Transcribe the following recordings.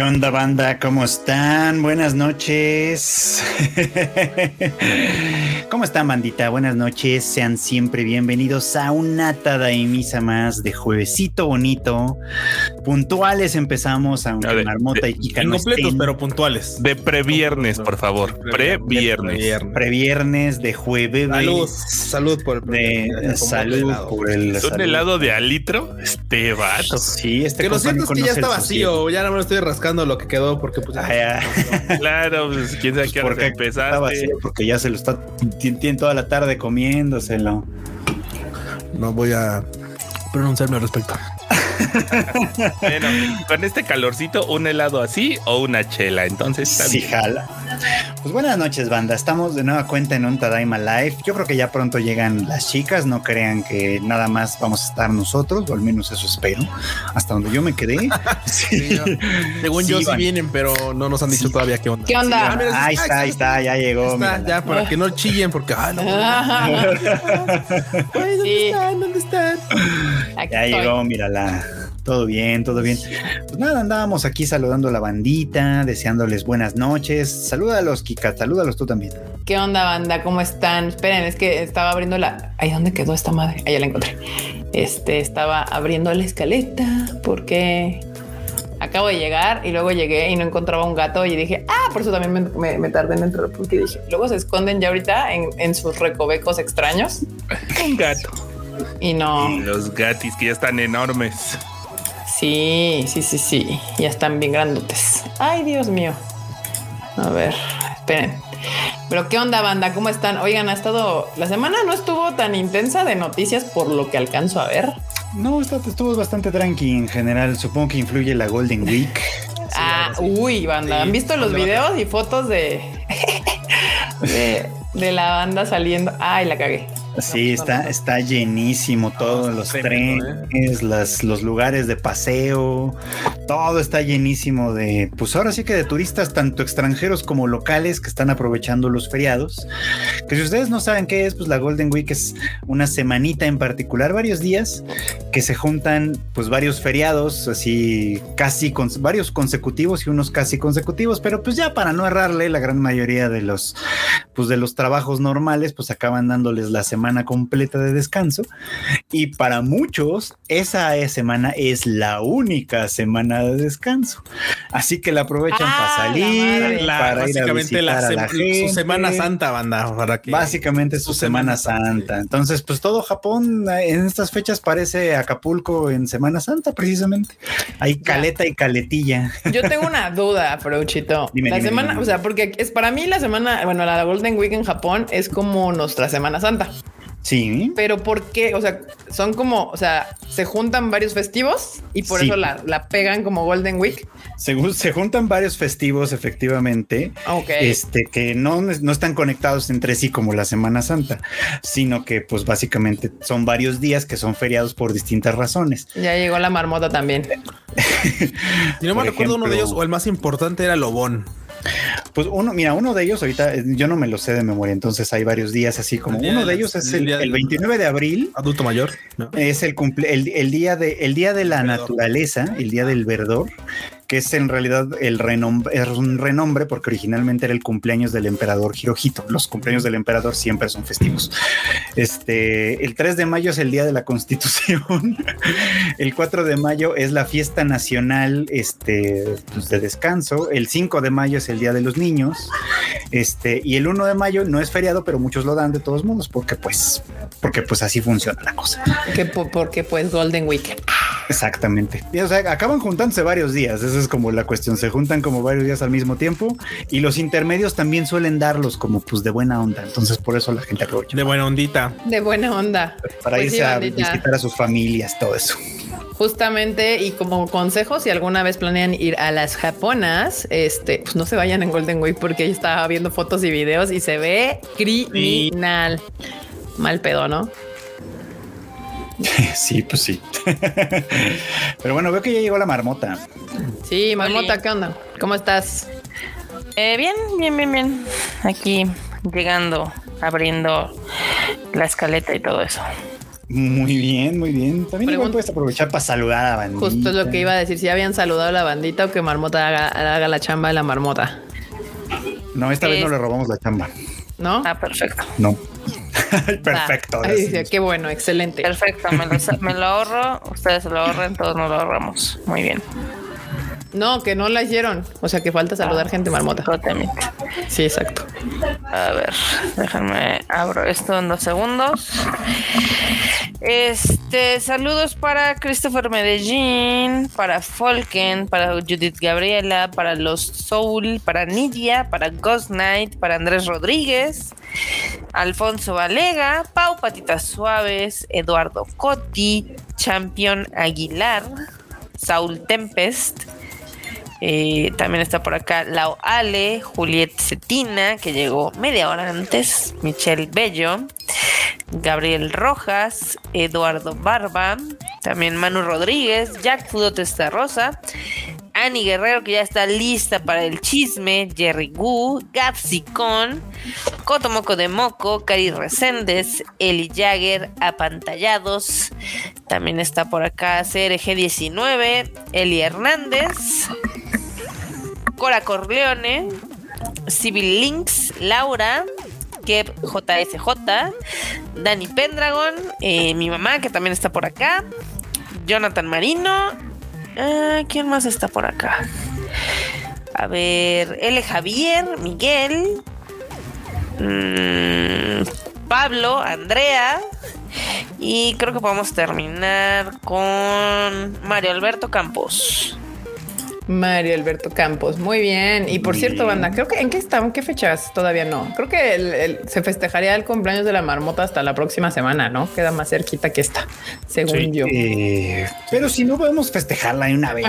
¿Qué onda, banda? ¿Cómo están? Buenas noches. ¿Cómo están, bandita? Buenas noches. Sean siempre bienvenidos a una misa más de juevesito bonito. Puntuales empezamos, aunque A ver, Marmota de- y Kika no Incompletos, estén. pero puntuales. De previernes, por favor. Previernes. Previernes de jueves. Salud, salud por el el salud helado. por el ¿Es un salud. helado de alitro? Este vato. Sí, este Que lo siento es que ya está vacío. Ya no me lo estoy rascando lo que quedó porque pues ya- Ay, ay. Claro, pues quién sabe qué hora Porque empezaste. vacío, porque ya se lo está ti- tiene toda la tarde comiéndoselo. no voy a pronunciarme al respecto. Bueno, con este calorcito, un helado así o una chela. Entonces, está Sí, bien. jala. Pues buenas noches, banda. Estamos de nueva cuenta en un Tadaima Live. Yo creo que ya pronto llegan las chicas. No crean que nada más vamos a estar nosotros, o al menos eso espero. Hasta donde yo me quedé. Sí, yo- según yo Sí, vienen, pero no nos han dicho Sí. todavía qué onda. ¿Qué onda? Ah, mira, ahí ah, está, ahí está, ya llegó. Está, ya, para que no chillen, porque ay, no. Ay, ¿dónde Sí. están? ¿Dónde están? Aquí Ya estoy. llegó, mírala. Todo bien, todo bien. Pues nada, andábamos aquí saludando a la bandita, deseándoles buenas noches. Salúdalos, Kika, salúdalos tú también. ¿Qué onda, banda? ¿Cómo están? Esperen, es que estaba abriendo la. Ay, ¿dónde quedó esta madre? Ahí la encontré. Este estaba abriendo la escaleta porque acabo de llegar y luego llegué y no encontraba un gato y dije, ah, por eso también me, me- me tardé en entrar porque dije, luego se esconden ya ahorita en, en sus recovecos extraños Un gato. Y no. Y los gatis que ya están enormes. Sí, sí, sí, sí. Ya están bien grandotes. Ay, Dios mío. A ver, esperen. Pero qué onda, banda, ¿cómo están? Oigan, ha estado. La semana no estuvo tan intensa de noticias por lo que alcanzo a ver. No, está- estuvo bastante tranqui en general. Supongo que influye la Golden Week. ah, uy, banda. ¿Han visto los videos y fotos de, de, de la banda saliendo? Ay, la cagué. Sí, está, está llenísimo todos los tremendo, trenes, las, los lugares de paseo, todo está llenísimo de, pues ahora sí que de turistas, tanto extranjeros como locales que están aprovechando los feriados. Que si ustedes no saben qué es, pues la Golden Week es una semanita en particular, varios días que se juntan, pues varios feriados, así casi con varios consecutivos y unos casi consecutivos, pero pues ya para no errarle, la gran mayoría de los, pues de los trabajos normales, pues acaban dándoles la semana completa de descanso. Y para muchos, esa semana es la única semana de descanso. Así que la aprovechan Ah, para la salir. La- para ir a básicamente la a la gente. su Semana Santa, banda, para que Básicamente su Su Semana Semana Santa. Entonces, pues todo Japón eh, en estas fechas parece Acapulco en Semana Santa, precisamente. Hay caleta y caletilla. Yo tengo una duda, Fruchito. Dime, la dime, semana, dime. o sea, porque es para mí la semana, bueno, la Golden Week en Japón es como nuestra Semana Santa. Sí. Pero ¿por qué? O sea, son como, o sea, se juntan varios festivos y por Sí. eso la, la pegan como Golden Week. Según se juntan varios festivos, efectivamente. Ok. Este que no, no están conectados entre sí como la Semana Santa, sino que pues básicamente son varios días que son feriados por distintas razones. Ya llegó la marmota también. Si no me recuerdo uno de ellos, o el más importante era Lobón. Pues uno, mira, uno de ellos ahorita eh, yo no me lo sé de memoria, entonces hay varios días así como El uno de ellos es el el, día el del- 29 de abril. Adulto mayor. ¿no? Es el, cumple, el, el día de el día de la Verdor. naturaleza, el día del verdor, que es en realidad el renombre, es un renombre porque originalmente era el cumpleaños del emperador Hirohito. Los cumpleaños del emperador siempre son festivos. Este, el 3 de mayo es el día de la Constitución. El 4 de mayo es la fiesta nacional este, pues, de descanso. El 5 de mayo es el día de los niños. Este, y el 1 de mayo no es feriado, pero muchos lo dan de todos modos porque pues porque pues así funciona la cosa. Que po- porque pues Golden Week. Exactamente. Y, o sea, acaban juntándose varios días. Es como la cuestión. Se juntan como varios días al mismo tiempo y los intermedios también suelen darlos como pues de buena onda. Entonces por eso la gente aprovecha De buena ondita. De buena onda. para Pues irse sí, a visitar a sus familias, todo eso. Justamente y como consejo, si alguna vez planean ir a las japonas, este, pues no se vayan en Golden Week porque yo estaba viendo fotos y videos y se ve criminal. Mal pedo, ¿no? Sí, pues sí. Pero bueno, veo que ya llegó la marmota. Sí, Marmota, ¿qué onda? ¿Cómo estás? Eh, bien, bien, bien, bien. Aquí llegando, abriendo la escaleta y todo eso. Muy bien, muy bien. También igual puedes aprovechar para saludar a la bandita. Justo es lo que iba a decir. Si habían saludado a la bandita o que Marmota haga, haga la chamba de la marmota, No, esta vez no le robamos la chamba. ¿no? Ah, perfecto. No. Perfecto. Ah, sí. sí, qué bueno, excelente. Perfecto, me lo, me lo ahorro, ustedes se lo ahorren, todos nos lo ahorramos. Muy bien. No, que no la hicieron. O sea, que falta saludar gente marmota. Sí, exacto. A ver, déjenme abro esto en dos segundos. Este, saludos para Christopher Medellín, para Folken, para Judith Gabriela, para los Soul, para Nidia, para Ghost Knight, para Andrés Rodríguez, Alfonso Valega, Pau Patitas Suaves, Eduardo Cotti, Champion Aguilar, Saul Tempest, eh, también está por acá Lau Ale, Juliet Cetina, que llegó media hora antes, Michelle Bello, Gabriel Rojas, Eduardo Barba, también Manu Rodríguez, Jack Fudo Rosa, Ani Guerrero, que ya está lista para el chisme, Jerry Gu, Gapsicón, Cotomoco de Moco, Cari Reséndez, Eli Jagger, Apantallados, también está por acá CRG19, Eli Hernández, Cora Corleone, Civil Links, Laura, Kev JSJ, Dani Pendragon, eh, mi mamá que también está por acá, Jonathan Marino, ah, ¿quién más está por acá? A ver, L. Javier, Miguel, mm, Pablo, Andrea. Y creo que podemos terminar con Mario Alberto Campos. Mario Alberto Campos, muy bien. Y por cierto, banda, creo que en qué estamos, qué fechas todavía no. Creo que el- el- se festejaría el cumpleaños de la marmota hasta la próxima semana, ¿no? Queda más cerquita que esta, según Sí. yo. Eh, pero si no podemos festejarla de una vez,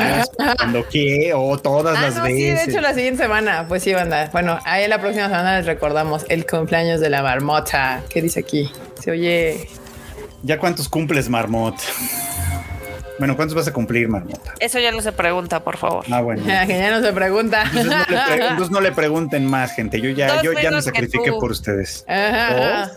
cuando quiera, o todas Ah, las no, sí, veces. de hecho la siguiente semana, pues sí, banda. Bueno, ahí la próxima semana les recordamos el cumpleaños de la marmota. ¿Qué dice aquí? Se oye ¿Ya cuántos cumples, Marmot? Bueno, ¿cuántos vas a cumplir, Marmota? Eso ya no se pregunta, por favor. Ah, bueno. que ya no se pregunta. Entonces no, le pre- entonces no le pregunten más, gente. Yo ya, Dos yo ya me sacrifiqué por ustedes. Ajá.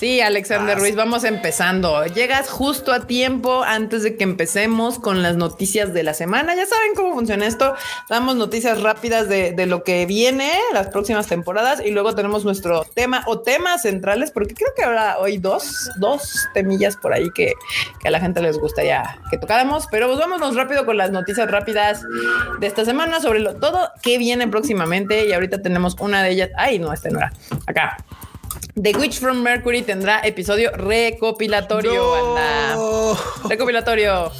Sí, Alexander Ruiz, vamos empezando. Llegas justo a tiempo antes de que empecemos con las noticias de la semana. Ya saben cómo funciona esto. Damos noticias rápidas de, de lo que viene las próximas temporadas y luego tenemos nuestro tema o temas centrales, porque creo que habrá hoy dos, dos temillas por ahí que, que a la gente les gustaría que tocáramos. Pero pues vámonos rápido con las noticias rápidas de esta semana sobre lo, todo que viene próximamente. Y ahorita tenemos una de ellas. Ay, no, este no era. Acá. The Witch from Mercury tendrá episodio recopilatorio, banda. Recopilatorio.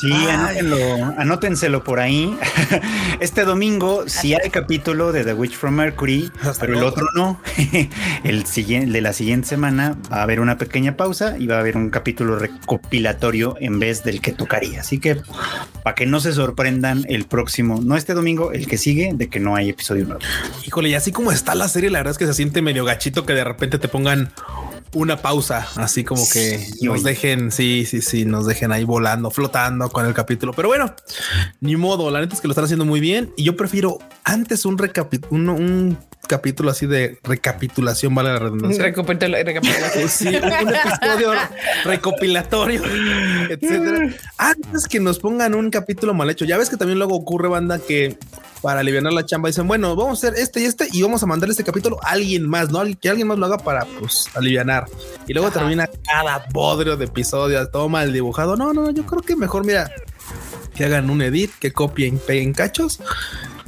Sí, anótenlo, anótenselo por ahí. Este domingo sí hay capítulo de The Witch from Mercury, Hasta pero el otro no. El siguiente de la siguiente semana va a haber una pequeña pausa y va a haber un capítulo recopilatorio en vez del que tocaría. Así que para que no se sorprendan el próximo, no este domingo, el que sigue, de que no hay episodio nuevo. Híjole, y así como está la serie, la verdad es que se siente medio gachito que de repente te pongan una pausa, así como que Sí, nos oye. dejen, sí, sí, sí, nos dejen ahí volando, flotando con el capítulo. Pero bueno, ni modo, la neta es que lo están haciendo muy bien y yo prefiero antes un, recapi- un, un capítulo así de recapitulación, vale la redundancia. Recapitulación. Sí, un, un episodio recopilatorio, etcétera. Antes que nos pongan un capítulo mal hecho. Ya ves que también luego ocurre, banda, que para aliviar la chamba dicen, bueno, vamos a hacer este y este y vamos a mandar este capítulo a alguien más, ¿no? Que alguien más lo haga para, pues, alivianar. Y luego Ajá. termina cada bodrio de episodios, todo mal dibujado. No, no, yo creo que mejor, mira, que hagan un edit, que copien, peguen cachos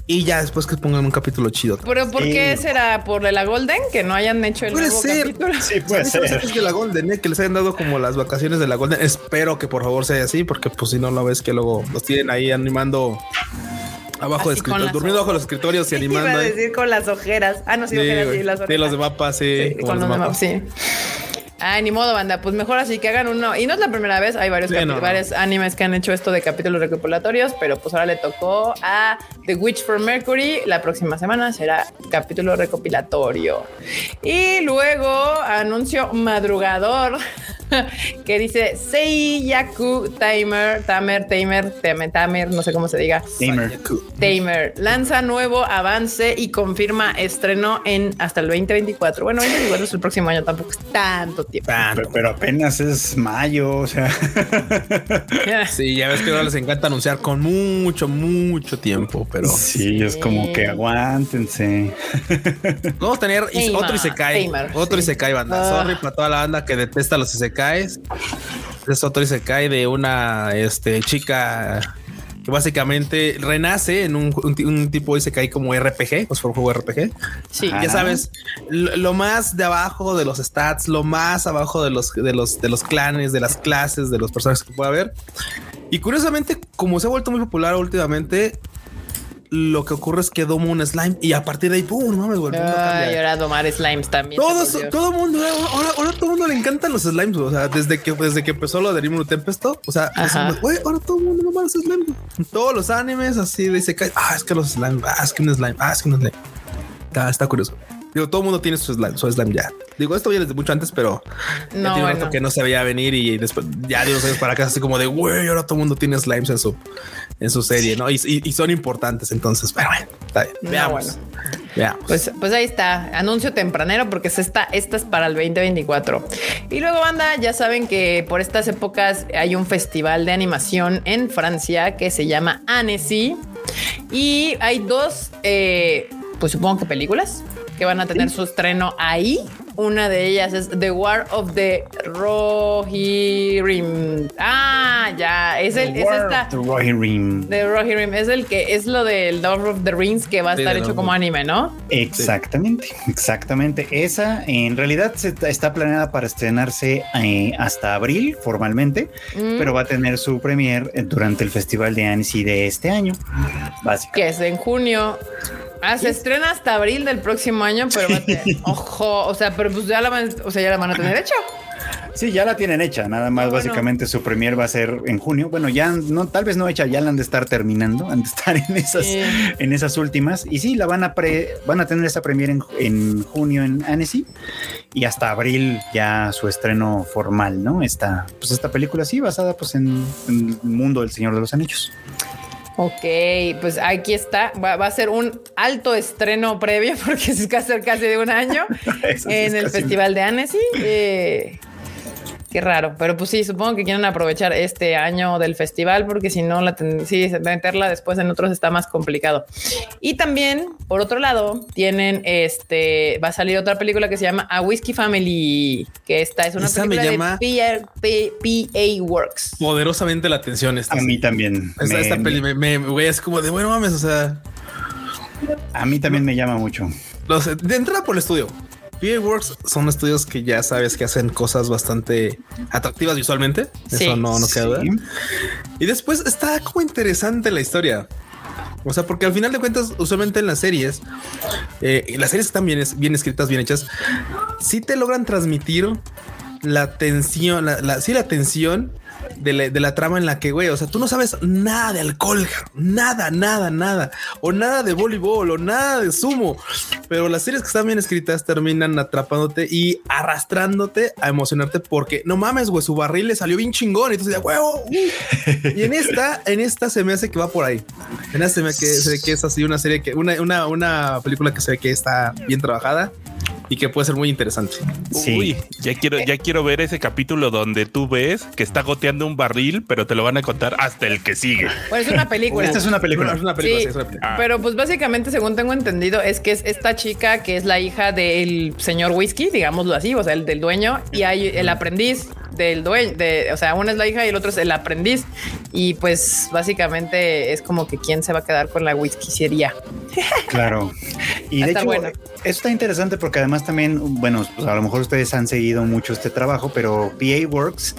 y ya después que pongan un capítulo chido. Pero ¿por qué Sí. será por la Golden que no hayan hecho el Puede nuevo ser. capítulo? Sí, puede ¿Sabes ser. es de la Golden, eh? que les hayan dado como las vacaciones de la Golden. Espero que por favor sea así, porque pues si no lo ves que luego los tienen ahí animando abajo de escritorios, durmiendo bajo los escritorios y Iba animando. a ahí. decir con las ojeras. Ah, no, sí, Sí, ojeras, sí, las Sí, orejas. los de mapas, sí, Sí, con los de demás, sí. Ay, ni modo, banda. Pues mejor así que hagan uno. Y no es la primera vez. Hay varios, Sí, no. varios animes que han hecho esto de capítulos recopulatorios, pero pues ahora le tocó a The Witch from Mercury. La próxima semana será capítulo recopilatorio. Y luego anuncio madrugador. que dice Seiyaku Timer, Tamer, Tamer, Tamer, Tamer, no sé cómo se diga. Gamer. Tamer lanza nuevo avance y confirma estreno en hasta el 2024. Bueno, 2024 es el próximo año, tampoco es tanto. Pero, pero apenas es mayo, o sea. Sí, ya ves que ahora les encanta anunciar con mucho, mucho tiempo, pero Sí, es como que aguántense. vamos a tener otro Isekai. Tamer, Otro sí. Isekai, banda. Ah. Sorry para toda la banda que detesta los Isekais. Es otro Isekai de una este, chica que básicamente renace en un, un, ti- un tipo de Isekai como RPG, pues fue un juego RPG. Sí. Ya sabes, lo, lo más de abajo de los stats, lo más abajo de los, de los, de los clanes, de las clases, de los personajes que pueda haber. Y curiosamente, como se ha vuelto muy popular últimamente, lo que ocurre es que domo un slime y a partir de ahí, ¡pum! No mames, güey, el Ay, ahora domar slimes también. Todo, se volvió. todo mundo, ahora, ahora todo mundo le encantan los slimes. O sea, desde que, desde que empezó lo de Rimuru Tempesto, o sea, güey, ahora todo el mundo mama los slimes. Todos los animes así Isekai, ah, es que los slimes, ah, es que un slime, ah, es que un slime. Está, está curioso. Digo, todo el mundo tiene su slime, su slime ya. Digo, esto viene desde mucho antes, pero ya No, tiene un rato bueno. que no se veía venir y después ya de unos años para acá, así como de, güey, ahora todo el mundo tiene slimes en su, en su serie, ¿no? Y, y- y son importantes, entonces, pero bueno, está bien. No, Veamos. bueno. Veamos. Pues, pues ahí está, anuncio tempranero porque es esta, esta es para el 2024. Y luego, banda, ya saben que por estas épocas hay un festival de animación en Francia que se llama Annecy. Y hay dos, eh, pues supongo que películas que van a tener su estreno ahí. Una de ellas es The War of the Rohirrim. Ah, ya, es, el, es esta. The Rohirrim. The Rohirrim es el que es lo del Lord of the Rings que va a Sí, estar de hecho como anime, ¿no? Exactamente, exactamente. Esa en realidad se- está planeada para estrenarse eh, hasta abril formalmente, Mm. pero va a tener su premier eh, durante el Festival de Annecy de este año. Básicamente. que es en junio. Ah, se estrena hasta abril del próximo año, pero tener- ojo, o sea, pero pues ya la van, o sea, ya la van a tener hecha. Sí, ya la tienen hecha, nada más bueno. básicamente su premier va a ser en junio. Bueno, ya no, tal vez no hecha, ya la han de estar terminando, han de estar en esas, Sí. en esas últimas. Y sí, la van a pre, van a tener esa premier en, en junio en Annecy y hasta abril ya su estreno formal, ¿no? Esta, pues esta película sí, basada pues en, en el mundo del Señor de los Anillos. Ok, pues aquí está. Va, va a ser un alto estreno previo porque es casi casi de un año sí en el Festival de Annecy. Eh, qué raro, pero pues sí, supongo que quieren aprovechar este año del festival porque si no, la ten- sí, meterla después en otros está más complicado. Y también, por otro lado, tienen este, va a salir otra película que se llama A Whiskey Family, que esta es una Esa me película llama- de PA, PA Works. Poderosamente la atención esta. A mí también. Esta, me- esta peli me, me- güey, es como de bueno mames, o sea, A mí también me llama mucho. los, de entrada por el estudio. PA Works son estudios que ya sabes que hacen cosas bastante atractivas visualmente. Sí. Eso no, no queda duda. Sí. Y después está como interesante la historia. O sea, porque al final de cuentas, usualmente en las series, eh, y las series están bien, es- bien escritas, bien hechas, sí te logran transmitir la tensión, la, la- sí, la tensión de la, trama en la que, güey, o sea, tú no sabes nada de alcohol, nada, nada, nada, o nada de voleibol, o nada de sumo, pero las series que están bien escritas terminan atrapándote y arrastrándote a emocionarte porque no mames, güey, su barril le salió bien chingón. Y entonces ya, huevo. Y en esta, en esta se me hace que va por ahí. En esta se me hace que, que es así una serie que, una, una, una película que se ve que está bien trabajada y que puede ser muy interesante. Sí. Uy, ya quiero, ya quiero ver ese capítulo donde tú ves que está goteando un barril, pero te lo van a contar hasta el que sigue. Pues es una película. Esta es una película. Es una película, Sí. sí, es una película. Ah. Pero pues básicamente, según tengo entendido, es que es esta chica que es la hija del señor Whisky, digámoslo así, o sea, el del dueño, y hay el aprendiz del dueño, de, o sea, una es la hija y el otro es el aprendiz. Y pues básicamente es como que quién se va a quedar con la whiskycería. Claro. Y de hecho, bueno. eso está interesante porque además también, bueno, pues a lo mejor ustedes han seguido mucho este trabajo, pero PA Works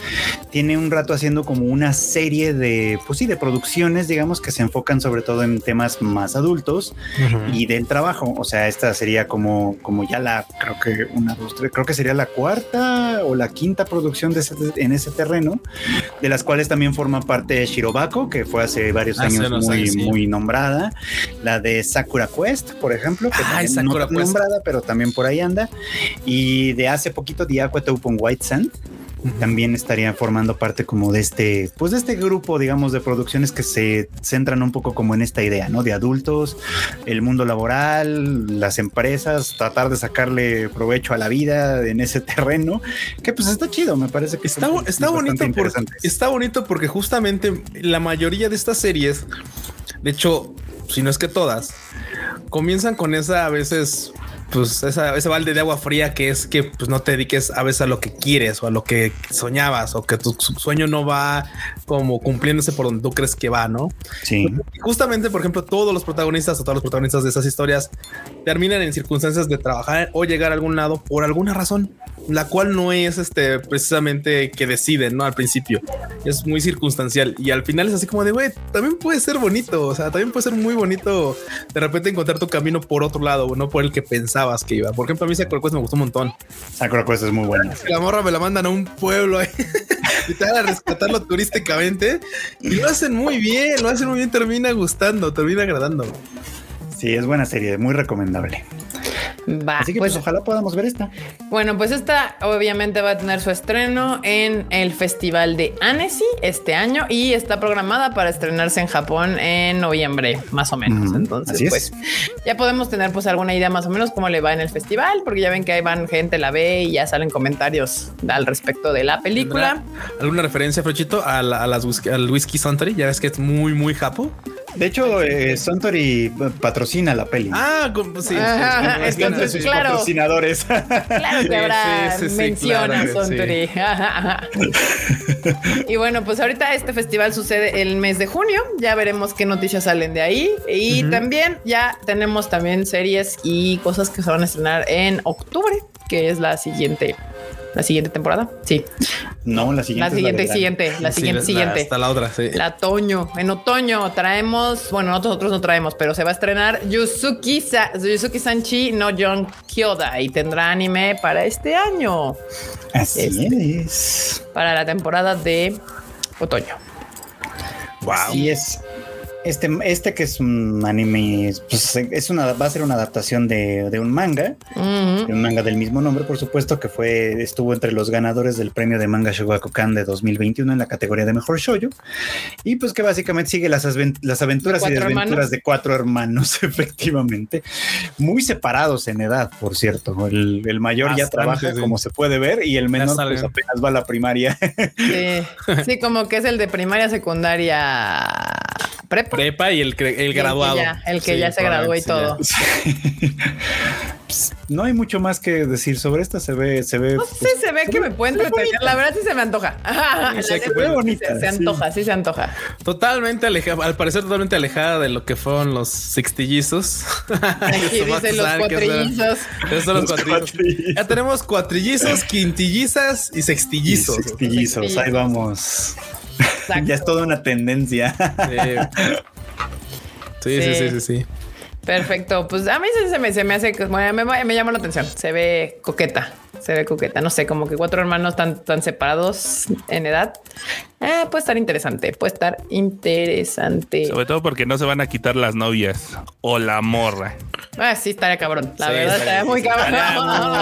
tiene un rato haciendo como una serie de, pues sí, de producciones, digamos, que se enfocan sobre todo en temas más adultos y del trabajo. O sea, esta sería como, como ya la, creo que una, dos, tres, creo que sería la cuarta o la quinta producción de ese- en ese terreno, de las cuales también forma parte Shirobako, que fue hace varios Hace años muy, años, sí. muy nombrada. La de Sakura Quest, por ejemplo, que también Sakura no Quest. nombrada, pero también por ahí anda. Y de hace poquito, The Aqua Taupe White Sand, también estaría formando parte como de este, pues de este grupo, digamos, de producciones que se centran un poco como en esta idea, ¿no? De adultos, el mundo laboral, las empresas, tratar de sacarle provecho a la vida en ese terreno, que pues está chido, me parece que está, está bonito porque, está bonito porque justamente la mayoría de estas series, de hecho, si no es que todas, comienzan con esa a veces pues esa, ese balde de agua fría que es que pues no te dediques a veces a lo que quieres o a lo que soñabas o que tu su- sueño no va como cumpliéndose por donde tú crees que va, ¿no? Sí, justamente, por ejemplo, todos los protagonistas o todos los protagonistas de esas historias terminan en circunstancias de trabajar o llegar a algún lado por alguna razón, la cual no es este precisamente que deciden, ¿no? Al principio es muy circunstancial y al final es así como de, güey, también puede ser bonito, o sea, también puede ser muy bonito de repente encontrar tu camino por otro lado, no por el que pensabas que iba. Por ejemplo, a mí Sakura Quest me gustó un montón. Sakura Quest es muy buena. La morra me la mandan a un pueblo ahí y te van a rescatarlo turísticamente y lo hacen muy bien, lo hacen muy bien, termina gustando, termina agradando. Sí, es buena serie, muy recomendable. Va, Así que pues, pues ojalá podamos ver esta. bueno, pues esta obviamente va a tener su estreno en el Festival de Annecy este año y está programada para estrenarse en Japón en noviembre, más o menos. Entonces, así es. pues ya podemos tener pues alguna idea más o menos cómo le va en el festival, porque ya ven que ahí van gente, la ve y ya salen comentarios al respecto de la película. ¿Alguna referencia, Frochito, a, la- a las whisky, al whisky Suntory? Ya ves que es muy, muy japo. De hecho, eh, Suntory patrocina la peli. Ah, con- sí. Ajá, sí, es sí, entonces, sí. claro. patrocinadores. Claro que habrá sí, sí, sí, mención a claro, Suntory. y bueno, pues ahorita este festival sucede el mes de junio. Ya veremos qué noticias salen de ahí. Y también ya tenemos también series y cosas que se van a estrenar en octubre, que es la siguiente, la siguiente temporada. Sí, no, la siguiente. la siguiente, verano. siguiente, la Sí, siguiente, siguiente. Hasta la otra, sí. La otoño. En otoño traemos, bueno, nosotros no traemos, pero se va a estrenar Yuzuki, Sa- Yuzuki Sanchi no John Kyoda y tendrá anime para este año, Así es. para la temporada de otoño. Wow. Así es. Este, este que es un anime, pues es una, va a ser una adaptación de, de un manga, de un manga del mismo nombre, por supuesto, que fue, estuvo entre los ganadores del premio de manga Shogakukan de 2021 en la categoría de mejor shoujo. Y pues que básicamente sigue las, asven- las aventuras ¿De y desventuras hermanos? de cuatro hermanos, efectivamente. Muy separados en edad, por cierto. El, el mayor ya trabaja, sí. como se puede ver, y el menor pues apenas va a la primaria. Sí. Sí, como que es el de primaria, secundaria, prepa. Prepa y el, el que graduado. ya- el que Sí, ya se graduó y todo. probablemente no hay mucho más que decir sobre esta. Se ve, se ve. No sé, se ve que me puede entretener. La verdad sí se me antoja. Que fue sí bonita, Se, antoja, sí se antoja. Totalmente alejada, al parecer totalmente alejada de lo que fueron los sextillizos. Aquí dice los cuatrillizos. Esos son los Los cuatrillizos. cuatrillizos. Ya tenemos cuatrillizos, quintillizas y sextillizos. Sextillizos, ahí vamos. Ya es toda una tendencia. Sí. Sí, sí, sí, sí. Perfecto. Pues a mí se me, se me hace que bueno, me, me llama la atención. Se ve coqueta. Se ve coqueta. No sé, como que cuatro hermanos tan, tan separados en edad. Eh, puede estar interesante. Puede estar interesante. Sobre todo porque no se van a quitar las novias o la morra. Ah, sí, estaría cabrón. La Sí, verdad, estaría muy cabrón. Estaría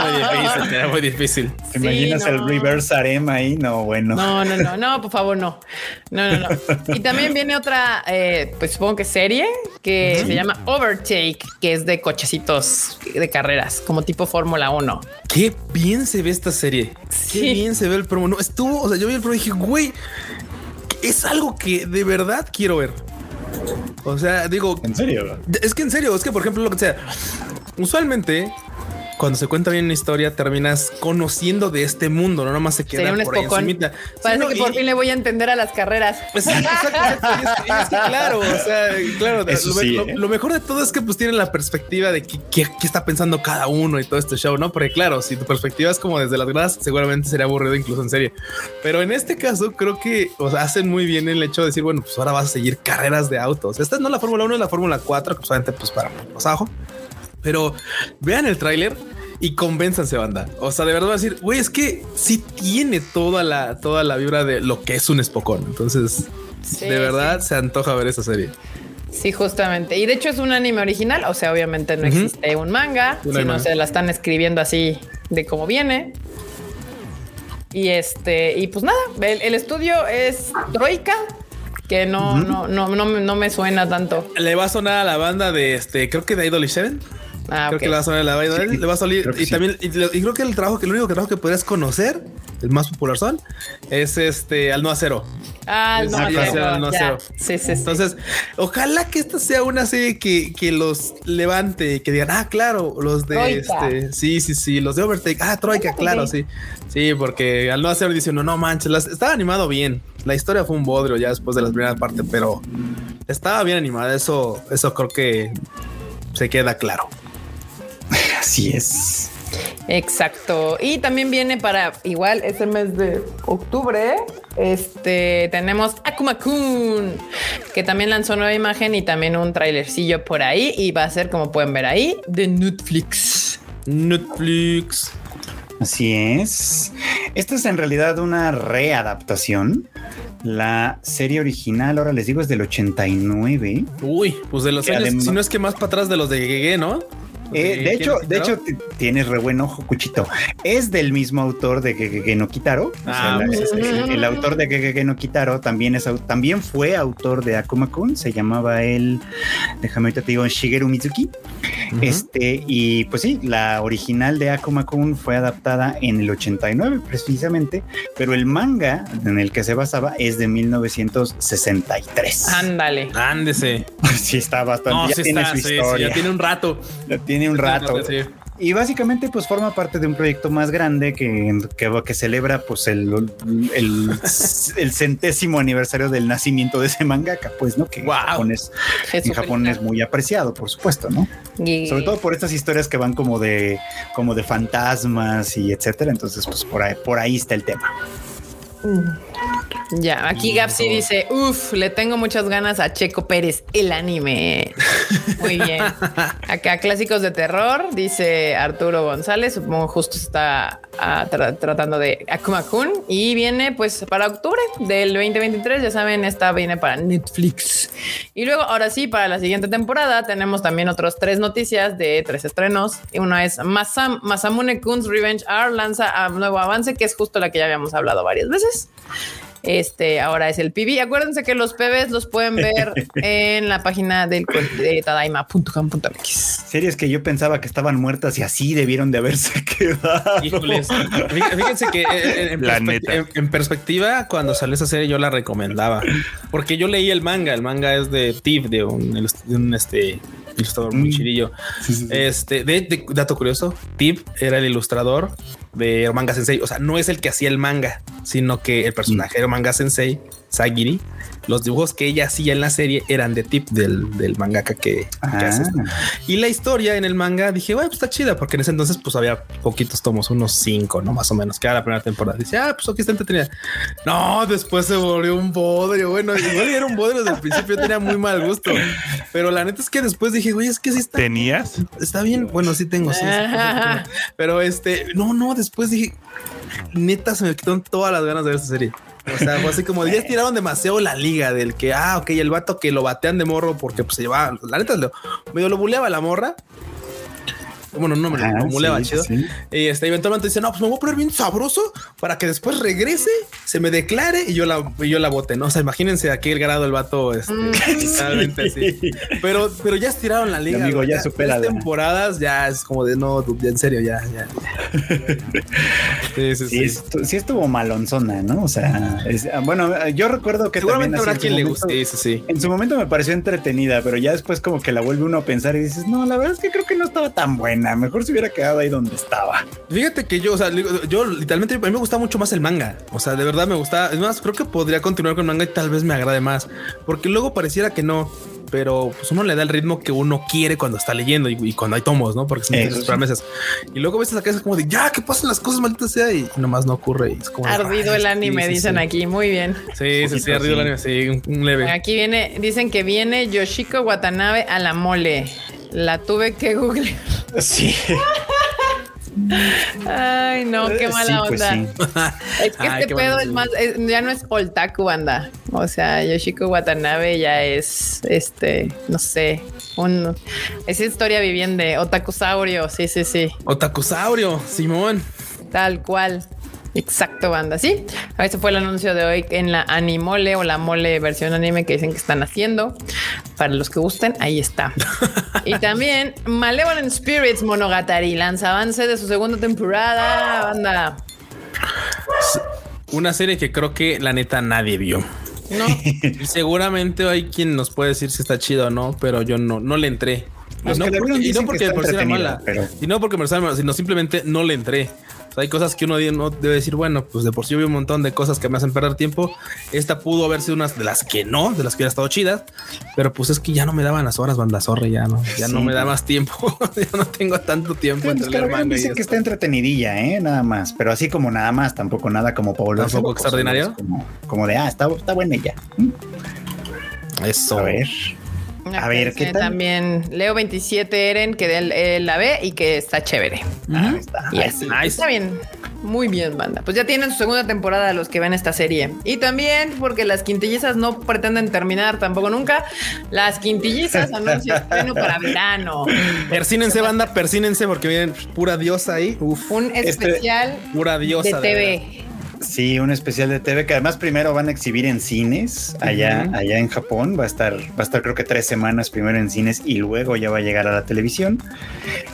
muy difícil, estaría muy difícil. ¿Te imaginas no. el reverse harem ahí? No, bueno. No, no, no, no, por favor, no. No, no, no. Y también viene otra, eh, pues supongo que serie que se llama Overtake, que es de cochecitos de carreras, como tipo Fórmula 1. Qué bien se ve esta serie. Sí. Qué bien se ve el promo. No, estuvo, o sea, yo vi el promo y dije, güey, es algo que de verdad quiero ver. O sea, digo, ¿En serio? es que en serio, es que por ejemplo, lo que sea, usualmente cuando se cuenta bien una historia, terminas conociendo de este mundo, no nomás se queda Sería un por ahí encimita. Parece Sí, no, que por y- fin le voy a entender a las carreras. Pues, sí, exacto, es, es que claro, o sea, claro, Eso lo, sí, lo- ¿eh? lo mejor de todo es que pues tienen la perspectiva de qué, qué- qué está pensando cada uno y todo este show, ¿no? Porque claro, si tu perspectiva es como desde las gradas, seguramente sería aburrido incluso en serie. Pero en este caso creo que o sea, hacen muy bien el hecho de decir, bueno, pues ahora vas a seguir carreras de autos. Esta no es la Fórmula 1, es la Fórmula 4, que solamente pues para más abajo. Pero vean el tráiler y convénzanse, banda. O sea, de verdad va a decir, güey, es que sí tiene toda la, toda la vibra de lo que es un espocón. Entonces, Sí, de verdad se antoja ver esa serie. Sí, justamente. Y de hecho es un anime original, o sea, obviamente no existe un manga, hay sino se la están escribiendo así de cómo viene. Y este, y pues nada, el, el estudio es Troika, que no, no, no, no, me- no me suena tanto. Le va a sonar a la banda de este, creo que de Idol Seven. Ah, creo que le va a a la. Sí, le va a salir. Y sí. también, y, y creo que el trabajo que el único trabajo que podrías conocer, el más popular son, es este al no acero. Ah, no, Ah, no, cero. Sí, sí, sí. Entonces, ojalá que esta sea una serie que, que los levante, que digan, ah, claro, los de Troika. este, sí, sí, sí, los de Overtake, ah, Troika, claro, sí, sí, porque al no hacer dice uno, no manches, las- estaba animado bien. La historia fue un bodrio ya después de la primera parte, pero estaba bien animada. Eso, eso creo que se queda claro. Así es. Exacto. Y también viene para igual este mes de octubre. Este tenemos Akuma Kun, que también lanzó nueva imagen y también un trailercillo por ahí. Y va a ser, como pueden ver ahí, de Netflix. Netflix. Así es. Esta es en realidad una readaptación. La serie original, ahora les digo, es del 89. Uy, pues de los años, si no es que más para atrás de los de Gege, ¿no? Eh, Sí, de hecho, ¿quién de hecho, tienes re buen ojo, Cuchito. Es del mismo autor de Gegege no Kitaro. O sea, Ah, pues, el, el autor de Gegege no Kitaro también es también fue autor de Akuma Kun. Se llamaba él, déjame ahorita te digo, Shigeru Mizuki. Este, y pues sí, la original de Akuma Kun fue adaptada en el 89 precisamente, pero el manga en el que se basaba es de 1963. Ándale. Ándese. sí, está bastante. No, ya sí tiene está, su sí, sí, historia. ya tiene un rato. Ya tiene un rato. Sí. Y básicamente pues forma parte de un proyecto más grande que, que, que celebra pues el, el, el centésimo aniversario del nacimiento de ese mangaka, pues, ¿no? Que Wow. en Japón, es, en Japón es muy apreciado, por supuesto, ¿no? Y- Sobre todo por estas historias que van como de, como de fantasmas y etcétera. Entonces, pues por ahí, por ahí está el tema. Ya, aquí Gapsi dice, uff, le tengo muchas ganas a Checo Pérez, el anime. Muy bien. Acá clásicos de terror, dice Arturo González, supongo justo está ah, tra- tratando de Akuma Kun y viene pues para octubre del 2023, ya saben, esta viene para Netflix. Y luego, ahora sí, para la siguiente temporada tenemos también otros tres noticias de tres estrenos. Y uno es Masam, Masamune Kun's Revenge R lanza a nuevo avance, que es justo la que ya habíamos hablado varias veces. Este ahora es el PB. Acuérdense que los PBs los pueden ver en la página del de tadaima.com.mx. Series que yo pensaba que estaban muertas y así debieron de haberse quedado. Híjoles. Fíjense que eh, en, La perspe- neta. en- en perspectiva, cuando salió esa serie, yo la recomendaba porque yo leí el manga. El manga es de Tiv, de un, ilust- de un, este, ilustrador muy Mm. chirillo. Sí, sí, sí. Este, de, de- dato curioso, Tiv era el ilustrador de Manga Sensei. O sea, no es el que hacía el manga, sino que el personaje de Manga Sensei, Sagiri, los dibujos que ella hacía en la serie eran de Tiv, del, del mangaka que, que hace. Ah, Y la historia en el manga dije, bueno, pues está chida, porque en ese entonces pues había poquitos tomos, unos cinco, no más o menos, que era la primera temporada. Dice, ah, pues aquí está entretenida. No, después se volvió un bodrio. Bueno, igual era un bodrio desde el principio, tenía muy mal gusto. Pero la neta es que después dije, güey, es que sí está, ¿Tenías? está bien. Bueno, sí tengo, sí. Pero este, no, no, después dije, neta, se me quitaron todas las ganas de ver esa serie. O sea, fue así como ya estiraron demasiado la liga del que, ah, ok, el vato que lo batean de morro porque pues se llevaba, la neta, medio lo buleaba la morra. Bueno, no me lo, ah, lo buleaba sí, chido. sí. Y este, eventualmente dice, no, pues me voy a poner bien sabroso para que después regrese, se me declare y yo la, y yo la vote, ¿no? O sea, imagínense a qué grado el vato, este, así. Pero, pero ya estiraron la liga. amigo, güey. ya Tres supérala. temporadas ya es como de no, en serio, ya, ya. Sí, sí, Sí, sí. estu- sí estuvo malonzona, ¿no? O sea, es- ah, bueno, yo recuerdo que Seguramente también habrá quien su le momento- guste, sí, sí. En su momento me pareció entretenida, pero ya después como que la vuelve uno a pensar y dices, no, la verdad es que creo que no estaba tan buena. Mejor se hubiera quedado ahí donde estaba. Fíjate que yo, o sea, yo literalmente a mí me gusta mucho más el manga. O sea, de verdad me gusta. Es más, creo que podría continuar con el manga y tal vez me agrade más. Porque luego pareciera que no. Pero pues uno le da el ritmo que uno quiere cuando está leyendo y, y cuando hay tomos, ¿no? Porque son sí. meses. Y luego ves acá es como de ya que pasen las cosas malditas sea y nomás no ocurre. Y es como Ardido el anime, sí, sí, dicen sí. aquí. Muy bien. Sí, sí, sí, ardido el anime. Sí, un, un leve. Aquí viene, dicen que viene Yoshiko Watanabe a la mole. La tuve que googlear. Sí. Ay, no, qué mala pues onda. Es que Ay, este pedo es más, es- ya no es Oltaku, banda. O sea, Yoshiko Watanabe ya es, este, no sé, un, es historia viviente, otakusaurio, sí, sí, sí, Otakusaurio, Simón. tal cual. Exacto, banda. Sí, ese fue el anuncio de hoy en la Animole o la mole versión anime que dicen que están haciendo. Para los que gusten, ahí está. y también Malevolent Spirits Monogatari lanza avance de su segunda temporada, banda. Una serie que creo que la neta nadie vio. No, seguramente hay quien nos puede decir si está chido o no, pero yo no, no le entré. Los no porque- y no porque entretenida, mala, pero- y no porque me sino simplemente no le entré. O sea, hay cosas que uno no debe decir, bueno, pues de por sí vi un montón de cosas que me hacen perder tiempo. Esta pudo haber sido una de las que no, de las que hubiera estado chidas, pero pues es que ya no me daban las horas, banda zorra, ya no, ya no Sí. me da más tiempo. ya no tengo tanto tiempo Pues, entre los que la y está entretenidilla, ¿eh? Nada más. Pero así como nada más, tampoco nada como para volverse ¿Tampoco locos, extraordinario? Como, como de, ah, está, está buena ya. Eso. A ver. A ver, ¿qué tal? También Leo 27 Eren, que él, él la ve y que está chévere. Ahí está. Y así. Nice. Está bien. Muy bien, banda. Pues ya tienen su segunda temporada los que ven esta serie. Y también porque las quintillizas no pretenden terminar tampoco nunca. Las quintillizas anuncian estreno para verano. Persínense, banda, persínense porque vienen pura diosa ahí. Uf, Un Este- especial pura diosa. de de TV. Sí, un especial de TV que además primero van a exhibir en cines allá, allá en Japón. Va a estar, va a estar creo que tres semanas primero en cines y luego ya va a llegar a la televisión.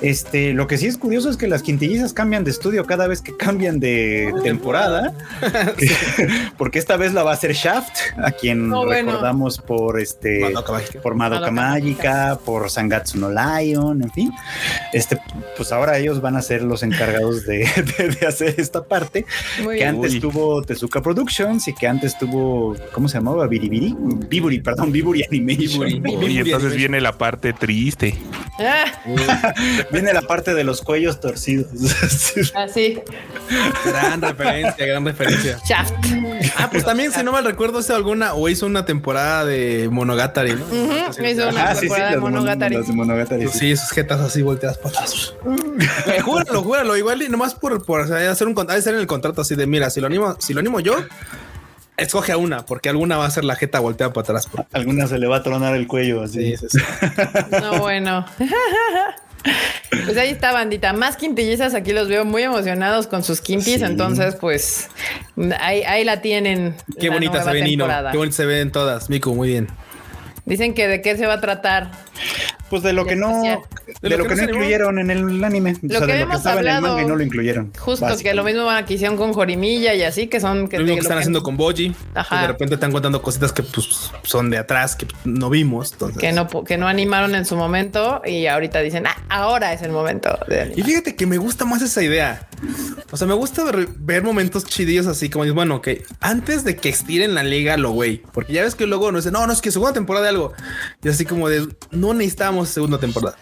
Este, lo que sí es curioso es que las quintillizas cambian de estudio cada vez que cambian de temporada, porque esta vez la va a hacer Shaft, a quien No, bueno. recordamos por este, Madoka por Madoka Madoka Mágica, por Sangatsu no Lion, en fin. Este, pues ahora ellos van a ser los encargados de, de- de hacer esta parte Muy que bien. Antes tuvo Tezuka Productions y que antes tuvo, ¿cómo se llamaba? Biribiri, Biburi, perdón, Biburi Animation. Biburi. Y entonces Animation. viene la parte triste. Ah, Viene la parte de los cuellos torcidos. así. Gran referencia, gran referencia. Shaft. Ah, pues también, si no mal recuerdo, hizo alguna o hizo una temporada de Monogatari, ¿no? Hizo una Ah, sí, sí, temporada de de Mon- Monogatari. de Monogatari. Pues sí. sí, sus jetas así volteadas para atrás. Güey, júralo, júralo. Igual y nomás por, por o sea, hacer un contrato, hacer en el contrato así de mira, si lo animo, si lo animo yo, escoge a una, porque alguna va a ser la jeta volteada para atrás. Alguna se le va a tronar el cuello así. Sí, sí, sí. No, bueno. Pues ahí está, bandita. Más quintillizas aquí los veo muy emocionados con sus quintis. Sí. Entonces, pues ahí, ahí la tienen. Qué la bonita se nueva ve Nino. temporada. Qué bonita se ven todas. Miku, muy bien. Dicen que de qué se va a tratar. Pues de lo que no, de, lo, que, no incluyeron en el anime. Lo o sea, que de lo que hemos estaba en el hablado, manga y no lo incluyeron. Justo que lo mismo que hicieron con Jorimilla y así, que son que Lo mismo de que están haciendo con Boji. Ajá. que de repente están contando cositas que pues, son de atrás, que no vimos. Entonces. que no, que no animaron en su momento y ahorita dicen, ah, ahora es el momento de Y fíjate que me gusta más esa idea. O sea, me gusta ver, ver momentos chidillos así como dices, bueno, que antes de que estiren la liga, lo güey, porque ya ves que luego no dicen, no, no es que segunda temporada de algo. Y así como de no necesitamos segunda temporada.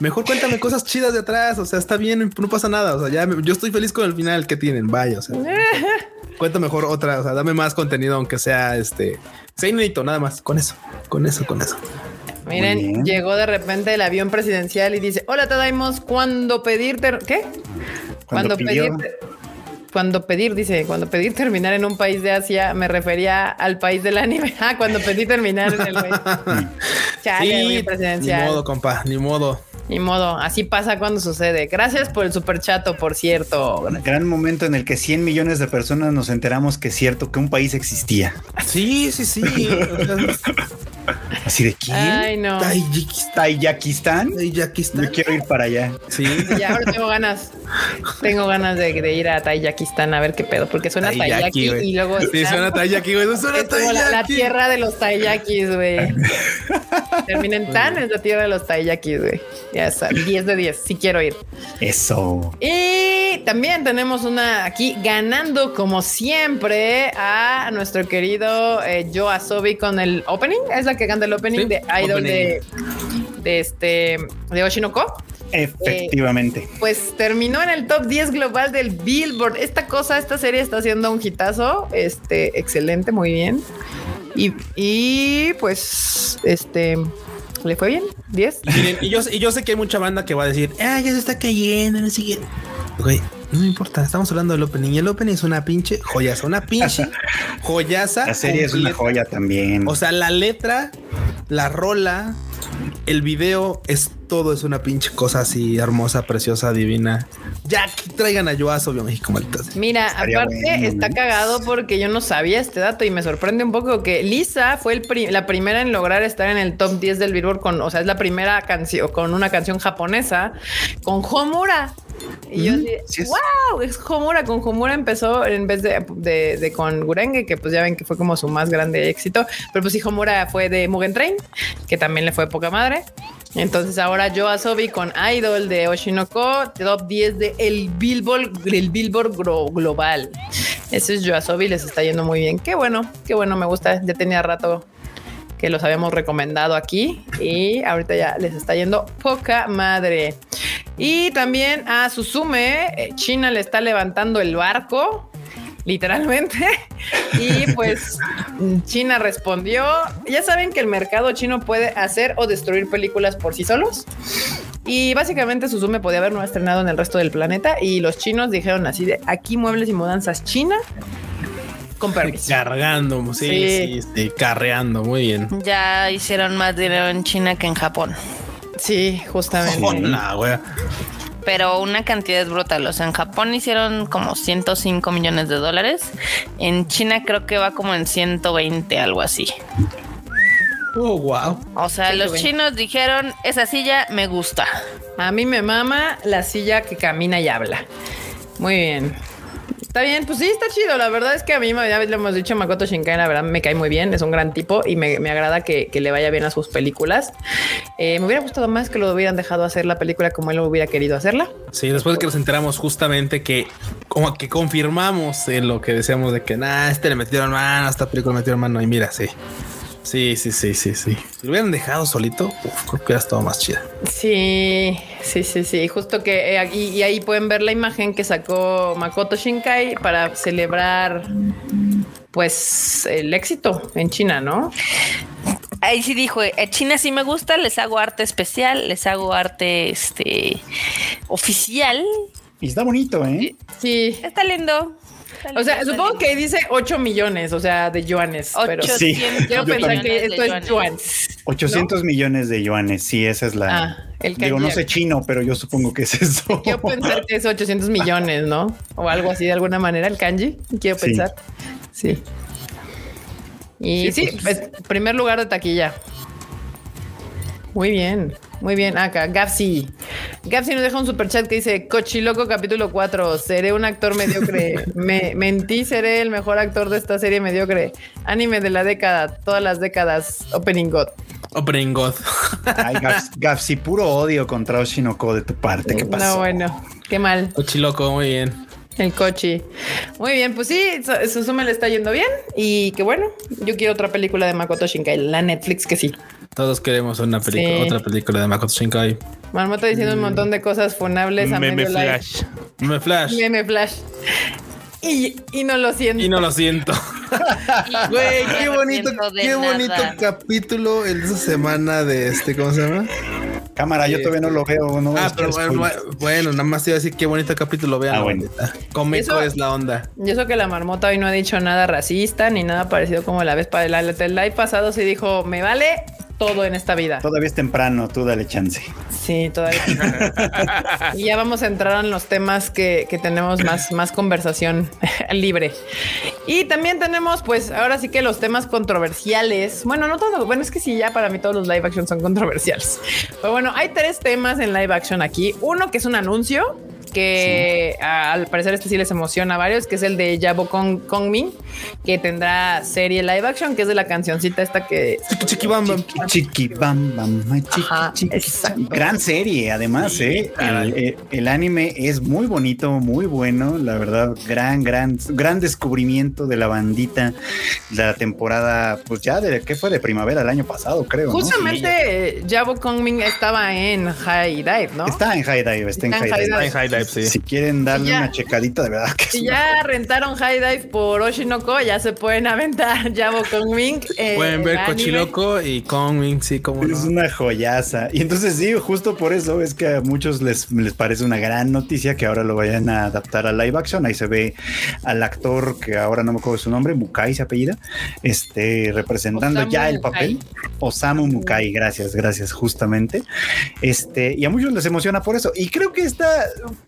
Mejor cuéntame cosas chidas de atrás. O sea, está bien, no pasa nada. O sea, ya me- yo estoy feliz con el final que tienen. Vaya, o sea, cuenta mejor otra. O sea, dame más contenido, aunque sea este, sea inédito, nada más. Con eso, con eso, con eso. Miren, llegó de repente el avión presidencial y dice, hola, te damos cuando pedir, ter- ¿qué? Cuando pidió- pedir, cuando pedir, dice, cuando pedir terminar en un país de Asia, me refería al país del anime. Ah, cuando pedí terminar en el país. Chale, ni presidencial. modo, compa, ni modo. Ni modo, así pasa cuando sucede. Gracias por el superchato, por cierto. Gran momento en el que 100 millones de personas nos enteramos que es cierto que un país existía. Sí, sí, sí. Así de quién? Ay, no. Tayikistán. Tayakistán. Tayikistán. Yo quiero ir para allá. Sí. Ya ahora tengo ganas. Tengo ganas de, de ir a Tayakistán a ver qué pedo, porque suena Tayaki y luego Sí, está- suena Tayaki, güey. eso Suena es como la, tierra de los Tayakis, güey. Terminen tan es la tierra de los Tayakis, güey. Ya está, 10 de 10, sí quiero ir. Eso. Y también tenemos una aquí ganando como siempre a nuestro querido eh, Joe Asobi con el opening. Es la que canta el opening Sí, de Idol opening. de, de este de Oshinoko. Efectivamente. Pues terminó en el top 10 global del Billboard. Esta cosa, esta serie está haciendo un hitazo. Este, excelente, muy bien. Y, y pues, este, le fue bien. 10. Miren, y yo, y yo sé que hay mucha banda que va a decir, ah, ya se está cayendo, no sé qué. No me importa, estamos hablando del opening. Y el opening es una pinche joyaza, una pinche joyaza. La serie es una joya también. O sea, la letra, la rola, el video es todo es una pinche cosa así hermosa, preciosa, divina. Ya que traigan a Yoasobi a México, maldita sea. Mira, Estaría aparte bueno, está ¿no? cagado porque yo no sabía este dato y me sorprende un poco que Lisa fue el pri- la primera en lograr estar en el top 10 del Billboard con, o sea, es la primera canción con una canción japonesa con Homura. Y yo así, sí es. Wow, es Homura. Con Homura empezó en vez de, de, con Gurenge, que pues ya ven que fue como su más grande éxito. Pero pues sí, Homura fue de Mugen Train, que también le fue poca madre. Entonces ahora yo Asobi con Idol de Oshinoko, top 10 de el Billboard, el Billboard Global. Ese es Yoasobi, les está yendo muy bien. Qué bueno, qué bueno, me gusta. Ya tenía rato que los habíamos recomendado aquí y ahorita ya les está yendo poca madre. Y también a Suzume, eh, China le está levantando el barco, literalmente. Y pues China respondió. Ya saben que el mercado chino puede hacer o destruir películas por sí solos. Y básicamente Suzume podía haber no estrenado en el resto del planeta y los chinos dijeron así de aquí muebles y mudanzas China con permiso. Cargando, sí, Sí. sí, sí, carreando, muy bien. Ya hicieron más dinero en China que en Japón. Sí, justamente. Hola, güey. Pero una cantidad brutal. O sea, en Japón hicieron como 105 millones de dólares. En China creo que va como en 120, algo así. Oh, wow. O sea, los 120. chinos dijeron, esa silla me gusta. A mí me mama la silla que camina y habla. Muy bien. Está bien, pues sí, está chido. La verdad es que a mí, ya le hemos dicho, Makoto Shinkai, la verdad me cae muy bien. Es un gran tipo y me, me agrada que, que le vaya bien a sus películas. Eh, me hubiera gustado más que lo hubieran dejado hacer la película como él lo hubiera querido hacerla. Sí, después de que nos enteramos justamente que como que confirmamos en lo que decíamos de que nada, este le metieron mano, esta película le metieron mano y mira, sí. Sí, sí, sí, sí, sí. Si lo hubieran dejado solito, uf, creo que hubiera estado más chida. Sí, sí, sí, sí. Justo que eh, y, y ahí pueden ver la imagen que sacó Makoto Shinkai para celebrar pues el éxito en China, ¿no? Ahí sí dijo, eh, China sí me gusta, les hago arte especial, les hago arte este oficial. Y está bonito, ¿eh? Sí. Está lindo. O sea, supongo que dice 8 millones, o sea, de yuanes, pero 800 Sí, quiero pensar que esto millones es de yuan. 800 millones de yuanes. Sí, esa es la. Ah, el Digo, no sé chino, pero yo supongo que es eso. Quiero pensar que es 800 millones, ¿no? O algo así de alguna manera, el kanji. Quiero Sí. pensar. Sí. Y sí, Sí, pues, primer lugar de taquilla. Muy bien, muy bien. Acá, Gapsi. Gapsi nos deja un super chat que dice: Cochiloco, capítulo 4. Seré un actor mediocre. Me mentí, seré el mejor actor de esta serie mediocre. Anime de la década, todas las décadas. Opening God. Opening God. Ay, Gaps, Gapsi, puro odio contra Oshinoko de tu parte. ¿Qué pasó? No, bueno, qué mal. Cochiloco, muy bien. El coche. Muy bien, pues sí, Su- Suzume le está yendo bien. Y que bueno, yo quiero otra película de Makoto Shinkai, la Netflix que sí. Todos queremos una película, Sí. otra película de Makoto Shinkai. Marmota diciendo un montón de cosas funables a Meme medio live. flash. Me flash. Meme flash. Y, y no lo siento. Y no lo siento. Güey, qué bonito, qué bonito nada. capítulo el de esa semana de este, ¿cómo se llama? Cámara, yo todavía no lo veo. No Ah, pero bueno, bueno, nada más te iba a decir qué bonito capítulo vean. Ah, la bueno. Comeco es la onda. Y eso que la marmota hoy no ha dicho nada racista ni nada parecido como la vez para el, el live pasado sí dijo, me vale todo en esta vida. Todavía es temprano, tú dale chance. Sí, todavía. y ya vamos a entrar en los temas que, que tenemos más, más conversación libre. Y también tenemos, pues, ahora sí que los temas controversiales. Bueno, no todo. Bueno, es que sí, ya para mí todos los live action son controversiales. Pero bueno, hay tres temas en live action aquí. Uno que es un anuncio que a- al parecer este sí les emociona a varios, que es el de Yabo Kong, Kongmin, que tendrá serie live action, que es de la cancioncita esta que Chiqui, chiqui, bam, bam. Chiqui, chiqui, bam, bam, ay, chiqui, Ajá, chiqui. exacto. Gran serie, además, ¿eh? El, eh, el anime es muy bonito, muy bueno, la verdad, gran, gran, gran descubrimiento de la bandita, la temporada, pues ya de, ¿qué fue? De primavera el año pasado, creo. ¿no? justamente eh, Yabo Kongmin estaba en High Dive, ¿no? Está en High Dive, está en Está en High Dive. High Dive. Dive, sí. Si quieren darle Ya. una checadita, de verdad que es Si una- ya rentaron High Dive por Oshinoko, ya se pueden aventar Yabo con Mink. eh, Pueden ver. Cochiloco y Kong, sí, como no. Es una joyaza. Y entonces sí, justo por eso es que a muchos les, les parece una gran noticia que ahora lo vayan a adaptar a live action. Ahí se ve al actor que ahora no me acuerdo su nombre, Mukai se apellida, este, representando Osamu ya el Mukai. papel. Osamu Mukai, gracias, gracias, justamente. Este, y a muchos les emociona por eso. Y creo que está,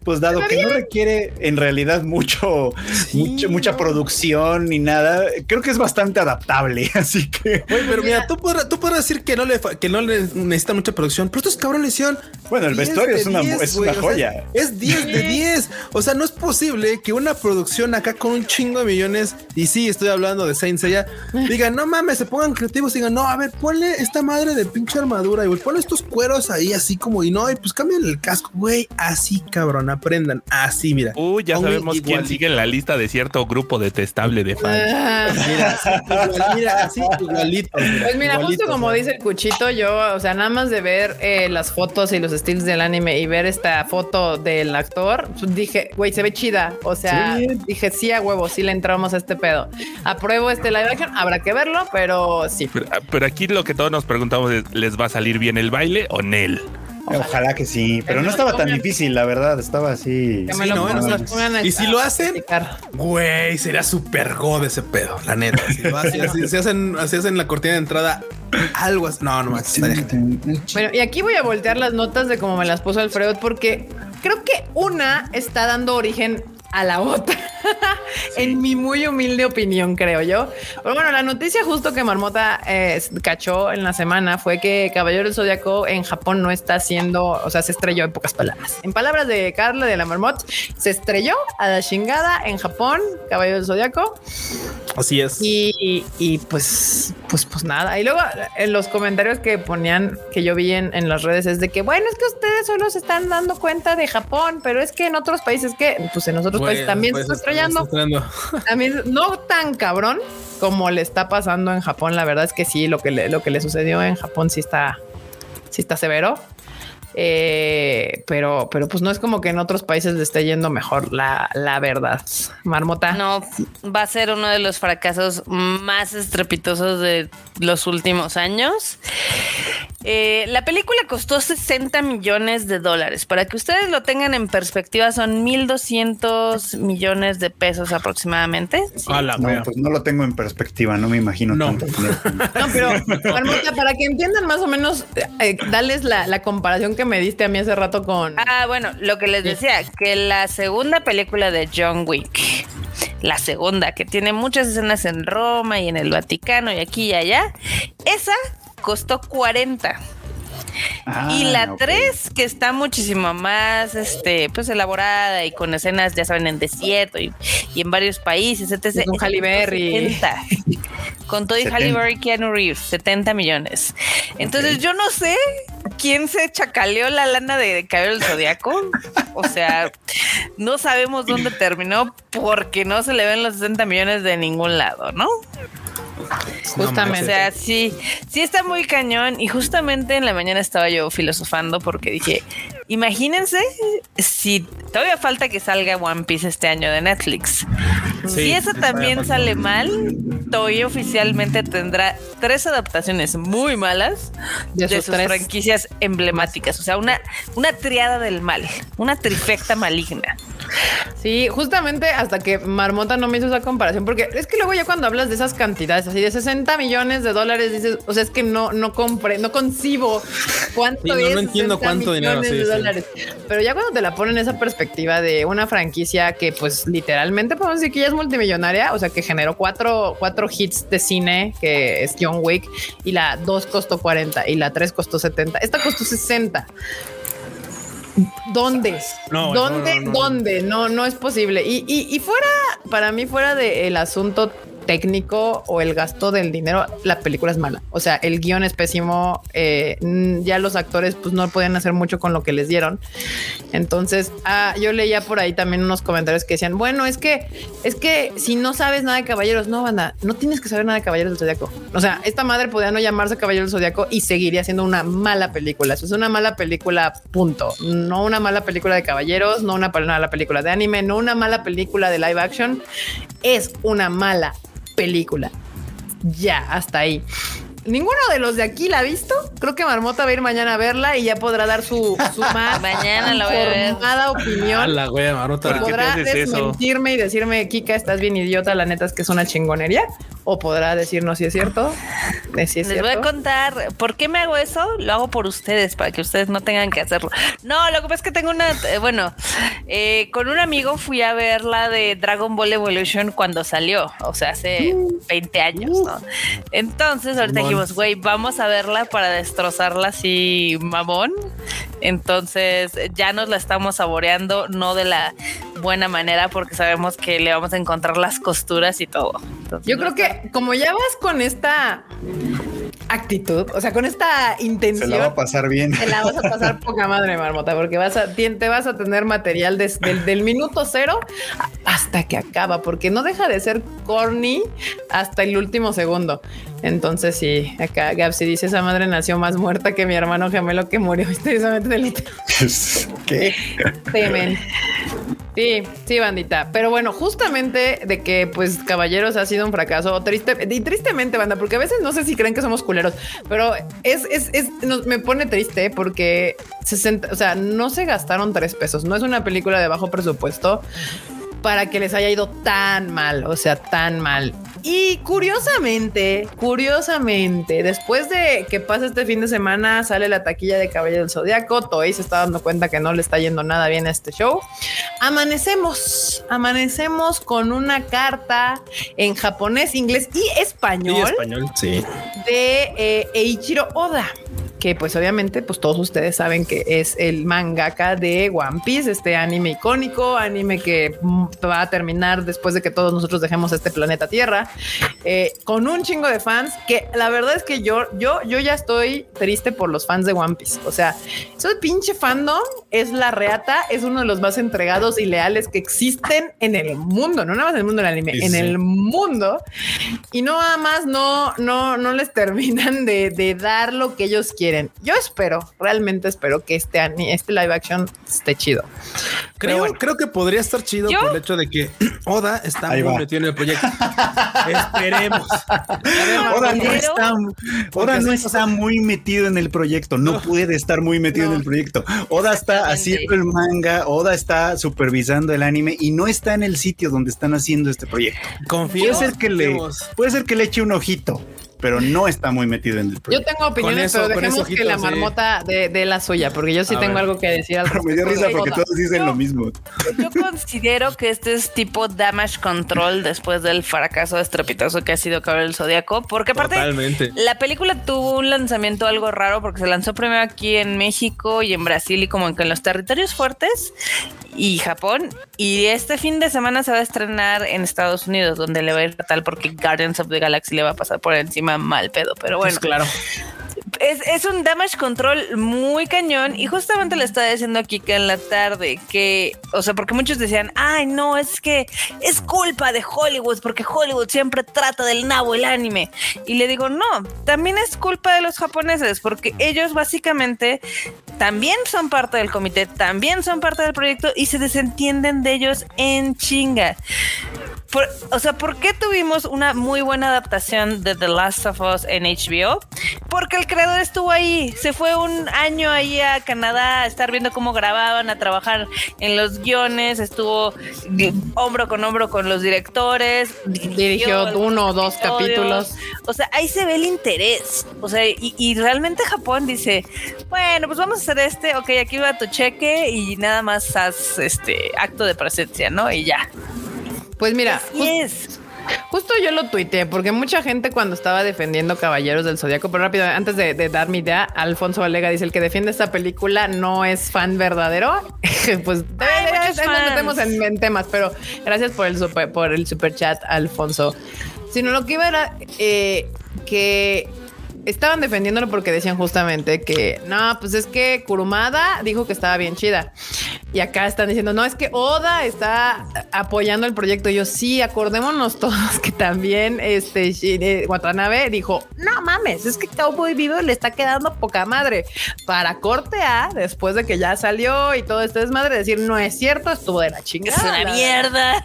pues dado que no requiere en realidad mucho, mucho mucha producción ni nada, creo que es bastante adaptable. Así que, Oye, pero mira, tú podrás, tú podrás decir que no le que no le necesita mucha producción, pero estos cabrones hicieron. bueno, el 10 vestuario es una, 10, es una o sea, joya. es 10 de 10. O sea, no es posible que una producción acá con un chingo de millones, y sí, estoy hablando de Saint Seiya, digan, no mames, se pongan creativos y digan, no, a ver, ponle esta madre de pinche armadura y güey, ponle estos cueros ahí así como, y no, y pues cambian el casco, güey, así cabrón, aprendan, así, mira. Uy, ya sabemos quién igualito. sigue en la lista de cierto grupo detestable de fans. Ah, Mira, así, igual, mira, así igualito. Pues mira, igualito, justo como dice el cuchito, yo, o sea, nada más de ver eh, las fotos y los estilos del anime y ver esta foto del actor, pues, dije, güey, se ve chida. O sea, Sí. dije, sí, a huevo, sí le entramos a este pedo. Apruebo este live action, habrá que verlo, pero sí. Pero, pero aquí lo que todos nos preguntamos es, ¿les va a salir bien el baile o Nel? Ojalá que sí, pero Que no estaba tan difícil, la verdad, estaba así. Que me Sí, lo no, pongan- o sea, nos pongan a- y si lo hacen. Güey, sería súper god ese pedo, la neta. Si lo hacen, si hacen, la cortina de entrada, algo así. No, no más. Bueno, y aquí voy a voltear las notas de cómo me las puso Alfredo, porque creo que una está dando origen a la otra, en mi muy humilde opinión, creo yo. Pero bueno, la noticia justo que Marmota eh, cachó en la semana fue que Caballero del Zodiaco en Japón no está haciendo, o sea, se estrelló en pocas palabras. En palabras de Carla de la Marmot, se estrelló a la chingada en Japón, Caballero del Zodiaco. Así es. Y, y, pues, pues, pues nada. Y luego en los comentarios que ponían, que yo vi en, en las redes, es de que bueno, es que ustedes solo se están dando cuenta de Japón, pero es que en otros países que, pues en otros países también pues, se está estrellando. está estrellando. También no tan cabrón como le está pasando en Japón. La verdad es que sí, lo que le, lo que le sucedió en Japón sí está, sí está severo. Eh, pero, pero pues no es como que en otros países le esté yendo mejor la, la verdad. Marmota. No, va a ser uno de los fracasos más estrepitosos de los últimos años. Eh, la película costó 60 millones de dólares. Para que ustedes lo tengan en perspectiva, son 1.200 millones de pesos aproximadamente. Sí. A la No, pues no lo tengo en perspectiva, no me imagino No. tanto. No, pero Marmota, para que entiendan más o menos, eh, dales la, la comparación que me diste a mí hace rato con. Ah, bueno, lo que les decía, que la segunda película de John Wick, la segunda, que tiene muchas escenas en Roma y en el Vaticano y aquí y allá, esa costó 40. Ah, y la ok. 3, que está muchísimo más este, pues elaborada y con escenas, ya saben, en desierto y, y en varios países, etc. Con esa Halle costó Berry. 70. Con todo y 70. Halle Berry y Keanu Reeves, 70 millones. Entonces, yo no sé quién se chacaleó la lana de Cabello del Zodiaco. O sea, no sabemos dónde terminó porque no se le ven los 60 millones de ningún lado, ¿no? Justamente. O sea, sí, sí está muy cañón. Y justamente en la mañana estaba yo filosofando porque dije, imagínense si todavía falta que salga One Piece este año de Netflix. Sí, si eso también sale mal, Toei oficialmente tendrá tres adaptaciones muy malas De de, sus tres. franquicias emblemáticas. O sea, una, una triada del mal, una trifecta maligna. Sí, justamente hasta que Marmota no me hizo esa comparación, porque es que luego ya cuando hablas de esas cantidades, así de 60 millones de dólares, dices, o sea, es que no, no compre, no concibo cuánto Sí, no, es. no entiendo 60 cuánto dinero, sí, sí. Dólares. Pero ya cuando te la ponen en esa perspectiva de una franquicia que, pues, literalmente podemos decir que ya es multimillonaria, o sea, que generó cuatro, cuatro hits de cine, que es John Wick, y la 2 costó 40 y la 3 costó 70. Esta costó 60. ¿Dónde? No, ¿Dónde? no, no, no. ¿Dónde? No, no es posible. Y, y, y fuera, para mí, fuera del asunto técnico o el gasto del dinero, la película es mala. O sea, el guion es pésimo. eh, ya los actores pues no podían hacer mucho con lo que les dieron. Entonces, ah, yo leía por ahí también unos comentarios que decían, bueno, es que, es que si no sabes nada de caballeros, no, banda, no tienes que saber nada de caballeros del zodiaco. O sea, esta madre podría no llamarse Caballero del Zodiaco y seguiría siendo una mala película. Eso es una mala película, punto. No una mala película de caballeros, no una mala película de anime, no una mala película de live action. Es una mala película. Ya, hasta ahí. Ninguno de los de aquí la ha visto. Creo que Marmota va a ir mañana a verla y ya podrá dar su, su más Mañana la voy a ver. opinión. A la wea, Marota. ¿Por qué te Podrá haces eso? desmentirme y decirme, Kika, estás bien idiota, la neta es que es una chingonería. O podrá decirnos si es cierto. si es Les voy a contar por qué me hago eso. Lo hago por ustedes, para que ustedes no tengan que hacerlo. No, lo que pasa es que tengo una. eh, bueno, eh, con un amigo fui a ver la de Dragon Ball Evolution cuando salió, o sea, hace 20 años, ¿no? Entonces, ahorita dijimos, güey, vamos a verla para destrozarla así, mamón. Entonces, ya nos la estamos saboreando, no de la buena manera, porque sabemos que le vamos a encontrar las costuras y todo. Entonces, Yo no creo está- que como ya vas con esta actitud, o sea, con esta Se intención, la va a pasar bien. te la vas a pasar poca madre, Marmota, porque vas a, te vas a tener material des- del, del minuto cero hasta que acaba, porque no deja de ser corny hasta el último segundo. Entonces, sí, acá Gabsi dice: Esa madre nació más muerta que mi hermano gemelo que murió misteriosamente del útero". ¿Qué? Sí, men. Sí, sí, bandita. Pero bueno, justamente de que pues Caballeros ha sido un fracaso triste y tristemente, banda, porque a veces no sé si creen que somos culeros, pero es, es, es me pone triste porque 60, o sea, no se gastaron tres pesos. No es una película de bajo presupuesto para que les haya ido tan mal, o sea, tan mal. Y curiosamente, curiosamente, después de que pasa este fin de semana, sale la taquilla de Caballero del Zodiaco, Toei se está dando cuenta que no le está yendo nada bien a este show. Amanecemos, amanecemos con una carta en japonés, inglés y Y español español, sí. de eh, Eiichiro Oda, que pues obviamente pues todos ustedes saben que es el mangaka de One Piece, este anime icónico, anime que mm, va a terminar después de que todos nosotros dejemos este planeta Tierra, eh, con un chingo de fans que la verdad es que yo, yo, yo ya estoy triste por los fans de One Piece. O sea, eso pinche fandom es la reata, es uno de los más entregados y leales que existen en el mundo, no nada más en el mundo del anime, Sí, en sí. el mundo y no nada más no, no, no les terminan de, de dar lo que ellos quieren. Yo espero, realmente espero que este, este live action esté chido. Creo, bueno. creo que podría estar chido ¿Yo? por el hecho de que Oda está Ahí muy va. metido en el proyecto. Esperemos. Ahora no está, ahora no está muy metido en el proyecto, no puede estar muy metido No. en el proyecto. Oda está haciendo el manga, Oda está supervisando el anime y no está en el sitio donde están haciendo este proyecto. Confío. Puede ser que le, puede ser que le eche un ojito, pero no está muy metido en el Yo proyecto. tengo opiniones, eso- pero dejemos que la sí. marmota de, de la suya, porque yo sí A tengo ver. algo que decir al Me dio respecto risa porque todos dicen lo mismo. Yo considero que este es tipo damage control después del fracaso estrepitoso que ha sido Caballero del Zodíaco, porque aparte Totalmente. la película tuvo un lanzamiento algo raro porque se lanzó primero aquí en México y en Brasil y como que en los territorios fuertes y Japón y este fin de semana se va a estrenar en Estados Unidos donde le va a ir fatal porque Guardians of the Galaxy le va a pasar por encima mal pedo, pero bueno. Pues claro. Es, es un damage control muy cañón y justamente le estaba diciendo aquí que en la tarde que, o sea, porque muchos decían, ay no, es que es culpa de Hollywood porque Hollywood siempre trata del nabo el anime. Y le digo, no, también es culpa de los japoneses porque ellos básicamente también son parte del comité, también son parte del proyecto y se desentienden de ellos en chinga. Por- o sea, ¿por qué tuvimos una muy buena adaptación de The Last of Us en HBO? Porque el creador estuvo ahí, se fue un año ahí a Canadá a estar viendo cómo grababan, a trabajar en los guiones, estuvo hombro con hombro con los directores, Dirigió uno o dos capítulos. O sea, ahí se ve el interés. O sea, y, y realmente Japón dice, bueno, pues vamos a hacer este, ok, aquí va tu cheque y nada más haz este acto de presencia, ¿no? Y ya. Pues mira. Justo yo lo tuiteé porque mucha gente cuando estaba defendiendo Caballeros del Zodíaco, pero rápido, antes de, de dar mi idea, Alfonso Valega dice el que defiende esta película no es fan verdadero. pues nos metemos en, en temas, pero gracias por el super, por el super chat, Alfonso. Sino lo que iba era eh, que estaban defendiéndolo porque decían justamente que no, pues es que Kurumada dijo que estaba bien chida. Y acá están diciendo, no, es que Oda está apoyando el proyecto. Y yo sí, acordémonos todos que también este eh, Watanabe dijo, no mames, es que Cowboy Vivo le está quedando poca madre para corte A después de que ya salió y todo esto es madre decir, no es cierto, estuvo de la chingada. Es una mierda.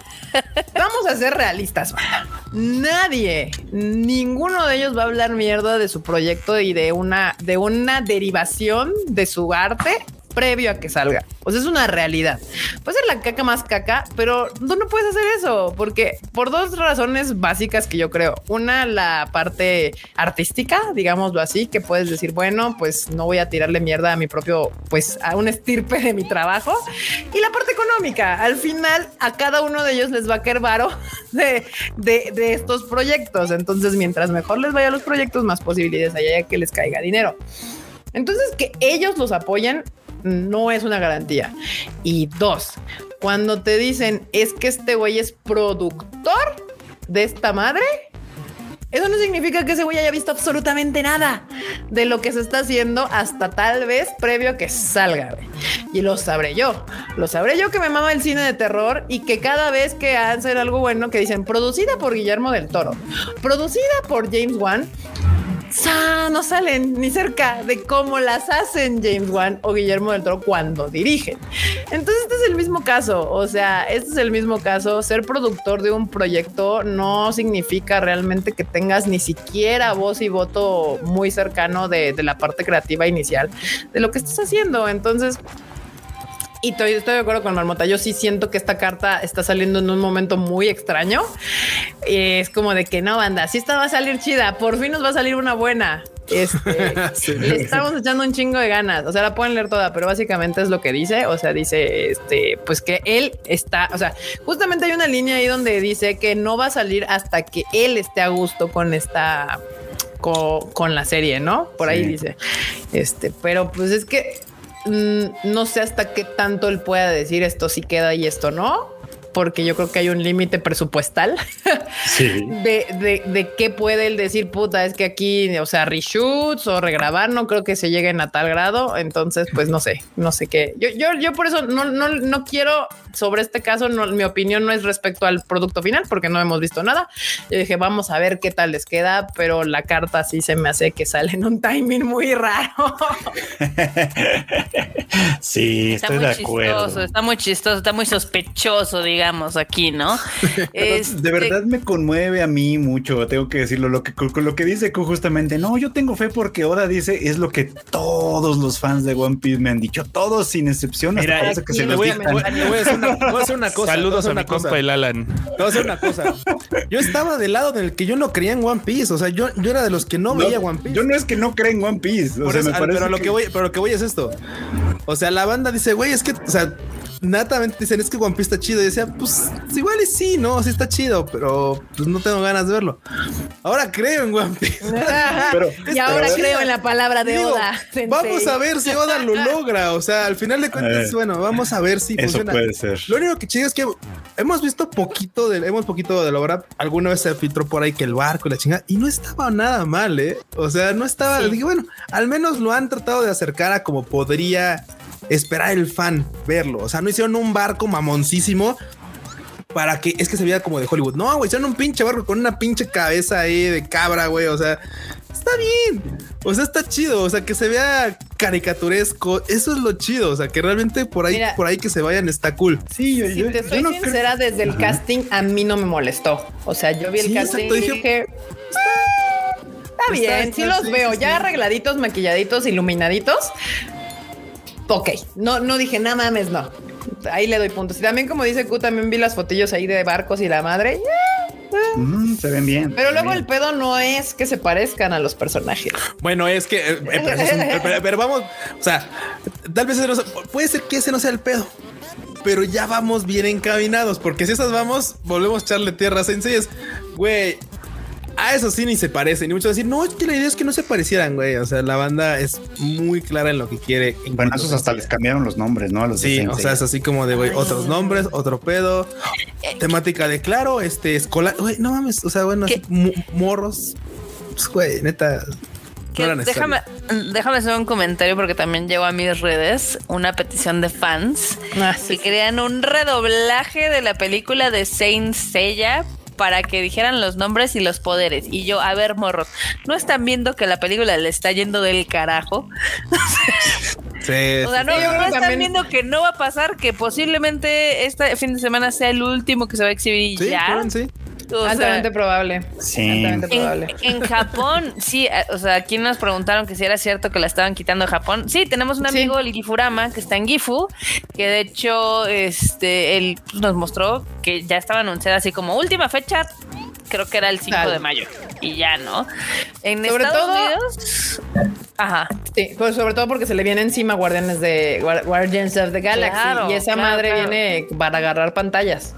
Vamos a ser realistas. banda. Nadie, ninguno de ellos va a hablar mierda de su proyecto y de una, de una derivación de su arte previo a que salga. O sea, es una realidad. Puede ser la caca más caca, pero tú no puedes hacer eso porque por dos razones básicas que yo creo. Una, la parte artística, digámoslo así, que puedes decir, bueno, pues no voy a tirarle mierda a mi propio, pues a un estirpe de mi trabajo. Y la parte económica, al final a cada uno de ellos les va a caer varo de, de, estos proyectos. Entonces, mientras mejor les vaya a los proyectos, más posibilidades hay de que les caiga dinero. Entonces, que ellos los apoyen no es una garantía. Y dos, cuando te dicen es que este güey es productor de esta madre, eso no significa que ese güey haya visto absolutamente nada de lo que se está haciendo hasta tal vez previo a que salga. Y lo sabré yo. Lo sabré yo que me mama el cine de terror y que cada vez que hacen algo bueno que dicen producida por Guillermo del Toro, producida por James Wan, sa- no salen ni cerca de cómo las hacen James Wan o Guillermo del Toro cuando dirigen. Entonces este es el mismo caso, o sea, este es el mismo caso. Ser productor de un proyecto no significa realmente que tengas ni siquiera voz y voto muy cercano de, de la parte creativa inicial de lo que estás haciendo. Entonces, y estoy, estoy de acuerdo con Marmota. Yo sí siento que esta carta está saliendo en un momento muy extraño. Es como de que no, banda, sí esta va a salir chida. Por fin nos va a salir una buena. Este, Sí. le estamos echando un chingo de ganas. O sea, la pueden leer toda, pero básicamente es lo que dice. O sea, dice este, pues que él está, o sea, justamente hay una línea ahí donde dice que no va a salir hasta que él esté a gusto con esta, co- con, la serie, ¿no? Por ahí dice. Este, pero pues es que no sé hasta qué tanto él pueda decir esto sí queda y esto no. Porque yo creo que hay un límite presupuestal Sí. de, de, de qué puede él decir, puta, es que aquí, o sea, reshoots o regrabar, no creo que se lleguen a tal grado. Entonces, pues no sé, no sé qué. Yo, yo, yo por eso no, no, no quiero sobre este caso, no, mi opinión no es respecto al producto final, porque no hemos visto nada. Yo dije, vamos a ver qué tal les queda, pero la carta sí se me hace que sale en un timing muy raro. Sí, Está estoy muy de acuerdo. chistoso, está muy chistoso, está muy sospechoso, digamos, aquí, ¿no? Este, De verdad me conmueve a mí mucho, tengo que decirlo, lo que, lo que dice Q justamente, no, yo tengo fe porque Oda dice, es lo que todos los fans de One Piece me han dicho, todos sin excepción, hasta Mira, parece que aquí se le los voy a, voy voy hacer una, voy a hacer una cosa. Saludos a mi hacer una cosa. compa el Alan. Te voy a hacer una cosa. Yo estaba del lado del que yo no creía en One Piece. O sea, yo, yo era de los que no, No, veía One Piece. Yo no es que no creen en One Piece, o sea, eso, me al- parece pero, lo que... voy, pero lo que voy es esto. O sea, la banda dice, güey, es que, o sea, natamente dicen, es que One Piece está chido. Y decía, pues igual y sí, no, sí está chido, pero pues no tengo ganas de verlo. Ahora creo en One Piece. Pero- y ahora pero- creo en la palabra de Digo, Oda. sensei. vamos a ver si Oda lo logra. O sea, al final de cuentas, Eh, bueno, vamos a ver si Eso funciona. puede ser. Lo único que chido es que hemos visto poquito de, hemos poquito de la obra. Alguna vez se filtró por ahí que el barco y la chingada y no estaba nada mal, eh. O sea, no estaba. Sí. Dije, bueno, al menos lo han tratado de acercar a como podría esperar el fan verlo. O sea, no hicieron un barco mamoncísimo para que es que se viera como de Hollywood. No, güey, hicieron un pinche barco con una pinche cabeza ahí de cabra, güey. O sea, está bien. O sea, está chido. O sea, que se vea caricaturesco. Eso es lo chido. O sea, que realmente por ahí, Mira. por ahí que se vayan está cool. Sí, yo, Si yo- te yo soy no creo- sincera, desde el casting a mí no me molestó. O sea, yo vi el Sí, casting exacto, y dije, dije, está, está bien, está, sí los sí, veo, sí, ya sí. arregladitos, maquilladitos, iluminaditos. Ok, no, no dije, nada mames, no. Ahí le doy puntos. Y también, como dice Q, también vi las fotillos ahí de barcos y la madre. Mm, se ven bien. Pero luego el pedo no es que se parezcan a los personajes. Bueno, es que, eh, eh, pero, eso es un- eh, pero- pero vamos, o sea, tal vez ese no sea- puede ser que ese no sea el pedo, pero ya vamos bien encaminados, porque si esas vamos, volvemos a echarle tierra a güey, a eso sí ni se parecen. Y muchos decir, no, es que la idea es que no se parecieran, güey. O sea, la banda es muy clara en lo que quiere. en Bueno, esos hasta les cambiaron los nombres, ¿no? A los de Sí, o sea, es así como de, güey, otros nombres, otro pedo. Eh, Temática de claro, este, escolar. Güey, no mames, o sea, bueno, así, morros. Pues, güey, neta. No déjame, déjame hacer un comentario porque también llegó a mis redes una petición de fans Ah, que querían un redoblaje de la película de Saint Seiya para que dijeran los nombres y los poderes. Y yo, a ver, morros, ¿no están viendo que la película le está yendo del carajo? Sí, O sea, no, Sí, no están también- viendo que no va a pasar, que posiblemente este fin de semana sea el último que se va a exhibir y sí, ya. sí. O sea, altamente probable. Sí. Altamente probable. En, en Japón, sí, eh, o sea, aquí nos preguntaron que si era cierto que la estaban quitando de Japón. Sí, tenemos un Sí. amigo, el Gifurama, que está en Gifu, que de hecho, este, él nos mostró que ya estaba anunciada así como última fecha, creo que era el 5 Tal. de mayo. Y ya, ¿no? En Sobre Estados todo- Unidos. Ajá. Sí, pues sobre todo porque se le viene encima Guardianes de Guar- Guardians of the Galaxy Claro, y esa claro, madre claro. viene para agarrar pantallas.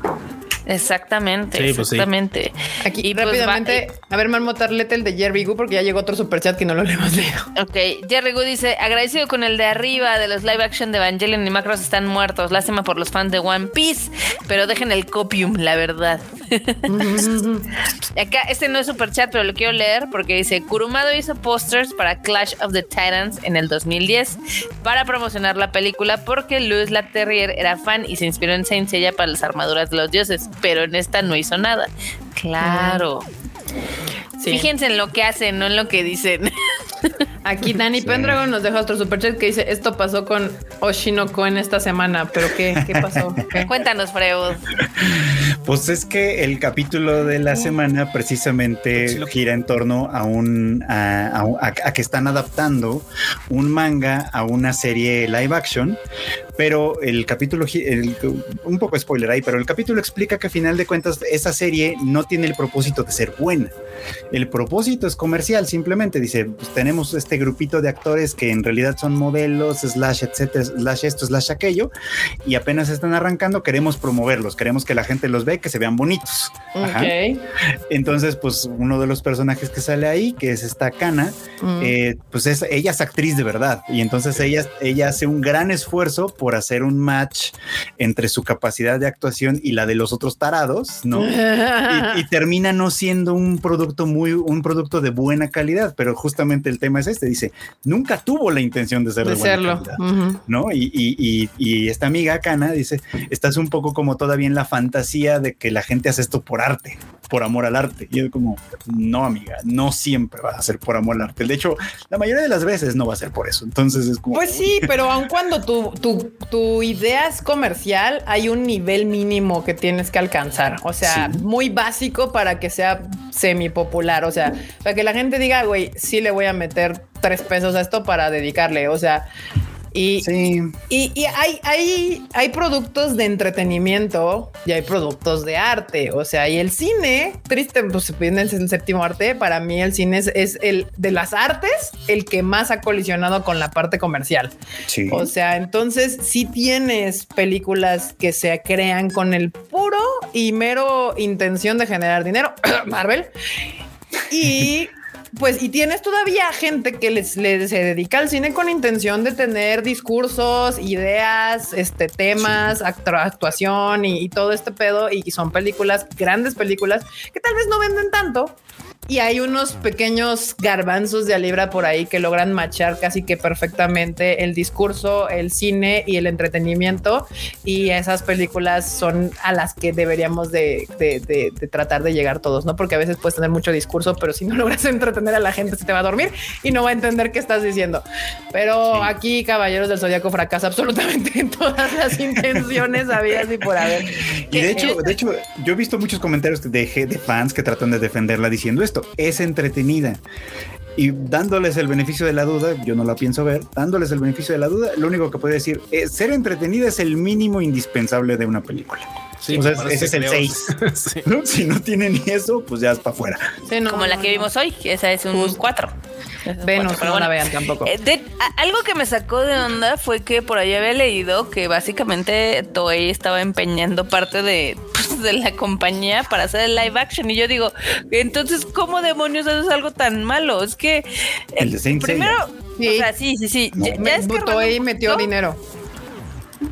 Exactamente, Sí, pues sí. exactamente. Aquí Y pues rápidamente, a ver, Marmota, léete el de Jerry Gu porque ya llegó otro superchat que no lo hemos leído. Ok, Jerry Gu dice, agradecido con el de arriba de los live action de Evangelion y Macross están muertos. Lástima por los fans de One Piece, pero dejen el copium, la verdad. Acá, este no es super chat, pero lo quiero leer porque dice, Kurumado hizo posters para Clash of the Titans en el 2010 para promocionar la película porque Louis Laterrier era fan y se inspiró en Saint Seiya para las armaduras de los dioses, pero en esta no hizo nada. Claro. Sí. Fíjense en lo que hacen, no en lo que dicen. Aquí Dani Pendragon nos deja otro superchat que dice, esto pasó con Oshinoko en esta semana, pero ¿qué, qué pasó? ¿Qué? Cuéntanos, Freud. Pues es que el capítulo de la semana precisamente gira en torno a un a, a- a- a que están adaptando un manga a una serie live action, pero el capítulo el- un poco spoiler ahí, pero el capítulo explica que a final de cuentas esa serie no tiene el propósito de ser buena. El propósito es comercial, simplemente dice, pues tenemos este grupito de actores que en realidad son modelos, slash, etcétera, slash esto, slash aquello, y apenas están arrancando, queremos promoverlos, queremos que la gente los ve, que se vean bonitos. Ajá. Ok. Entonces, pues uno de los personajes que sale ahí, que es esta Kana, Mm. eh, pues es, ella es actriz de verdad. Y entonces ella, ella hace un gran esfuerzo por hacer un match entre su capacidad de actuación y la de los otros tarados, ¿no? y, y termina no siendo un producto muy, un producto de buena calidad, pero justamente el tema es este, dice, nunca tuvo la intención de ser de, de buena serlo. calidad. ¿no? Y, y- y- y esta amiga Kana dice, estás un poco como todavía en la fantasía de que la gente hace esto por arte, por amor al arte. Y yo como, no, amiga, no siempre va a ser por amor al arte. De hecho, la mayoría de las veces no va a ser por eso. Entonces es como... Pues sí, pero aun cuando tu, tu, tu idea es comercial, hay un nivel mínimo que tienes que alcanzar. O sea, Sí. muy básico para que sea semi popular. O sea, para que la gente diga, güey, sí le voy a meter tres pesos a esto para dedicarle. O sea, y, Sí, y, y hay, hay, hay productos de entretenimiento y hay productos de arte. O sea, y el cine, triste, pues viene el séptimo arte. Para mí, el cine es, es el de las artes, el que más ha colisionado con la parte comercial. sí. O sea, entonces si tienes películas que se crean con el puro y mero intención de generar dinero, Marvel. Y pues, y tienes todavía gente que les, le- se dedica al cine con intención de tener discursos, ideas, este, temas, actu- actuación y, y todo este pedo. Y son películas, grandes películas, que tal vez no venden tanto. Y hay unos pequeños garbanzos de libra por ahí que logran machar casi que perfectamente el discurso, el cine y el entretenimiento. Y esas películas son a las que deberíamos de, de- de- de tratar de llegar todos, ¿no? Porque a veces puedes tener mucho discurso, pero si no logras entretener a la gente, se te va a dormir y no va a entender qué estás diciendo. Pero aquí, Caballeros del Zodíaco fracasa absolutamente en todas las intenciones habidas y por haber. Y de hecho, de hecho, yo he visto muchos comentarios de, de fans que tratan de defenderla diciendo es entretenida. Y dándoles el beneficio de la duda, yo no la pienso ver, dándoles el beneficio de la duda, lo único que puedo decir es ser entretenida es el mínimo indispensable de una película. Sí, o sea, parece ese es el que 6. Sí. Si no tiene ni eso, pues ya es para afuera. Sí, no, Como la no, que vimos hoy, que esa es un Justo. 4. Venus, no la vean tampoco. Eh, de- a- algo que me sacó de onda fue que por ahí había leído que básicamente Toei estaba empeñando parte de, pues, de la compañía para hacer el live action. Y yo digo, entonces, ¿cómo demonios haces algo tan malo? Es que. eh, El de Saint Primero, Sí. o sea, sí, sí, sí. No. ya- ya Me- escarbando Toei metió dinero.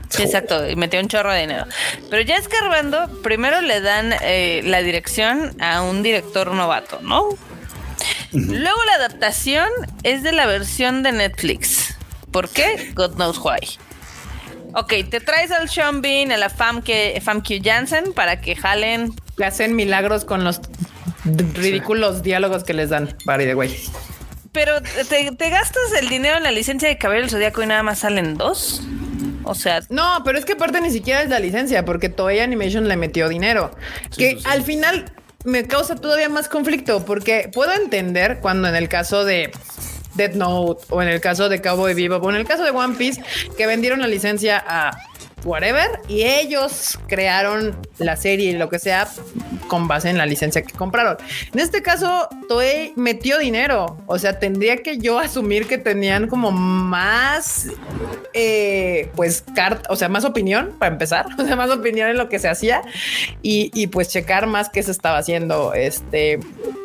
Sí, exacto, y metió un chorro de dinero. Pero ya escarbando, primero le dan eh, la dirección a un director novato, ¿no? Luego la adaptación es de la versión de Netflix. ¿Por qué? God knows why. Ok, te traes al Sean Bean, a la Famke, Famke Janssen para que jalen. Que hacen milagros con los ridículos diálogos que les dan. By the way. Pero te, te gastas el dinero en la licencia de Caballero del Zodíaco y nada más salen dos. O sea, No, pero es que aparte ni siquiera es la licencia, porque Toei Animation le metió dinero. que al final me causa todavía más conflicto, porque puedo entender cuando en el caso de Death Note o en el caso de Cowboy Bebop o en el caso de One Piece, que vendieron la licencia a whatever y ellos crearon la serie y lo que sea con base en la licencia que compraron. En este caso, Toei metió dinero, o sea, tendría que yo asumir que tenían como más eh, pues carta, o sea, más opinión para empezar, o sea, más opinión en lo que se hacía y, y, pues checar más qué se estaba haciendo. Este,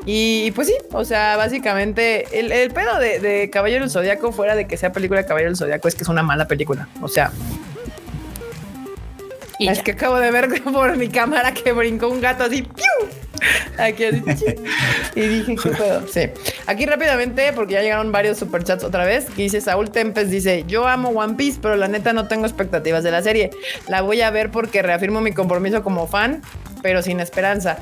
y pues sí, o sea, básicamente el, pedo de, de Caballero del Zodíaco, fuera de que sea película de Caballero del Zodíaco, es que es una mala película. O sea, y es ya. que acabo de ver por mi cámara que brincó un gato así. ¡piu! Aquí así. Y dije, ¿qué pedo? Sí. Aquí rápidamente, porque ya llegaron varios superchats otra vez. Que dice Saúl Tempes: dice: Yo amo One Piece, pero la neta no tengo expectativas de la serie. La voy a ver porque reafirmo mi compromiso como fan, pero sin esperanza.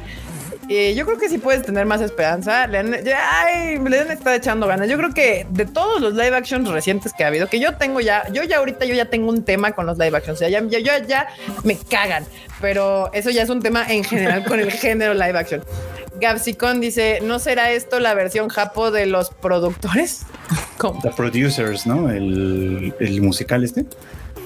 Yo creo que sí puedes tener más esperanza. Le han, ya, ay, estado echando ganas. Yo creo que de todos los live actions recientes que ha habido, que yo tengo ya, yo ya ahorita yo ya tengo un tema con los live actions. O sea, ya, ya, ya, me cagan. Pero eso ya es un tema en general con el género live action. Gabsicon dice: ¿No será esto la versión japo de los productores? ¿Cómo? The Producers, ¿no? El, el musical este.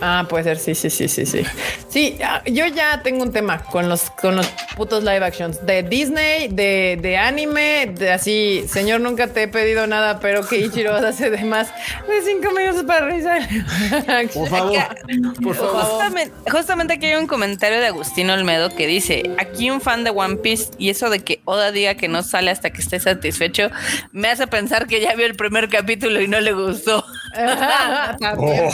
Ah, puede ser, sí, sí, sí, sí, sí. Sí, ah, yo ya tengo un tema con los, con los putos live actions de Disney, de, de anime, de así, señor, nunca te he pedido nada, pero que Ichiro hace de más de cinco minutos para revisar. Por favor, por favor. Justamente, justamente aquí hay un comentario de Agustino Olmedo que dice, aquí un fan de One Piece y eso de que Oda diga que no sale hasta que esté satisfecho, me hace pensar que ya vio el primer capítulo y no le gustó. También.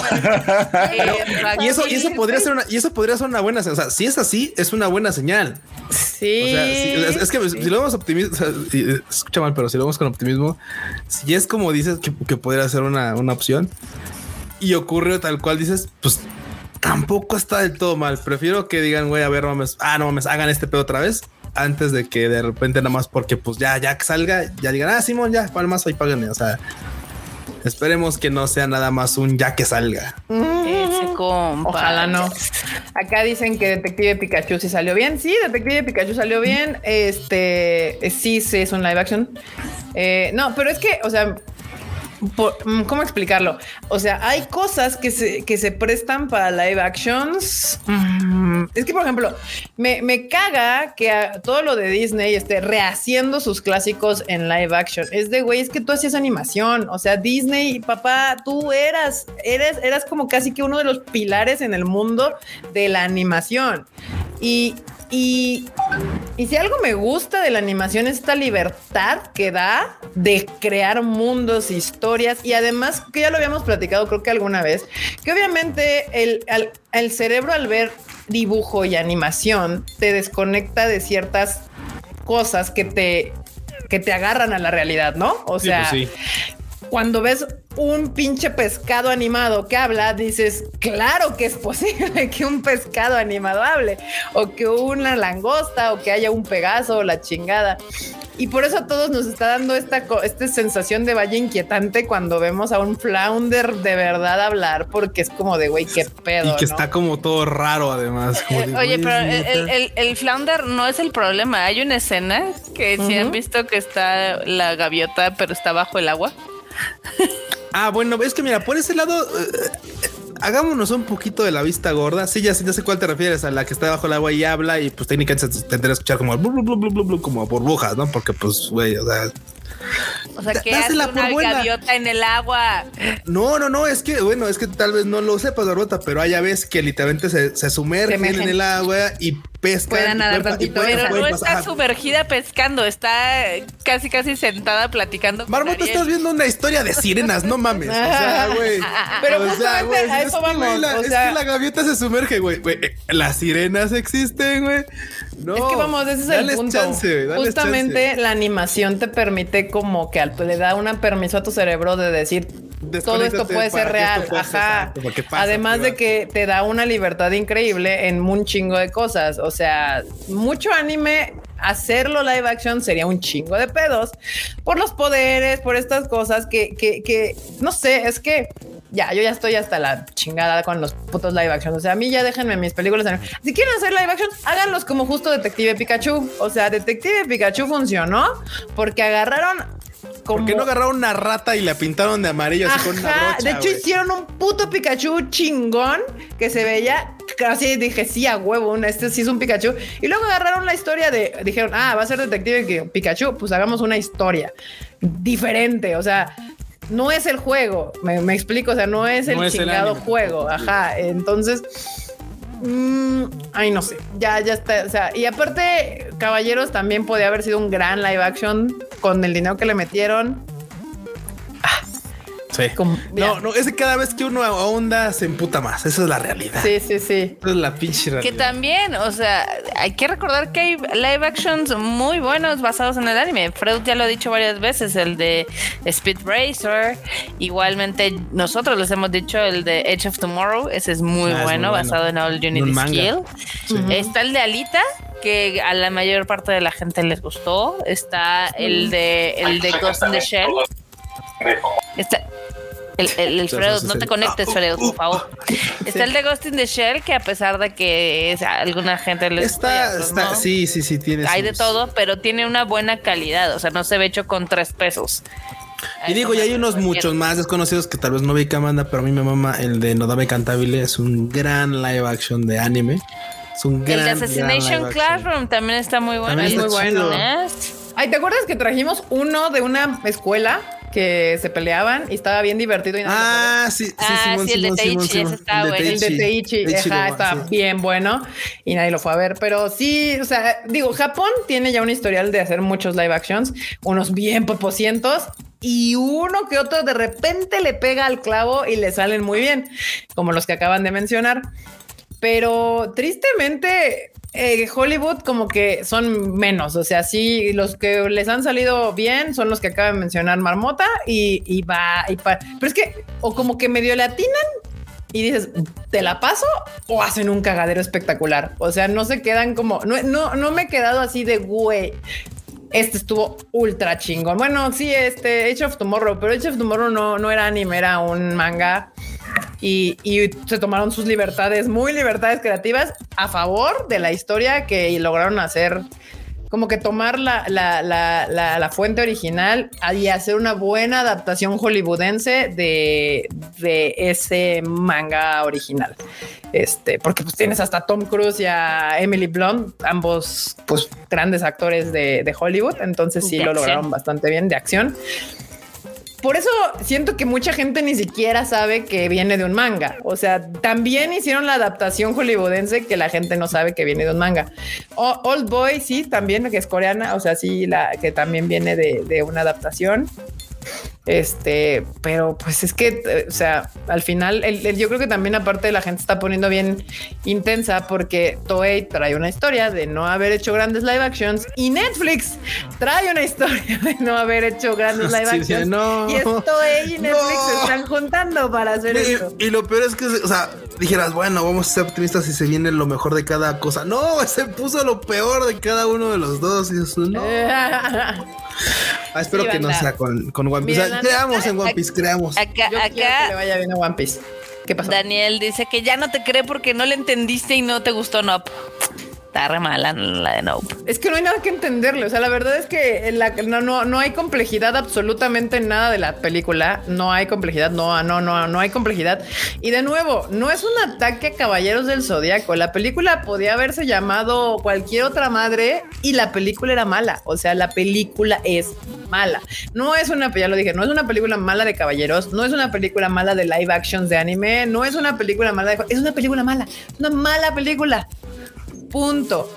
Y eso, y eso podría ser una, y eso podría ser una buena, señal. o sea, si es así, es una buena señal. Sí. O sea, si- es, es que si lo vemos optimismo, o sea, y- eh, escucha mal, pero si lo vemos con optimismo, si es como dices que, que podría ser una, una opción y ocurre tal cual dices, pues tampoco está del todo mal. Prefiero que digan, güey, a ver, mames, ah, no mames, hagan este pedo otra vez antes de que de repente nada más porque pues ya, ya que salga, ya digan, ah, Simón, ya, para más ahí páganme. O sea, esperemos que no sea nada más un ya que salga. Ese compa. Ojalá no. Acá dicen que Detective Pikachu sí salió bien. Sí, Detective Pikachu salió bien. Este sí, sí, es un live action. Eh, no, pero es que, o sea, por- mm, ¿cómo explicarlo? O sea, hay cosas que se, que se prestan para live actions. Mm, Es que, por ejemplo, me, me caga que todo lo de Disney esté rehaciendo sus clásicos en live action. Es de, güey, es que tú hacías animación. O sea, Disney, papá, tú eras, eres, eras como casi que uno de los pilares en el mundo de la animación. Y, y, y si algo me gusta de la animación es esta libertad que da de crear mundos, historias y además que ya lo habíamos platicado creo que alguna vez, que obviamente el, al- el cerebro al ver dibujo y animación te desconecta de ciertas cosas que te, que te agarran a la realidad, ¿no? O Sí, sea, pues sí. Cuando ves un pinche pescado animado que habla, dices, claro que es posible que un pescado animado hable, o que una langosta, o que haya un pegaso, o la chingada. Y por eso a todos nos está dando esta, esta sensación de valle inquietante cuando vemos a un flounder de verdad hablar, porque es como de, güey, qué pedo. Y que ¿no? está como todo raro, además. como de, Eh, Oye, pero el, flounder no es el problema. Hay una escena que si han visto que está la gaviota, pero está bajo el agua. Ah, bueno, es que mira, por ese lado, eh, hagámonos un poquito de la vista gorda. Sí, ya, sé- ya sé cuál te refieres, a la que está bajo el agua y habla y pues técnicamente se tendría que escuchar como como burbujas, ¿no? Porque pues, güey, o sea, O sea, que hace por una buena. gaviota en el agua. no, no, no, es que, bueno, es que tal vez no lo sepas, Barbota, pero hay aves que literalmente se, se sumergen Se en el agua y pescan. Pueden nadar tantito, pueden- Pero no está sumergida pescando, está casi casi sentada platicando. Barbota, estás viendo una historia de sirenas, no mames. O sea, güey. Pero o sea, güey, a es eso que, vamos, la- o es que la gaviota se sumerge, güey. Güey, eh, Las sirenas existen, güey. No. Es que vamos, ese es el punto. chance, Justamente chance. la animación te permite como que al- le da un permiso a tu cerebro de decir todo esto puede ser real. Ajá. pasa, Además de que te da una libertad increíble en un chingo de cosas. O sea, mucho anime. Hacerlo live action sería un chingo de pedos por los poderes, por estas cosas que, que, que no sé, es que ya, yo ya estoy hasta la chingada con los putos live action. O sea, a mí ya déjenme mis películas. Si quieren hacer live action, háganlos como justo Detective Pikachu. O sea, Detective Pikachu funcionó porque agarraron como. ¿Por qué no agarraron una rata y la pintaron de amarillo así con una Ajá, brocha? de hecho hicieron un puto Pikachu chingón que se veía casi dije sí a huevo, este sí es un Pikachu y luego agarraron la historia de dijeron, "Ah, va a ser detective Pikachu, pues hagamos una historia diferente, o sea, no es el juego, me, me explico, o sea, no es el No es el chingado juego, ajá, entonces mm, ay, no sé, ya, ya está. O sea, y aparte, Caballeros también podía haber sido un gran live action con el dinero que le metieron. Sí. Como- No, no, es que cada vez que uno ahonda se emputa más. Esa es la realidad. Sí, sí, sí. Esa es la pinche Que realidad. también, o sea, hay que recordar que hay live actions muy buenos basados en el anime. Freud ya lo ha dicho varias veces, el de Speed Racer. Igualmente, nosotros les hemos dicho el de Edge of Tomorrow. Ese es muy Ah, es bueno, muy bueno. basado en All You Need Un Is manga. Skill. Está el de Alita, que a la mayor parte de la gente les gustó. Está el de el de Ghost in the Shell. Está el, el, el Freud, no te conectes, Freud, por favor. Está el de Ghost in the Shell, que a pesar de que es- alguna gente les Está, gusta, está, no. sí, sí, sí, tiene hay de todo, pero tiene una buena calidad, o sea, no se ve hecho con tres pesos. Y digo, y hay unos muchos más desconocidos que tal vez no vi que manda, pero a mí me mama el de Nodame Cantabile. Es un gran live action de anime. Es un gran. El de gran Assassination. Classroom también está muy bueno. También está muy chido. bueno. Ay, ¿te acuerdas que trajimos uno de una escuela que se peleaban y estaba bien divertido? Y lo Ah, sí, sí, Ah, Simón, sí, el de Teichi, Simón, ese El bueno. El de Teichi, Teichi ajá, Loba, está sí. bien bueno y nadie lo fue a ver, pero sí, o sea, digo, Japón tiene ya un historial de hacer muchos live actions, unos bien popocientos y uno que otro de repente le pega al clavo y le salen muy bien, como los que acaban de mencionar. Pero tristemente, eh, Hollywood como que son menos. O sea, sí, los que les han salido bien son los que acaba de mencionar Marmota y, va. Y pa- Pero es que, o como que medio le atinan y dices, ¿te la paso? O hacen un cagadero espectacular. O sea, no se quedan como, no, no, no me he quedado así de güey. Este estuvo ultra chingón. Bueno, sí, este Age of Tomorrow, pero Age of Tomorrow no, no era anime, era un manga. Y, y se tomaron sus libertades, muy libertades creativas, a favor de la historia que lograron hacer. Como que tomar la, la, la, la, la fuente original y hacer una buena adaptación hollywoodense de, de ese manga original. Este, porque pues tienes hasta Tom Cruise y a Emily Blunt, ambos pues grandes actores de, de Hollywood. Entonces sí De lo acción. lograron bastante bien de acción. Por eso siento que mucha gente ni siquiera sabe que viene de un manga. O sea, también hicieron la adaptación hollywoodense que la gente no sabe que viene de un manga. Old Boy, sí, también, que es coreana. O sea, sí, la que también viene de, de una adaptación. Este, pero pues es que, eh, o sea, al final, el- el- yo creo que también aparte la gente está poniendo bien intensa porque Toei trae una historia de no haber hecho grandes live actions y Netflix trae una historia de no haber hecho grandes live Sí, sí, actions. no. Y es Toei y Netflix No. se están juntando para hacer esto. Y, y lo peor es que, o sea, dijeras, bueno, vamos a ser optimistas y se viene lo mejor de cada cosa. No, se puso lo peor de cada uno de los dos. Y eso no. Ah, espero Sí, que no sea con, con One Piece. Creamos en One Piece, creamos. Acá, Yo quiero que le acá vaya bien a One Piece. ¿Qué pasó? Daniel dice que ya no te cree porque no le entendiste y no te gustó Nop. Está re mala la de Nope. Es que no hay nada que entenderle. O sea, la verdad es que la- no, no, no hay complejidad absolutamente en nada de la película. No hay complejidad, no, no, no, no hay complejidad. Y de nuevo, no es un ataque a Caballeros del Zodiaco. La película podía haberse llamado cualquier otra madre y la película era mala. O sea, la película es mala. No es una, ya lo dije, no es una película mala de caballeros, no es una película mala de live actions de anime, no es una película mala de, es una película mala, una mala película. Punto.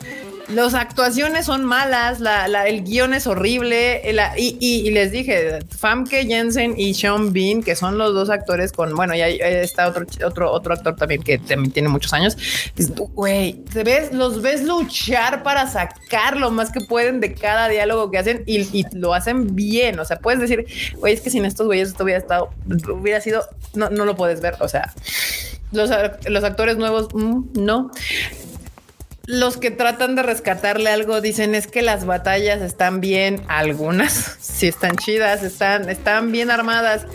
Las actuaciones son malas, la, la- el guion es horrible. la- y, y- y les dije, Famke Jensen y Sean Bean, que son los dos actores con, bueno, y ahí está otro, otro, otro actor también que también tiene muchos años. Güey, ves, los ves luchar para sacar lo más que pueden de cada diálogo que hacen y, y lo hacen bien. O sea, puedes decir, güey, es que sin estos güeyes esto hubiera estado, hubiera sido, no, no lo puedes ver. O sea, los, los actores nuevos, mm, no los que tratan de rescatarle algo dicen es que las batallas están bien, algunas sí están chidas, están, están bien armadas,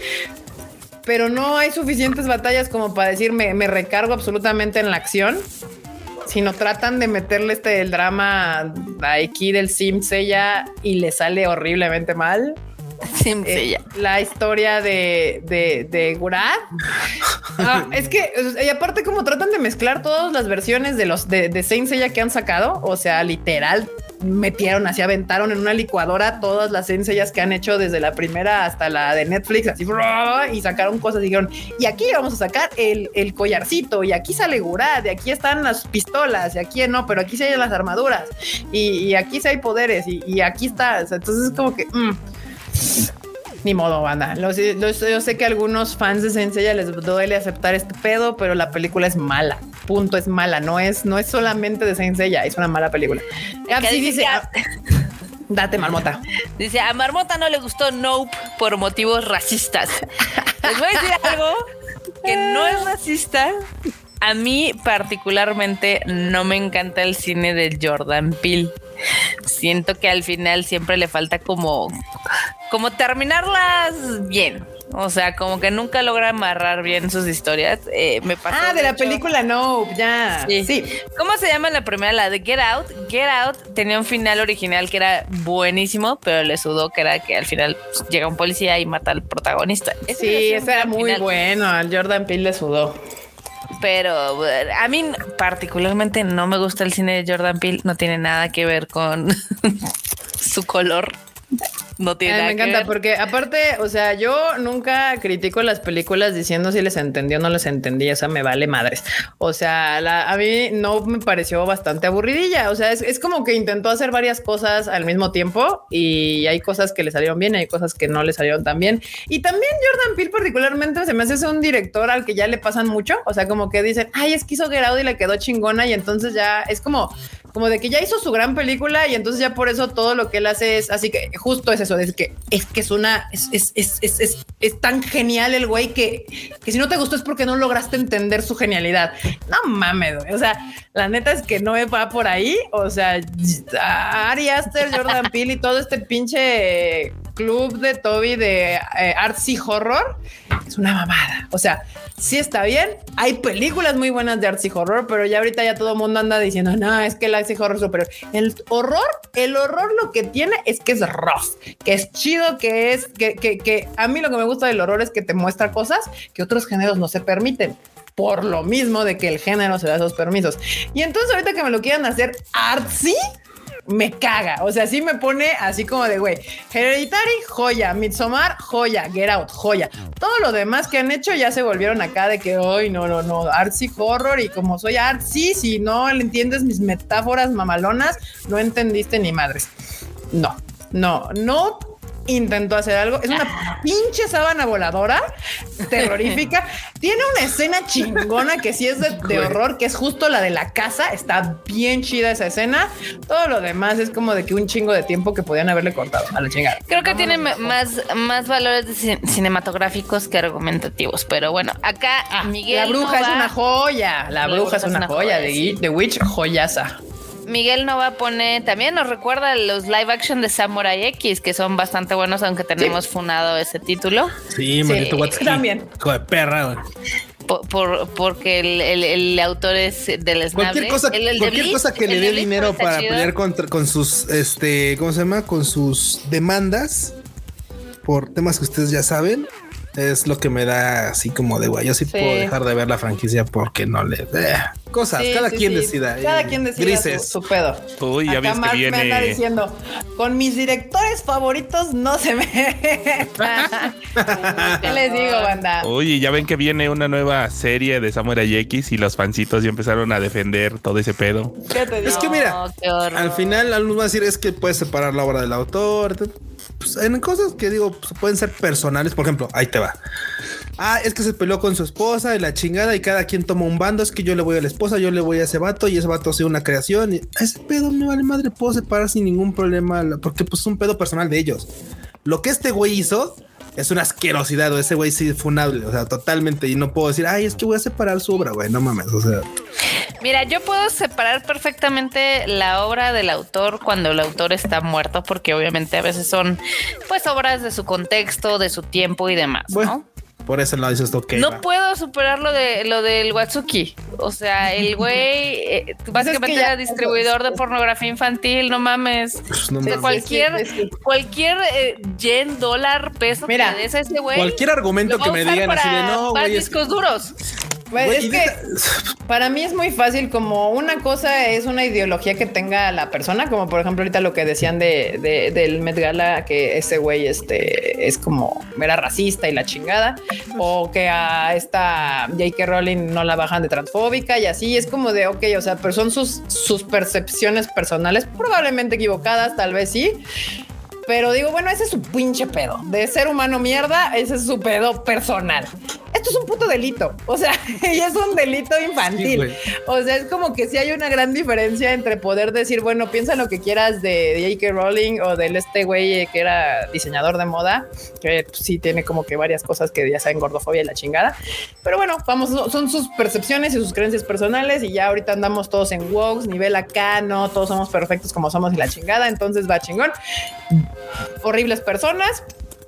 pero no hay suficientes batallas como para decir me, recargo absolutamente en la acción. Sino tratan de meterle este el drama aquí del Sim y le sale horriblemente mal. Eh, la historia de, de, de Gurad. Ah, es que, y aparte, como tratan de mezclar todas las versiones de los de, de Saint Seiya que han sacado, o sea, literal, metieron así, aventaron en una licuadora todas las Saint Seiyas que han hecho desde la primera hasta la de Netflix, así, y sacaron cosas y dijeron, y aquí vamos a sacar el, el collarcito, y aquí sale Gurad, y aquí están las pistolas, y aquí no, pero aquí sí hay las armaduras, y, y aquí sí hay poderes, y, y aquí está, o sea, entonces es como que... mm, ni modo, banda. Yo sé que a algunos fans de Senseiya les duele aceptar este pedo, pero la película es mala. Punto, es mala. No es, no es solamente de Senseiya, es una mala película. Gapsi dice dice, ah, date marmota. Dice, a Marmota no le gustó Nope por motivos racistas. Les voy a decir algo que no es racista. A mí particularmente no me encanta el cine de Jordan Peele. Siento que al final siempre le falta como, como terminarlas bien. O sea, como que nunca logra amarrar bien sus historias. Eh, me pasó, Ah, de la hecho- película No, ya. Sí. Sí. ¿Cómo se llama la primera? La de Get Out. Get Out tenía un final original que era buenísimo, pero le sudó que era que al final pues, llega un policía y mata al protagonista. Ese Sí, ese era muy final, bueno. Al Jordan Peele le sudó. Pero a mí particularmente no me gusta el cine de Jordan Peele. No tiene nada que ver con su color. No tiene Ay, nada me que encanta ver. porque aparte, o sea, yo nunca critico las películas diciendo si les entendí o no les entendí, o sea, me vale madres. O sea, la- a mí no me pareció bastante aburridilla, o sea, es, es como que intentó hacer varias cosas al mismo tiempo y hay cosas que le salieron bien, hay cosas que no le salieron tan bien. Y también Jordan Peele particularmente se me hace un director al que ya le pasan mucho, o sea, como que dicen, ay, es que hizo Out y le quedó chingona y entonces ya es como como de que ya hizo su gran película y entonces ya por eso todo lo que él hace es así que justo es eso, es que es que es una es, es, es, es, es- tan genial el güey que, que si no te gustó es porque no lograste entender su genialidad. No mames, güey. O sea, la neta es que no me va por ahí. O sea, Ari Aster, Jordan Peele y todo este pinche club de Toby de eh, artsy horror es una mamada. O sea, sí está bien. Hay películas muy buenas de artsy horror, pero ya ahorita ya todo el mundo anda diciendo, no, es que el artsy horror es superior. El horror, el horror lo que tiene es que es rough, que es chido, que es, que, que, que a mí lo que me gusta del horror es que te muestra cosas que otros géneros no se permiten. Por lo mismo de que el género se da esos permisos. Y entonces ahorita que me lo quieran hacer artsy, me caga. O sea, sí me pone así como de güey. Hereditary, joya. Midsommar, joya. Get Out, joya. Todo lo demás que han hecho ya se volvieron acá de que hoy no, no, no. Artsy horror. Y como soy artsy, si no le entiendes mis metáforas mamalonas, no entendiste ni madres. No, no, no intentó hacer algo. Es una pinche sábana voladora terrorífica. Tiene una escena chingona que sí es de, de horror, que es justo la de la casa. Está bien chida esa escena. Todo lo demás es como de que un chingo de tiempo que podían haberle cortado a la chingada. Creo que tiene más, más valores cinematográficos que argumentativos. Pero bueno, acá Ah, Miguel. la bruja es una joya. La, bruja es una, joya, de sí. The Witch, joyaza. Miguel Nova pone, también nos recuerda los live action de Samurai X, que son bastante buenos, aunque tenemos funado ese título. Sí, Marito Sí, también. Hijo de perra, güey. por, por- porque el, el- el autor es del Cualquier cosa, el, el de cualquier cosa que le dé dinero para chido. pelear contra, con sus, este, ¿cómo se llama? Con sus demandas por temas que ustedes ya saben. Es lo que me da así como de guay. Yo sí, Sí. puedo dejar de ver la franquicia porque no le. eh, cosas, Sí, cada sí, quien sí. decida. Cada eh, quien decida Grises. Su, su pedo. Uy, ya Acá ves que Mark me anda viene. diciendo, con mis directores favoritos no se me... ¿Qué les digo, banda? Oye, ya ven que viene una nueva serie de Samurai X y los fancitos ya empezaron a defender todo ese pedo. ¿Qué te digo? Es que mira. Al final, algunos van a decir es que puedes separar la obra del autor. Pues, en cosas que digo, pues, pueden ser personales. Por ejemplo, ahí te va. Ah, es que se peleó con su esposa y la chingada y cada quien toma un bando. Es que yo le voy a la esposa, yo le voy a ese vato y ese vato hace una creación. Y ese pedo me vale madre, puedo separar sin ningún problema porque pues es un pedo personal de ellos. Lo que este güey hizo es una asquerosidad. O ese güey sí es funable, o sea, totalmente. Y no puedo decir, ay, es que voy a separar su obra, güey. No mames, o sea, Mira, yo puedo separar perfectamente la obra del autor cuando el autor está muerto, porque obviamente a veces son pues obras de su contexto, de su tiempo y demás, bueno, por eso lo dices, ok. ¿no? va. Puedo superar lo de lo del Watsuki. O sea, el güey eh, básicamente era distribuidor de pornografía infantil, no mames. Pues, no O sea, mames. cualquier, Es que- es que- cualquier eh, yen, dólar, peso Mira, que le des a ese güey. Cualquier argumento que me digan así de para no, más güey. es- discos duros. Pues, es que para mí es muy fácil como una cosa es una ideología que tenga la persona, como por ejemplo ahorita lo que decían de, de- del Met Gala, que ese güey este, es como era racista y la chingada, o que a esta J.K. Rowling no la bajan de transfóbica y así, es como de, ok, o sea, pero son sus, sus percepciones personales, probablemente equivocadas, tal vez sí, pero digo, bueno, ese es su pinche pedo. De ser humano mierda, ese es su pedo personal. Esto es un puto delito. O sea, y es un delito infantil. o sea, es como que sí hay una gran diferencia entre poder decir, bueno, piensa lo que quieras de J.K. Rowling o del este güey eh, que era diseñador de moda, que pues, sí tiene como que varias cosas que ya saben gordofobia y la chingada. Pero bueno, vamos, son- son sus percepciones y sus creencias personales y ya ahorita andamos todos en woks, nivel acá, no, todos somos perfectos como somos y la chingada, entonces va chingón horribles personas,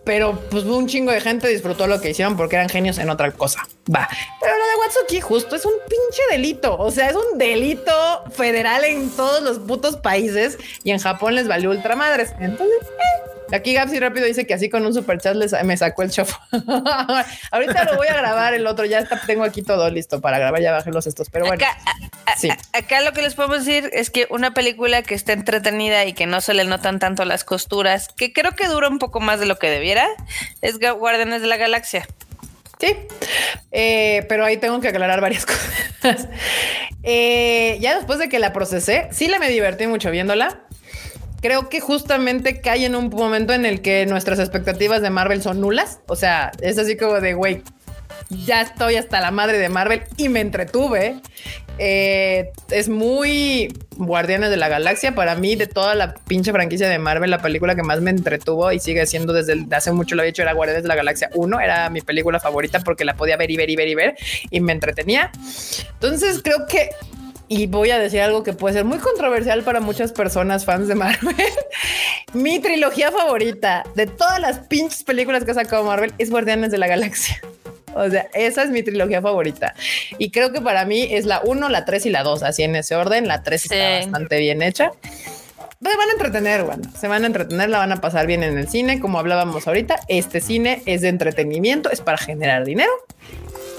pero pues un chingo de gente disfrutó lo que hicieron porque eran genios en otra cosa. Va. Pero lo de Watsuki justo es un pinche delito. O sea, es un delito federal en todos los putos países y en Japón les valió ultramadres. Entonces, eh. Aquí Gapsi rápido dice que así con un super chat les- me sacó el chofo. Ahorita lo voy a grabar el otro. Ya está, tengo aquí todo listo para grabar. Ya bajé los estos, pero bueno. Acá, a- a- sí. a- acá lo que les podemos decir es que una película que esté entretenida y que no se le notan tanto las costuras, que creo que dura un poco más de lo que debiera, es Guardianes de la Galaxia. Sí, Eh, pero ahí tengo que aclarar varias cosas. Eh, ya después de que la procesé, sí la me divertí mucho viéndola. Creo que justamente cae en un momento en el que nuestras expectativas de Marvel son nulas. O sea, es así como de, güey, ya estoy hasta la madre de Marvel y me entretuve. Eh, es muy Guardianes de la Galaxia. Para mí, de toda la pinche franquicia de Marvel, la película que más me entretuvo y sigue siendo desde hace mucho lo había hecho era Guardianes de la Galaxia 1. Era mi película favorita porque la podía ver y ver y ver y ver y me entretenía. Entonces creo que y voy a decir algo que puede ser muy controversial para muchas personas fans de Marvel. Mi trilogía favorita de todas las pinches películas que ha sacado Marvel es Guardianes de la Galaxia. O sea, esa es mi trilogía favorita. Y creo que para mí es la 1, la 3 y la 2, así en ese orden. La 3 está Sí. bastante bien hecha. Se van a entretener, bueno, se van a entretener, la van a pasar bien en el cine, como hablábamos ahorita. Este cine es de entretenimiento, es para generar dinero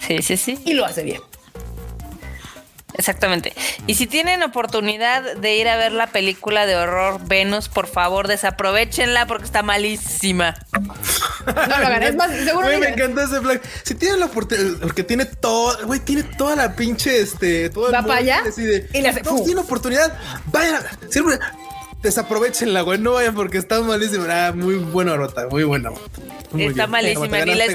Sí, sí, sí. y lo hace bien. Exactamente. Y si tienen oportunidad de ir a ver la película de horror Venus, por favor, desaprovechenla porque está malísima. No lo hagan, es más, seguro Güey, me encanta ese flag. Si tienen la oportunidad, porque tiene todo, güey, tiene toda la pinche, este, todo el Va para mundo allá decide, y le hace tienen oportunidad, vayan, siempre desaprovechenla, güey, no vayan porque está malísima. Ah, muy buena nota, muy buena. Muy está bien. malísima. Ni la.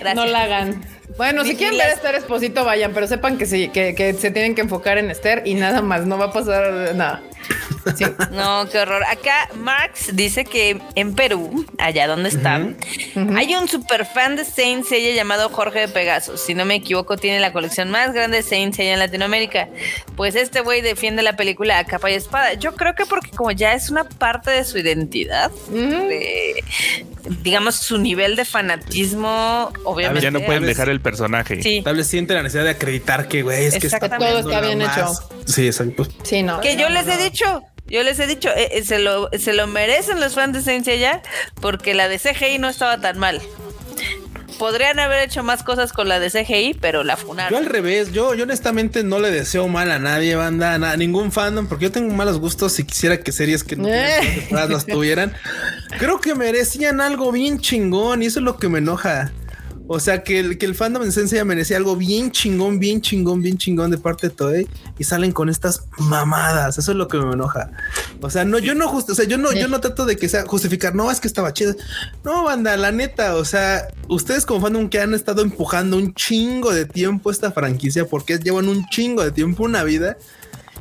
Gracias. No la hagan. Bueno, si quieren ver a Esther Esposito, vayan, pero sepan que sí, que, que se tienen que enfocar en Esther y nada más, no va a pasar nada. Sí. No, qué horror. Acá Marx dice que en Perú, allá donde están, hay un super fan de Saint Seiya llamado Jorge de Pegasus. Si no me equivoco, tiene la colección más grande de Saint Seiya en Latinoamérica. Pues este güey defiende la película a capa y espada. Yo creo que porque como ya es una parte de su identidad, de- digamos, su nivel de fanatismo, obviamente. Ya no pueden vez- dejar el personaje. Sí. Tal vez siente la necesidad de acreditar que, güey, es que está Exactamente. Todo está bien hecho. Sí, exacto. Sí, no. Que yo les he dicho, yo les he dicho, eh, eh, se, lo, se lo merecen los fans de Saint Seiya porque la de CGI no estaba tan mal. Podrían haber hecho más cosas con la de CGI, pero la Yo al funaron. revés, yo, yo honestamente no le deseo mal a nadie, banda, a ningún fandom, porque yo tengo malos gustos y quisiera que series que no Eh. las tuvieran. Creo que merecían algo bien chingón y eso es lo que me enoja. O sea, que el, que el fandom de Sensei merecía algo bien chingón, bien chingón, bien chingón de parte de Toei y salen con estas mamadas. Eso es lo que me enoja. O sea, no, yo no just, o sea, yo no, yo no trato de que sea justificar. No, es que estaba chido. No, banda, la neta. O sea, ustedes como fandom que han estado empujando un chingo de tiempo esta franquicia porque llevan un chingo de tiempo una vida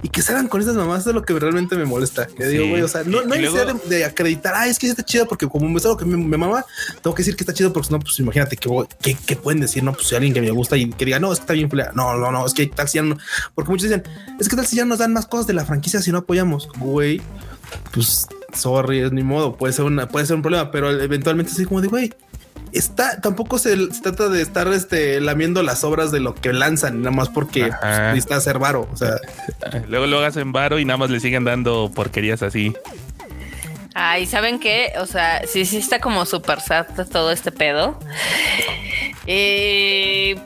y que salgan con esas mamás es lo que realmente me molesta. Que digo, Sí. güey, o sea, no, no hay luego- necesidad de, de acreditar, ah, es que está chido porque como es algo que me, me mama, tengo que decir que está chido porque no, pues imagínate que, que, que pueden decir, no, pues si alguien que me gusta y que diga, no, es está bien pelea. No, no, no, es que tal si ya no, porque muchos dicen, es que tal si ya nos dan más cosas de la franquicia si no apoyamos, güey, pues sorry, es ni modo, puede ser una, puede ser un problema, pero eventualmente así como de, güey, está, tampoco se, se trata de estar este, lamiendo las obras de lo que lanzan, nada más porque pues, necesita ser varo, o sea, Luego lo hacen varo y nada más le siguen dando porquerías así. Ay, ¿saben qué? O sea, sí, sí está como súper sad todo este pedo. Eh,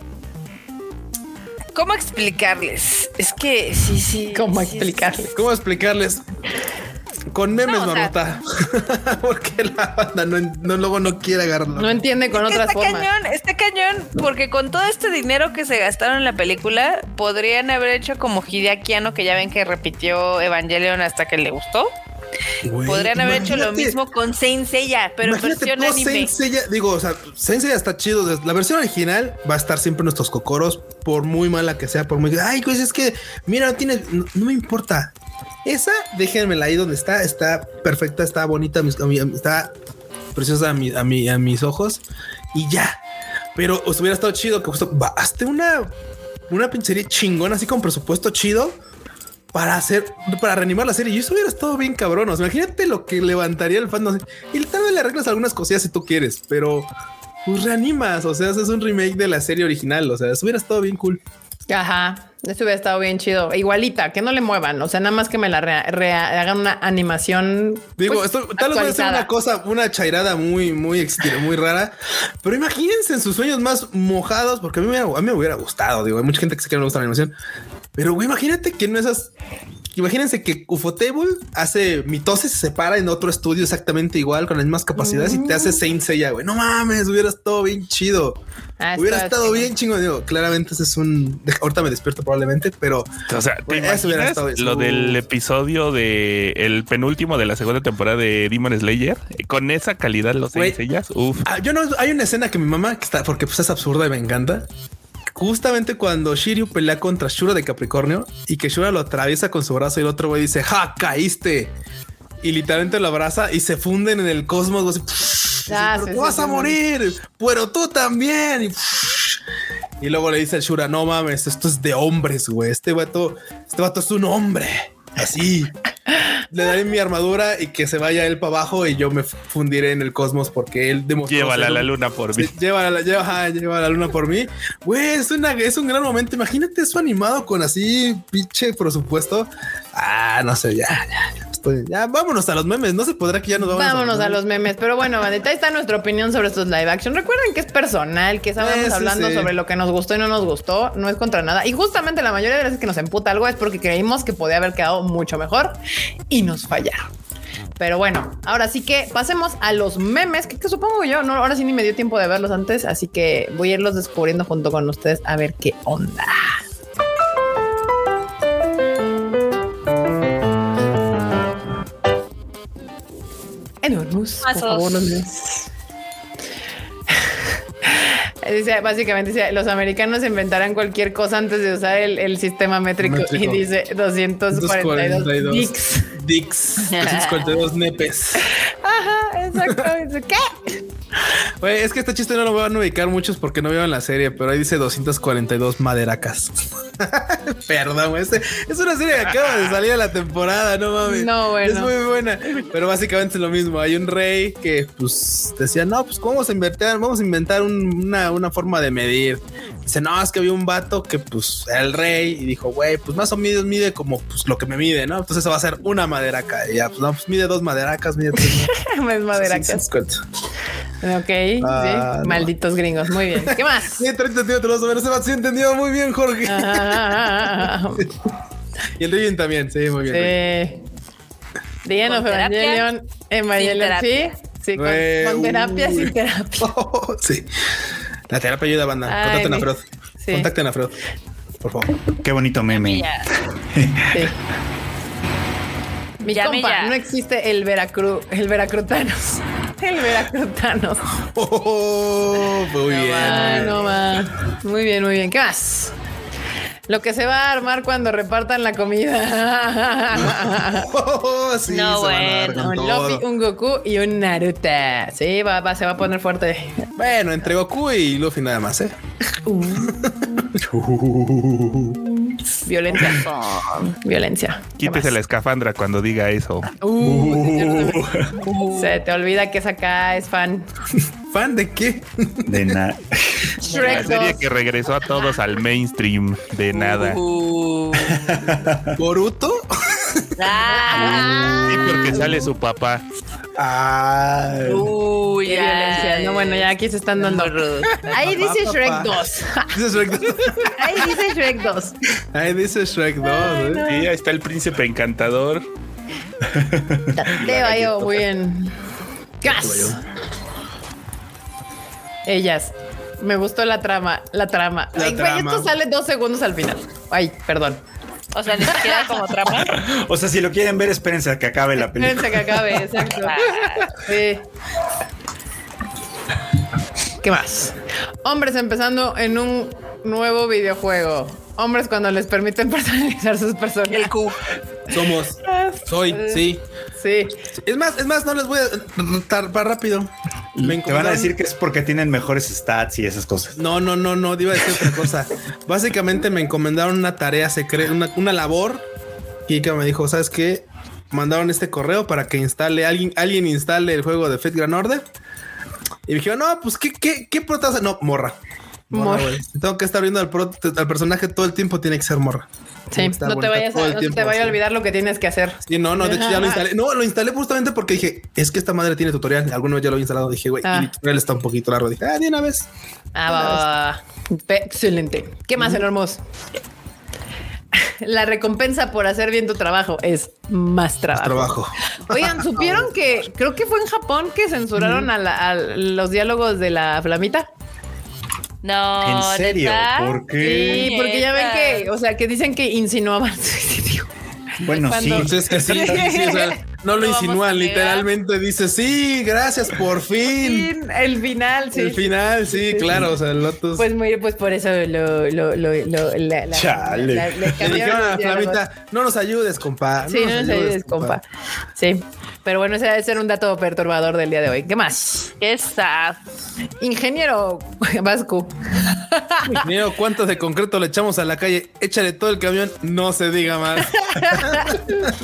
¿Cómo explicarles? Es que sí, sí. ¿Cómo sí, explicarles? ¿Cómo explicarles? Con memes, No, o sea- Marmota. porque la banda no, no- luego no quiere agarrarlo. No entiende con Es otras está formas. cañón, está cañón, porque con todo este dinero que se gastaron en la película, podrían haber hecho como Hideaki Anno, que ya ven que repitió Evangelion hasta que le gustó. Podrían haber hecho lo mismo con Saint Seiya, pero versión anime. Saint Seiya- digo, o sea, Saint Seiya está chido. La versión original va a estar siempre en nuestros cocoros, por muy mala que sea, por muy. Ay, pues es que, mira, no tiene. No, no me importa. Esa, déjenmela ahí donde está. Está perfecta, está bonita, está preciosa a, mi- a, a mis ojos y ya. Pero os hubiera estado chido que justo baste una, una pinchería chingona, así con presupuesto chido para hacer, para reanimar la serie. Y eso hubiera estado bien cabrón. O imagínate lo que levantaría el fandom. Y tal vez le arreglas algunas cosillas si tú quieres, pero pues reanimas. O sea, haces un remake de la serie original. O sea, eso hubiera estado bien cool. Ajá, eso hubiera estado bien chido. Igualita, que no le muevan. O sea, nada más que me la hagan una animación. Digo, pues, esto tal vez ser actualizada. una cosa, una chairada muy, muy, muy rara, pero imagínense en sus sueños más mojados, porque a mí me, a mí me hubiera gustado. Digo, hay mucha gente que se que no le gusta la animación, pero güey, imagínate que no esas. Imagínense que Ufotable hace mitosis, se separa en otro estudio exactamente igual, con las mismas capacidades y te hace Saint Seiya, güey. No mames, hubiera estado bien chido. Ah, hubiera está estado bien chingo. Digo, claramente ese es un. Ahorita me despierto probablemente, pero O sea, ¿te Güey, eso hubiera imaginas estado eso. lo del episodio de el penúltimo de la segunda temporada de Demon Slayer? Con esa calidad los Güey. sellas, uf. Ah, yo no, hay una escena que mi mamá que está porque pues es absurda y me encanta. Justamente cuando Shiryu pelea contra Shura de Capricornio y que Shura lo atraviesa con su brazo y el otro güey dice, ¡Ja! ¡Caíste! Y literalmente lo abraza y se funden en el cosmos. así, Ah, "Pero sí, vas sí, a morir, pero tú también. Y, y luego le dice al Shura, no mames, esto es de hombres, güey. Este vato, este vato es un hombre. Así. Le daré mi armadura y que se vaya él para abajo y yo me fundiré en el cosmos porque él demostró. Llévala a la un- luna por mí. Lleva, la, lleva, ajá, lleva la luna por mí. Güey, es, una, es un gran momento. Imagínate eso animado con así pinche presupuesto. Ah, no sé, ya, ya, ya estoy. Ya vámonos a los memes. No se podrá que ya nos vamos Vámonos a los memes. Pero bueno, bandita, ahí está nuestra opinión sobre estos live action. Recuerden que es personal, que estamos Eh, hablando sí. sobre lo que nos gustó y no nos gustó. No es contra nada. Y justamente la mayoría de veces que nos emputa algo es porque creímos que podía haber quedado mucho mejor y nos fallaron. Pero bueno, ahora sí que pasemos a los memes, que, que supongo yo, no, ahora sí ni me dio tiempo de verlos antes, así que voy a irlos descubriendo junto con ustedes a ver qué onda. Enormous, por favor, los memes. Dice, básicamente dice, los americanos inventarán cualquier cosa antes de usar el, el sistema métrico, Métrico. y dice 242 242 dicks. Dix. 242 nepes. Ajá, exacto. Dice, ¿Qué? Es que este chiste no lo van a ubicar muchos porque no vieron la serie, pero ahí dice 242 maderacas. Perdón, este- es una serie que acaba de salir a la temporada, no mames. No, bueno. Es muy buena, pero básicamente es lo mismo. Hay un rey que pues decía, no, pues ¿cómo vamos a inventar, vamos a inventar un- una, una forma de medir. Dice, no, es que había un vato que pues era el rey y dijo, güey, pues más o menos mide como pues lo que me mide, ¿no? Entonces eso va a ser una maderaca. Y ya, pues no, pues mide dos maderacas, mide tres. es madera. Ok, Ah, sí. no. Malditos gringos. Muy bien. ¿Qué más? Sí, 30 centímetros, a ver, ese vato sí entendió muy bien, Jorge. Ah, Y el Rigin también, sí, muy bien. sí. The End ¿Con of terapia? Evangelion. Evangelion, sí. Sí, con, Güey, con terapia, uy. sin terapia. sí. La terapia ayuda, banda. Ay, Contacten a Freud. sí. Contacten a Freud. Por favor. Qué bonito meme. Sí. Mi compa, ya. no existe el Veracruz, el Veracrutanos. El Veracrutanos. Oh, muy No bien. más, no más. Muy bien, muy bien. ¿Qué más? Lo que se va a armar cuando repartan la comida. Oh, sí, No, se van a dar bueno. un. Luffy, un Goku y un Naruto. Sí, va, va, se va a poner fuerte. Bueno, entre Goku y Luffy nada más, ¿eh? Violencia. Violencia. ¿Qué Quítese la escafandra cuando diga eso. Uh, se te olvida que esa acá es fan. ¿Fan de qué? De nada. La serie 2. que regresó a todos al mainstream de nada. Uh. ¿Boruto? Ah. Sí, porque sale su papá. Ah. Uy, Qué violencia. No, bueno, ya aquí se están dando. Ahí dice Shrek papá. 2. Dice Shrek 2. Ahí dice Shrek 2. Ahí dice Shrek 2, ¿eh? Sí, ahí está el príncipe encantador. Te vaya muy bien. Gas. Ellas. Me gustó la trama, la trama. La Ay, güey, trama. esto sale dos segundos al final. Ay, perdón. O sea, ni siquiera como trampa. O sea, si lo quieren ver, espérense a que acabe la película. Espérense que acabe, exacto. Sí. ¿Qué más? Hombres empezando en un nuevo videojuego. Hombres cuando les permiten personalizar sus personajes. El Q. Somos. Soy, sí. Sí. Es más, es más, no les voy a tarpar rápido. Me Te van a decir que es porque tienen mejores stats y esas cosas. No, no, no, no, iba a decir otra cosa. Básicamente me encomendaron una tarea secreta, una, una labor. Y que me dijo, ¿sabes qué? Mandaron este correo para que instale alguien, alguien instale el juego de Fate Grand Order. Y me dijeron, no, pues qué, qué, qué prota hace?" No, morra. Morra, Morra. Tengo que estar viendo al, pro- al personaje todo el tiempo, tiene que ser morra. Sí, no te vayas a, no tiempo, te vaya a olvidar lo que tienes que hacer. Sí, no, no, de hecho ya lo instalé. No, lo instalé justamente porque dije, es que esta madre tiene tutorial. Alguna vez ya lo había instalado. Dije, güey, Ah. el tutorial está un poquito largo. Dije, ah, de una vez. Ah, va, Excelente. ¿Qué más, enormos? La recompensa por hacer bien tu trabajo es más trabajo. Trabajo. Oigan, ¿supieron que creo que fue en Japón que censuraron a, la- a los diálogos de la flamita? No, ¿En serio? ¿neta? ¿Por qué? Sí, porque ya ven que, o sea, que dicen que insinuaban suicidio. Bueno, sí. Cuando- Entonces que sí, sí, sí, o sea, no lo Lo insinúan, literalmente dice, sí, gracias, por fin. El final, sí. El final, sí, claro, o sea, el Lotus. Pues muy, pues por eso lo, lo, lo, lo- la, la- Chale. la- le dijeron a flamita, no nos ayudes, compa. Sí, no nos ayudes, compa. Sí, pero bueno, ese debe ser un dato perturbador del día de hoy. ¿Qué más? Qué sad. Ingeniero Vasco. Ingeniero, ¿cuántos de concreto le echamos a la calle? Échale todo el camión, no se diga más.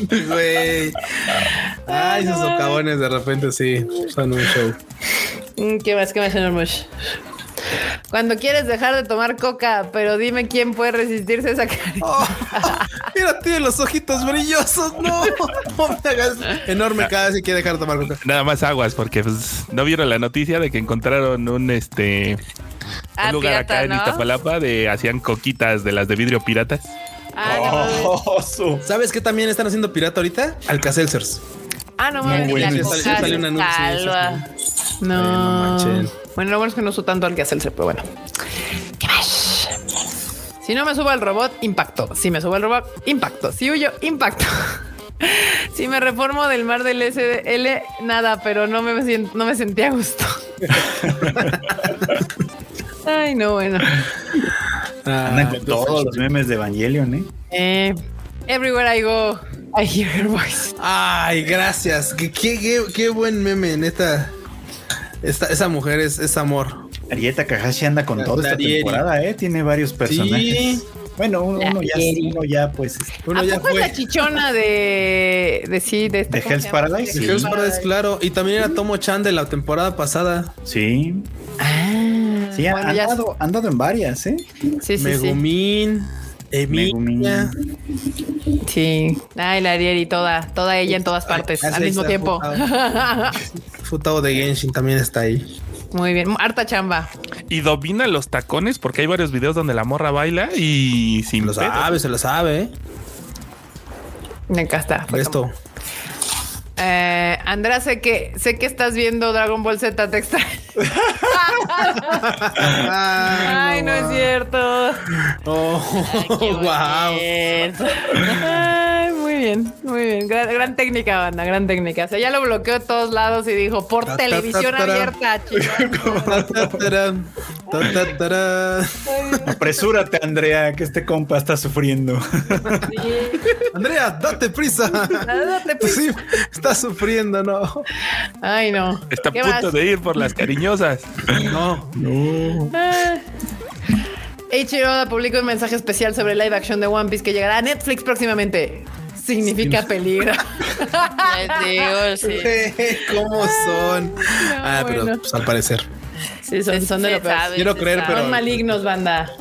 Güey. Ay, esos socavones de repente sí son un show. Mm, ¿Qué más? ¿Qué más, señor Mush? Cuando quieres dejar de tomar coca, pero dime quién puede resistirse a esa carita. Oh, mira, tiene los ojitos brillosos. No, no me hagas enorme cada vez que quiere dejar de tomar coca. Nada más aguas, porque pues, no vieron la noticia de que encontraron un este Ah, un lugar pirata, acá en. Iztapalapa de hacían coquitas de las de vidrio piratas. Ah, no. Oh, su- ¿Sabes qué también están haciendo pirata ahorita? Alcacelcers. Ah, no mames. No. bueno, lo bueno es que no uso tanto al que hacerse, pero bueno. ¿Qué más? Si no me subo al robot, impacto. Si me subo al robot, impacto. Si huyo, impacto. Si me reformo del mar del SDL, nada, pero no me, no me sentía a gusto. Ay, no, bueno. Andan Ah, con todos los memes de Evangelion, ¿eh? Eh, everywhere I go, I hear your voice. Ay, gracias. Qué, qué, qué, qué buen meme, neta. Esta, esa mujer es, es amor. Arieta Takahashi anda con La- toda esta temporada, ¿eh? Tiene varios personajes. Sí. Bueno, uno, uno ya, uno ya, pues, este, Uno ¿A ya poco es fue. la chichona de, de sí, de, esta- ¿De ¿cómo Hell's? Paradise? De Sí. Hell's Paradise, claro. Y también era Tomo Chan de la temporada pasada. sí. Ah, Sí, bueno, han, ya- dado, han dado en varias, ¿eh? Sí, sí, sí. Megumin, Emilia. Megumin. Sí. Ay, la Ariel y toda, toda ella en todas partes Ay, al mismo está, tiempo. Futao de Genshin también está ahí. Muy bien, harta chamba. Y domina los tacones porque hay varios videos donde la morra baila y sin Lo pedos. sabe, se lo sabe, ¿eh? Me encanta. Ve Esto. Eh, Andrea, sé que sé que estás viendo Dragon Ball Z te extraño. Ay, no es cierto. Oh, wow. Ay, muy bien, muy bien. Gran, gran técnica, banda, gran técnica. O sea, ya lo bloqueó de todos lados y dijo por Ta, ta, televisión ta, ta. abierta. Apresúrate, Andrea, que este compa está sufriendo. Andrea, date prisa. Date prisa. Sí, está sufriendo, ¿no? Ay, no. Está a ¿Qué punto más? de ir por las cariñosas. No. Ah. Eiichiro Oda publica un mensaje especial sobre live action de One Piece que llegará a Netflix próximamente. Significa peligro. Les digo, sí. ¿Cómo son? ah, pero bueno. pues, al parecer. Sí, son, son de lo peor. sabe, Quiero creer, sabe. pero- Son malignos, banda.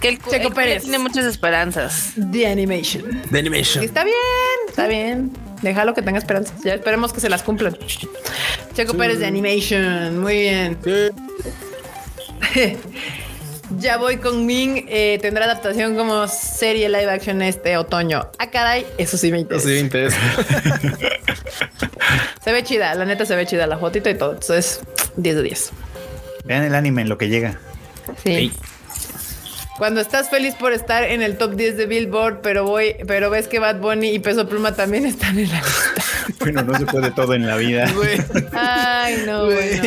Que el, Checo el Pérez. tiene muchas esperanzas. The Animation. The Animation. Está bien, está bien. Déjalo que tenga esperanzas. Ya esperemos que se las cumplan. Checo Pérez de Animation. Muy bien. Sí. Ya voy con Ming. eh, tendrá adaptación como serie live action este otoño. Ah, caray, eso sí me interesa. Sí, me interesa. Se ve chida, la neta se ve chida la fotito y todo. Entonces, 10 de 10. Vean el anime en lo que llega. Sí. Cuando estás feliz por estar en el top 10 de Billboard, pero voy, pero ves que Bad Bunny y Peso Pluma también están en la lista. Bueno, no se puede todo en la vida. Ay, no, bueno.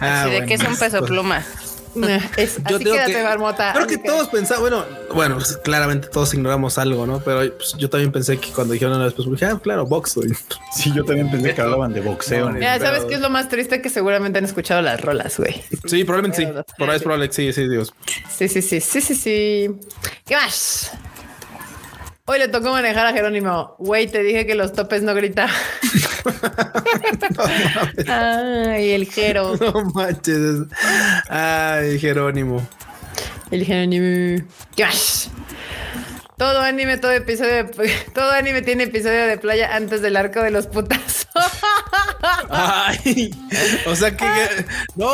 Ah, Así de bueno. que es un peso pluma. Es, Yo así quédate, que- Marmota. Creo que todos pensamos, bueno, bueno, pues, claramente todos ignoramos algo, ¿no? Pero pues, yo también pensé que cuando dijeron después, dije, ah, claro, box, güey. Sí, yo también pensé que hablaban de boxeo. No, Mira, ¿sabes pero- qué es lo más triste? Que seguramente han escuchado las rolas, güey. Sí, probablemente sí. Pero- Por ahí es probable que sí, sí, Dios. Sí, sí, sí, sí, sí, sí. ¿Qué más? Hoy le tocó manejar a Jerónimo. Güey, te dije que los topes no gritan. Ay, el Jero. No manches. Ay, Jerónimo. El Jerónimo. ¿Qué más? Todo anime, todo episodio, de- todo anime tiene episodio de playa antes del arco de los putas. Ay, o sea que, que- no,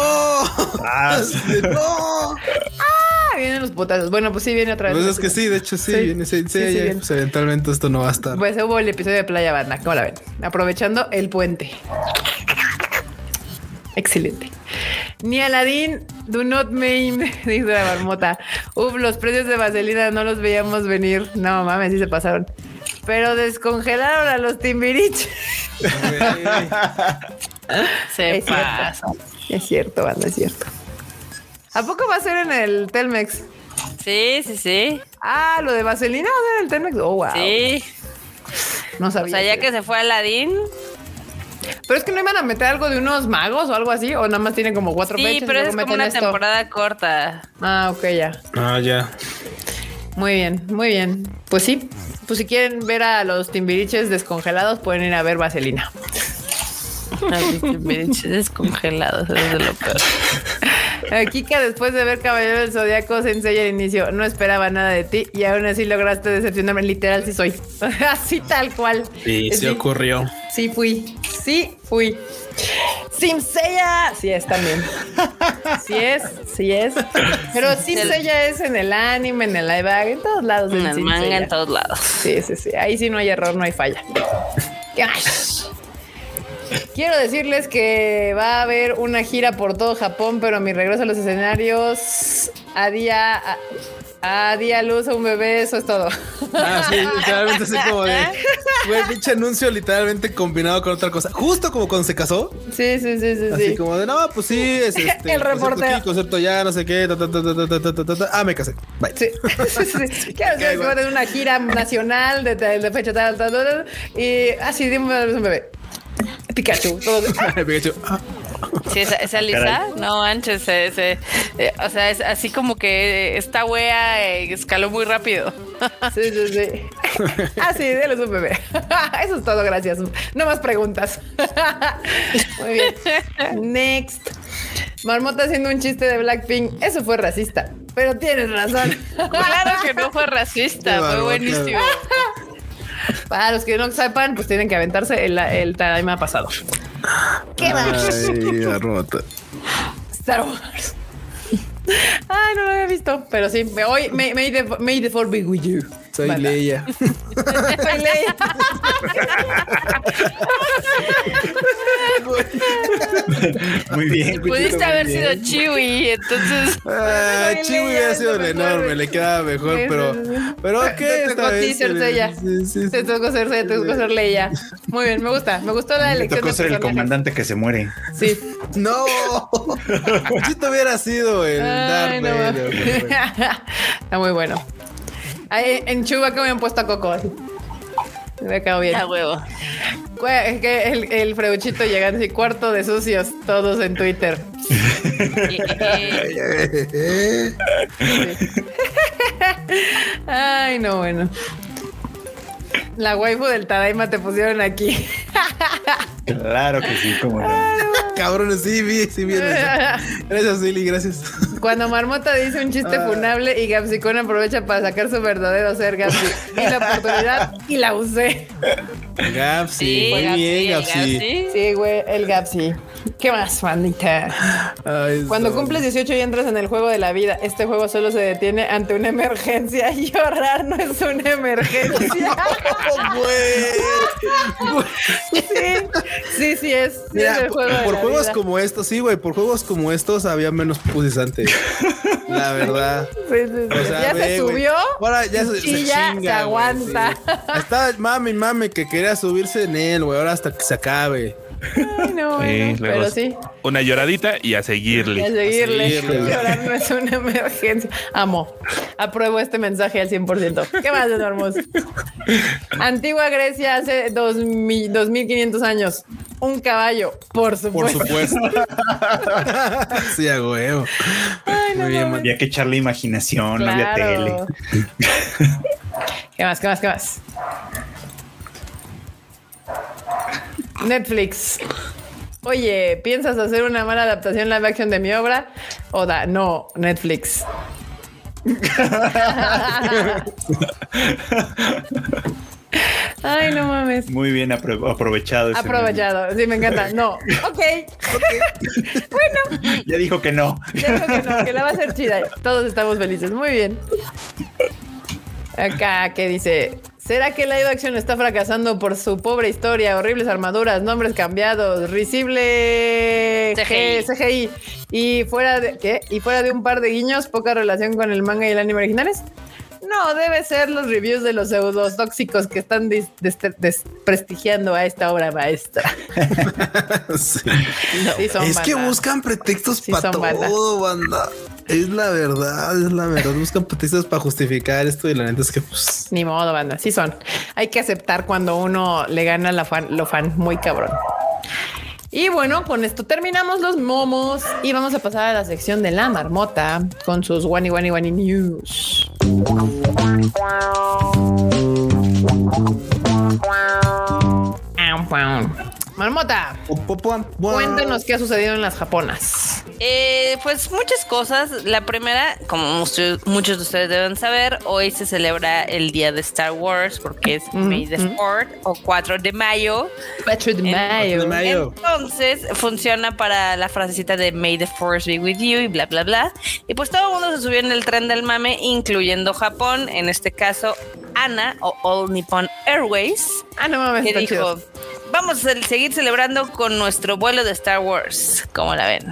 Ah, no. Ah, vienen los putazos. Bueno, pues sí, viene otra vez. Pues es que sí, de hecho sí, Sí. viene, sí, sí, viene. pues, eventualmente esto no va a estar. Pues hubo el episodio de Playa Banda, ¿cómo la ven? Aprovechando el puente. Excelente. Ni Aladín, do not maim, dice la marmota. Uf, los precios de vaselina no los veíamos venir. No mames, sí se pasaron. Pero descongelaron a los Timbirich. Se Es pasa. cierto. Es cierto, banda, es cierto. ¿A poco va a ser en el Telmex? Sí, sí, sí. Ah, lo de vaselina va a ser en el Telmex. Oh, wow. Sí. No O sabía. sea, ya que se fue Aladdin. Pero es que no iban a meter algo de unos magos o algo así, o nada más tienen como cuatro Sí, y pero luego es como meten una esto? temporada corta. Ah, ok, ya. Ah, ya. Muy bien, muy bien. Pues sí, pues si quieren ver a los timbiriches descongelados, pueden ir a ver Vaselina. Así que me descongelados, eso es de lo peor. Kika, después de ver Caballero del Zodíaco, se enseña al inicio. No esperaba nada de ti y aún así lograste decepcionarme. Literal, sí soy. así tal cual. Sí, sí ocurrió. Sí fui. Sí fui. Simsella. Sí es también. Sí es, sí es. Pero Simsella es en el anime, en el live action, en todos lados. En el manga, en todos lados. Sí, sí, sí. Ahí sí no hay error, no hay falla. ¿Qué más? Quiero decirles que va a haber una gira por todo Japón, pero mi regreso a los escenarios a día. A, día luz a un bebé, eso es todo. Ah, sí, literalmente así como de. Güey, pinche anuncio literalmente combinado con otra cosa. Justo como cuando se casó. Sí, sí, sí, sí. Así como de, no, pues sí, es este. Pues El pues reportero. Aquí, concepto ya, no sé qué. Ta, ta, ta, ah, me casé. Bye. Sí, sí, sí. Quiero que va a tener una gira nacional de, de fecha tal, tal, tal. Y así, ah, dime un bebé. Pikachu. Todo- Pikachu. Sí, esa, esa Lisa, Caray. no manches, eh, o sea, es así como que esta wea eh, escaló muy rápido. Sí, sí, sí. Ah, sí, déles un bebé. Eso es todo, gracias. No más preguntas. Muy bien. Next. Marmota haciendo un chiste de Blackpink. Eso fue racista. Pero tienes razón. Claro que no fue racista, Qué fue buenísimo. Para los que no sepan, pues tienen que aventarse el, el Tadaima pasado. ¿Qué más? Ay, Marmota. Star Wars. Ay, no lo había visto. Pero sí, me- hoy may, may the, may the be with you. Soy Banda. Leia. Soy Leia. Muy bien. Pudiste haber sido Chiwi, entonces. Ah, Chiwi Leia, hubiera sido mejor. enorme, le quedaba mejor, pero. Pero Te- qué te esta tocó vez ser se le- Seiya. Sí, sí, sí. Te tocó ser, te tocó ser Leia. Muy bien, me gusta. Me gustó la elección. tocó de ser el comandante que se muere. Sí. No, Chito hubiera sido el Ay, no. Está muy bueno. Ahí, en Chubaca me han puesto a Coco. así. Me ha quedado bien. A huevo. Cu- Es que el, el freuchito llegando así, cuarto de sucios, todos en Twitter. Ay, no, bueno. La waifu del Tadaima te pusieron aquí. Claro que sí, como no. Cabrones, sí, vi, sí, vi. Gracias, Lili, gracias. Cuando Marmota dice un chiste funable y Gapsicón aprovecha para sacar su verdadero ser Gapsi. Vi la oportunidad y la usé. Gapsi, Sí, muy Gapsi, bien, el Gapsi. Gapsi. Sí, güey, el Gapsi. ¿Qué más, bandita? Ay, Cuando cumples 18 y entras en el juego de la vida, este juego solo se detiene ante una emergencia. Llorar no es una emergencia. Güey. sí, sí, sí es. Sí Mira, es el juego de por juegos vida. como estos, sí, güey, por juegos como estos había menos pusis antes. La verdad. Sí, sí, sí. O sea, ya ve, se subió. Ahora ya se, y se ya chinga, se aguanta. güey, sí. Estaba mami, mami, que quería subirse en él, güey. Ahora hasta que se acabe. Ay, no, Sí, bueno, luego pero sí. Una lloradita y a Y a seguirle. seguirle. seguirle. Llorar no es una emergencia. Amo. Apruebo este mensaje al 100%. ¿Qué más, hermoso? Antigua Grecia hace dos mi- 2500 años. Un caballo, por Por supuesto. supuesto. sí, a huevo. Ay, no Muy bien. Había que echarle imaginación, no había tele. Claro. ¿Qué más? ¿Qué más? ¿Qué más? Netflix. Oye, ¿piensas hacer una mala adaptación live action de mi obra? Oda, no, Netflix. Ay, no mames. Muy bien apro- aprovechado. ese Aprovechado. Sí, me encanta. No. Ok. bueno, meme. Ya dijo que no. ya digo que no, que la va a hacer chida. Todos estamos felices. Muy bien. Acá que dice, ¿será que la live action está fracasando por su pobre historia, horribles armaduras, nombres cambiados, risible CGI. CGI y fuera de ¿qué? Y fuera de un par de guiños, poca relación con el manga y el anime originales? No, debe ser los reviews de los pseudos tóxicos que están desprestigiando a esta obra maestra. Sí. Sí son es que buscan pretextos Sí para banda. todo, banda. Es la verdad, es la verdad. Buscan pretextos para justificar esto y la neta es que, pues, Ni modo, banda. Sí son. Hay que aceptar cuando uno le gana la fan, lo fan muy cabrón. Y bueno, con esto terminamos los momos y vamos a pasar a la sección de la marmota con sus Wani Wani Wani News. Marmota, cuéntenos qué ha sucedido en las japonas. Eh, pues muchas cosas. La primera, como muchos, muchos de ustedes deben saber, hoy se celebra el día de Star Wars porque es May the 4 o 4 de mayo. 4 de mayo. Entonces funciona para la frasecita de May the Force be with you y bla bla bla. Y pues todo el mundo se subió en el tren del mame, incluyendo Japón, en este caso Ana o All Nippon Airways, Ah, no mames, que dijo, chido. Vamos a seguir celebrando con nuestro vuelo de Star Wars. ¿Cómo la ven?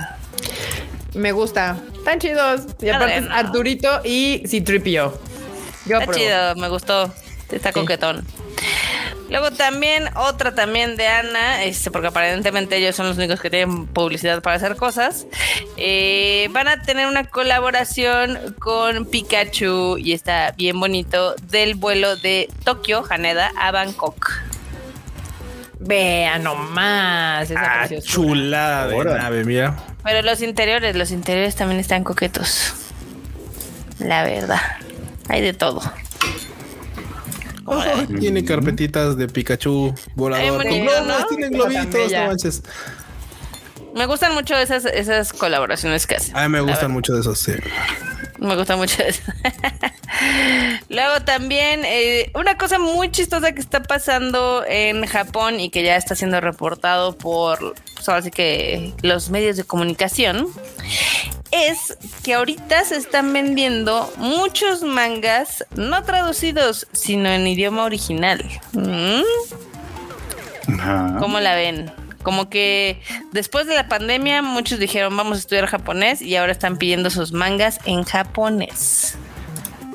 Me gusta. Están chidos. Y aparte es. Arturito y Citripio. Yo Está apruebo. chido, me gustó. Está coquetón. Luego también, otra también de Ana, este, porque aparentemente ellos son los únicos que tienen publicidad para hacer cosas. eh, van a tener una colaboración con Pikachu y está bien bonito del vuelo de Tokio, Haneda, a Bangkok. Vea nomás. Esa Ah, chulada de Ahora. nave, mira. Pero los interiores, los interiores también están coquetos. La verdad. Hay de todo. Tiene carpetitas de Pikachu volador. Ay, Con bonito, globos, ¿no? tienen globitos, no manches. Me gustan mucho esas, esas colaboraciones que hacen. A mí me gustan mucho de esos, sí. Me gusta mucho eso. Luego también eh, una cosa muy chistosa que está pasando en Japón y que ya está siendo reportado por pues, ahora sí que los medios de comunicación es que ahorita se están vendiendo muchos mangas no traducidos sino en idioma original. ¿Mm? ¿Cómo la ven? Como que después de la pandemia muchos dijeron vamos a estudiar japonés y ahora están pidiendo sus mangas en japonés.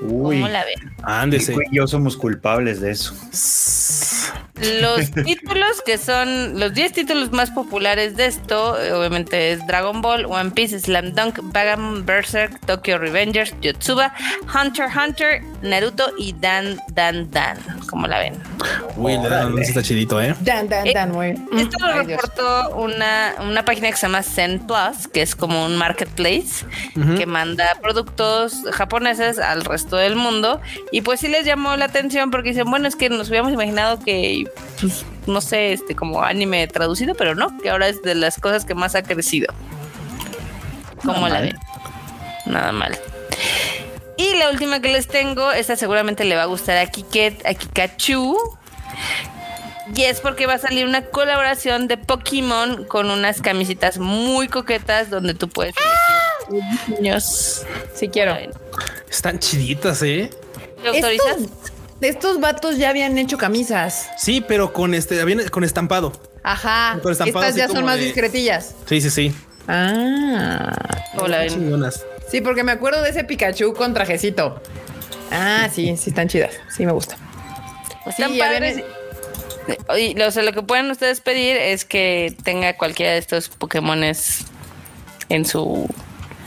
Uy, ¿Cómo la ven? Ándese. Y yo somos culpables de eso. Los títulos que son los 10 títulos más populares de esto, eh, obviamente es Dragon Ball, One Piece, Slam Dunk, Bagan Berserk, Tokyo Revengers, Yotsuba, Hunter x Hunter, Naruto y Dan Dan Dan. ¿Cómo la ven? Uy, le dan Órale. está chidito, ¿eh? Dan, dan, Eh, dan, muy. Esto lo reportó una, una página que se llama Zen Plus, que es como un marketplace que manda productos japoneses al resto del mundo. Y pues sí les llamó la atención porque dicen, bueno, es que nos hubiéramos imaginado que, pues, no sé, este como anime traducido, pero no, que ahora es de las cosas que más ha crecido. ¿Cómo Nada la ven? Nada mal. Y la última que les tengo, esta seguramente le va a gustar a Kiket, a Kikachu. Y es porque va a salir una colaboración de Pokémon con unas camisitas muy coquetas donde tú puedes elegir diseños. Sí quiero. Están chiditas, ¿eh? ¿Te autorizas? Estos, estos vatos ya habían hecho camisas. Sí, pero con este, con estampado. Ajá. Con estampado Estas ya son más de- discretillas. Sí, sí, sí. Ah. ¿Cómo la ven? Chingonas. Sí, porque me acuerdo de ese Pikachu con trajecito. Ah, sí, sí están chidas. Sí me gusta. Están Sí, padres. Y lo, o sea, lo que pueden ustedes pedir es que tenga cualquiera de estos Pokémones en su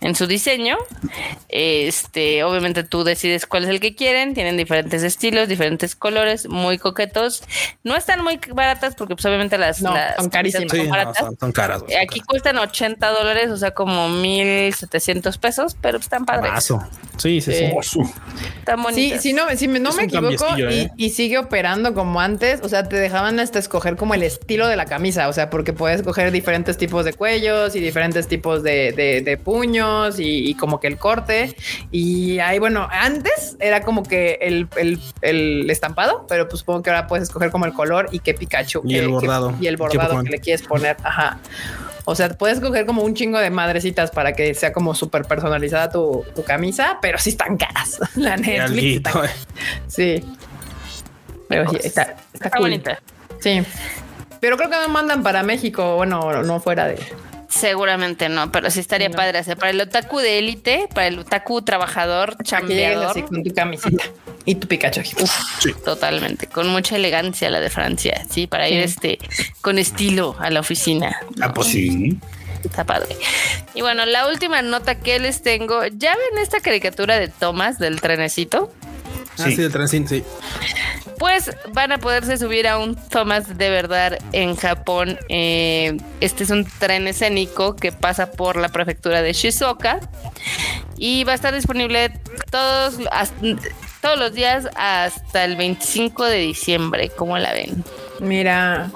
en su diseño. Este, obviamente tú decides cuál es el que quieren. Tienen diferentes estilos, diferentes colores, muy coquetos. No están muy baratas porque, pues, obviamente las, No, las son carísimas. Sí, son no, baratas. son, son caras. son Aquí cuestan 80 dólares, o sea, como 1700 pesos, pero pues, están padres. Mazo. Sí, sí, sí. Sí. Están Sí, bonitas. si no, si me- no Es me equivoco y, ¿eh? y sigue operando como antes, o sea, te dejaban hasta escoger como el estilo de la camisa, o sea, porque puedes escoger diferentes tipos de cuellos y diferentes tipos de, de- de puños y, y como que el corte. Y ahí, bueno, antes era como que el, el- el estampado, pero pues supongo que ahora puedes escoger como el color y qué Pikachu. Y el bordado. y el ¿Qué bordado que le quieres poner. Ajá. O sea, puedes coger como un chingo de madrecitas para que sea como súper personalizada tu, tu camisa, pero sí están caras. La Netflix. está- eh. Sí. Pero sí, está, está, Está cool. bonita. Sí. Pero creo que no mandan para México, bueno, no fuera de. Seguramente no, pero sí estaría No. padre hacer para el otaku de élite, para el otaku trabajador, chambeador. así con tu camisita y tu Pikachu. Totalmente, con mucha elegancia la de Francia, sí, para ir Sí. este con estilo a la oficina. Ah, pues sí. Está padre. Y bueno, la última nota que les tengo, ¿ya ven esta caricatura de Thomas del trenecito? Ah, Sí. sí, de Transin, sí. Pues van a poderse subir a un Thomas de verdad en Japón. Eh, este es un tren escénico que pasa por la prefectura de Shizuoka y va a estar disponible todos, todos los días hasta el 25 de diciembre. ¿Cómo la ven? Mira,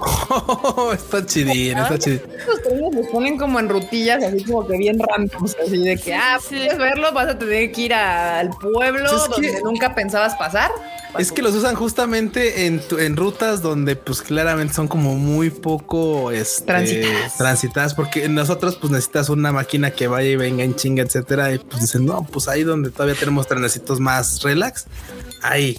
está chidín, está chidín. los trenes los ponen como en rutillas, así como que bien randoms, así de que, ah, Sí. puedes verlo, vas a tener que ir al pueblo es donde que- nunca pensabas pasar. Es que los usan justamente en, tu- en rutas donde pues claramente son como muy poco este, Transitadas. transitadas, porque nosotros pues necesitas una máquina que vaya y venga en chinga, etcétera. Y pues dicen, no, pues ahí donde todavía tenemos trenecitos más relax, ahí.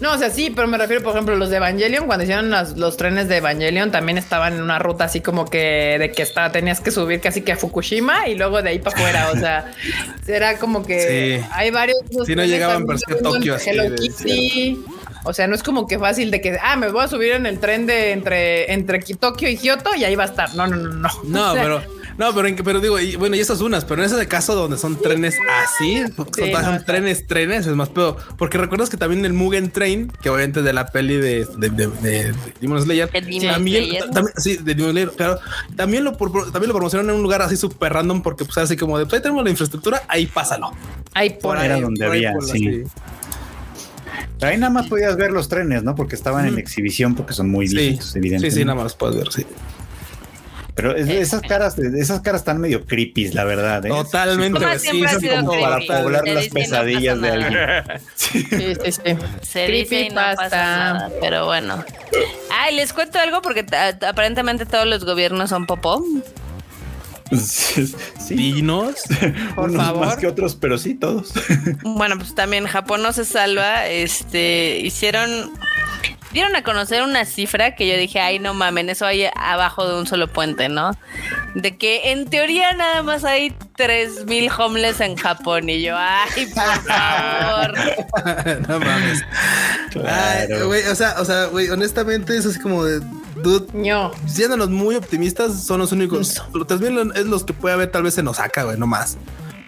No, o sea, sí, pero me refiero, por ejemplo, los de Evangelion, cuando hicieron las- los trenes de Evangelion, también estaban en una ruta así como que de que estaba, tenías que subir casi que a Fukushima y luego de ahí para afuera. O sea, era como que Sí. hay varios. Sí, no llegaban también per se a subiendo Tokio así Hello Kitty. O sea, no es como que fácil de que, ah, me voy a subir en el tren de entre, entre Ki- Tokio y Kioto y ahí va a estar. No, no, no, no. No, O sea, pero, No, pero, pero digo, y, bueno, y esas unas, pero en ese caso donde son trenes así, son, no, son trenes, trenes, es más pedo. Porque recuerdas que también el Mugen Train, que obviamente de la peli de, de, de, de- Demon Slayer, también, Slayer. también- sí, de Demon Slayer, claro, también lo, por- también lo promocionaron en un lugar así súper random, porque pues así como de, pues ahí tenemos la infraestructura, ahí pásalo. Ahí por Era donde por ahí, había, por la- sí. Ahí nada más podías ver los trenes, ¿no? Porque estaban en exhibición porque son muy Sí, viejitos, sí, evidentemente. sí, nada más los puedes ver, sí. Pero es- esas caras, esas caras están medio creepy, la verdad. ¿eh? Totalmente. Como ha son como creepy. para poblar las no pesadillas de alguien. Sí, sí, sí. Se dice y no pasa Creepypasta. nada, pero bueno. Ay, les cuento algo porque aparentemente todos los gobiernos son popó. Sí, Dinos. Por unos favor. más que otros, pero sí todos. Bueno, pues también Japón no se salva. Este, hicieron, dieron a conocer una cifra que yo dije, ay, no mamen, eso hay abajo de un solo puente, ¿no? De que en teoría nada más hay 3000 homeless en Japón. Y yo, ay, por favor. no mames. Ay, Claro. güey, o sea, o sea, güey, honestamente es así como de, dude, No. siéndonos muy optimistas, son los únicos. También es los que puede haber tal vez en Osaka, güey, no más.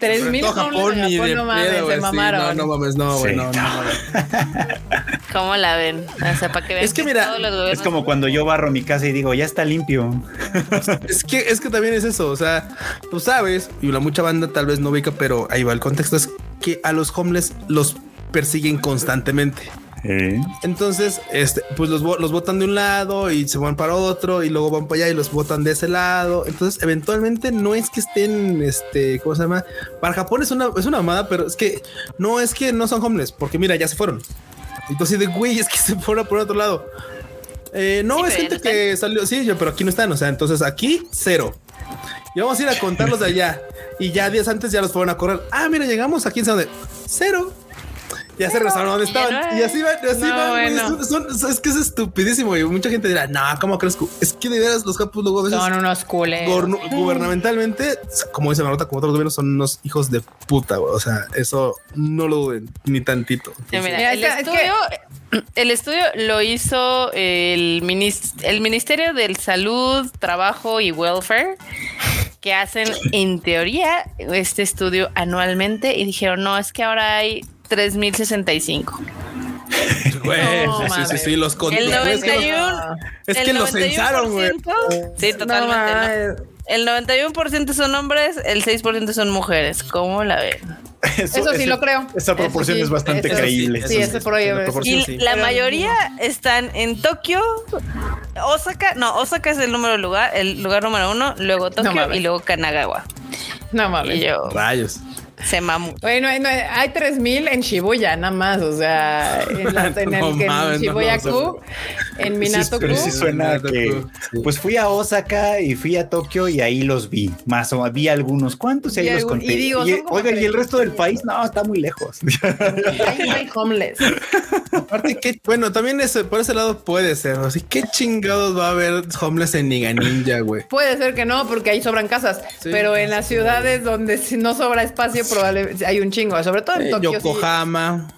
Tres mil Japón, ni de no mames, pedo, se sí, mamaron. no, no mames, no, güey, Sí. no, no, no. ¿Cómo la ven? O sea, para que vean Es que mira, todos los Es como cuando yo barro mi casa y digo, ya está limpio. Es que, es que también es eso, o sea, tú sabes, y la mucha banda tal vez no ubica, pero ahí va el contexto, es que a los homeless los persiguen constantemente. Eh, Entonces, este, pues los, los botan de un lado y se van para otro y luego van para allá y los botan de ese lado. Entonces, eventualmente no es que estén, este, ¿cómo se llama? Para Japón es una, es una mamada, pero es que no es que no son homeless, porque mira, ya se fueron. Entonces, de güey, es que se fueron por otro lado. Eh, no, Sí, es gente no que salió, sí, yo, pero aquí no están. O sea, entonces aquí cero. Y vamos a ir a contarlos de allá. Y ya días antes ya los fueron a correr. Ah, mira, llegamos aquí en dónde cero. Ya se regresaron donde estaban. no y así van, así No, van. güey. bueno. Son- son- es que es estupidísimo. Y mucha gente dirá, no, ¿cómo crees? que-?" Es que de veras los japos luego a veces Son unos gorno- gubernamentalmente, como dice Marota, como otros gobiernos, son unos hijos de puta. güey. O sea, eso no lo duden ni tantito. Sí, mira, Mira, el, estudio, el estudio lo hizo el, minis- el Ministerio del Salud, Trabajo y Welfare, que hacen en teoría este estudio anualmente y dijeron, no, es que ahora hay 3065. Güey, No, sí, sí, sí, sí, los El güey, es que los- 91 Es el que los censaron, güey. 91%, Sí, totalmente. ¿no? El 91% son hombres, el 6% son mujeres. ¿Cómo la ven? Eso sí lo creo. Esa proporción Eso sí, es bastante eso sí, creíble. Sí, ese por ahí. la proporción. Y sí. la mayoría están en Tokio, Osaka, no, Osaka es el número lugar, el lugar número uno, luego Tokio y luego Kanagawa. No mames. yo Rayos. Se mamó. Bueno, hay, no, hay 3000 en Shibuya, nada más. O sea, en, la- en el en mames, no, no, en Minato-ku. pero sí suena que pues fui a Osaka y fui a Tokio y ahí los vi. Más o vi algunos cuantos y ahí Y los conté. y digo, oiga, y el resto del país, no, está muy lejos. Ahí hay homeless. Aparte que, bueno, también ese, por ese lado puede ser. Así que chingados va a haber homeless en Niga Ninja, güey. Puede ser que no, porque ahí sobran casas. Sí. pero en las ciudades donde no sobra espacio, probablemente hay un chingo. Sobre todo en Eh, Tokio. sí. Yokohama,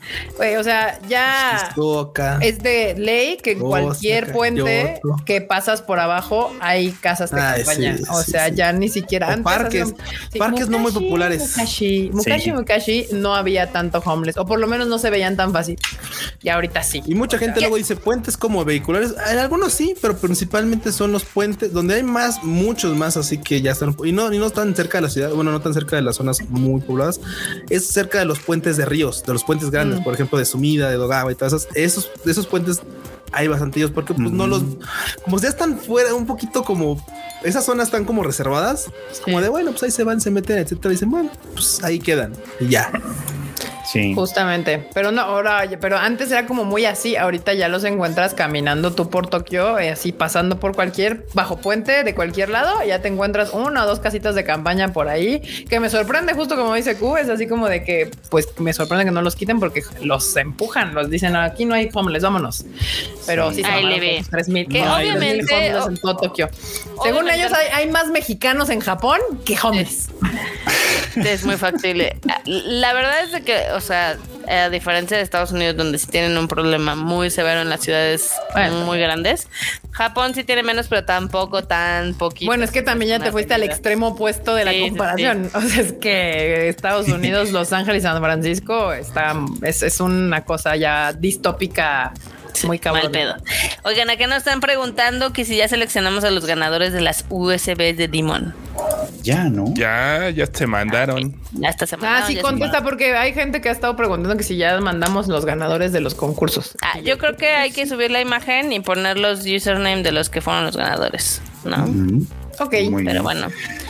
o sea, ya Shizuoka. es de ley que en Osaka, cualquier puente Kyoto. que pasas por abajo hay casas de Ay, campaña. sí, o sí, sea, sí. ya ni siquiera O antes parques. hacían- Parques no muy populares. Mukashi, Mukashi, Sí. Mukashi no había tanto homeless, o por lo menos no se veían tan fácil. Y ahorita sí. Y mucha gente luego dice puentes como vehiculares. En algunos sí, pero principalmente son los puentes donde hay más, muchos más, así que ya están. Y no, y no están cerca de la ciudad, bueno, no tan cerca de las zonas muy pobladas. Es cerca de los puentes de ríos, de los puentes grandes, por ejemplo, de Sumida, de Dogawa y todas esas. Esos, de esos puentes hay bastantillos porque pues no los, como ya están fuera, un poquito como esas zonas están como reservadas. Es como de bueno, pues ahí se van, se meten, etcétera. Y dicen, bueno, pues ahí quedan y ya. Sí. Justamente, pero no, ahora, pero antes era como muy así, ahorita ya los encuentras caminando tú por Tokio, eh, así pasando por cualquier bajo puente de cualquier lado, ya te encuentras una o dos casitas de campaña por ahí, que me sorprende justo como dice Q, es así como de que, pues me sorprende que no los quiten porque los empujan, los dicen aquí no hay homeless, vámonos. Pero sí, ve. esos 3000 Que no, hay obviamente- 3000 homeless en todo Tokio. Según ellos hay, hay más mexicanos en Japón que homeless. Es muy factible. La verdad es de que, o sea, a diferencia de Estados Unidos, donde sí tienen un problema muy severo en las ciudades Bueno. muy grandes, Japón sí tiene menos, pero tampoco tan poquito. Bueno, es que también ya te fuiste al extremo. opuesto de la Sí, sí, comparación. O sea, es que Estados Unidos, Los Ángeles y San Francisco está, es, es una cosa ya distópica muy cabrón. Mal pedo. Oigan, acá nos están preguntando que si ya seleccionamos a los ganadores de las USBs de Demon. Ya, ¿no? Ya, ya se mandaron. Ya esta semana. Ah, sí, contesta porque hay gente que ha estado preguntando que si ya mandamos los ganadores de los concursos. Ah, yo creo que hay que subir la imagen y poner los username de los que fueron los ganadores, ¿no? Ujú. Ok, Muy Pero bien. bueno.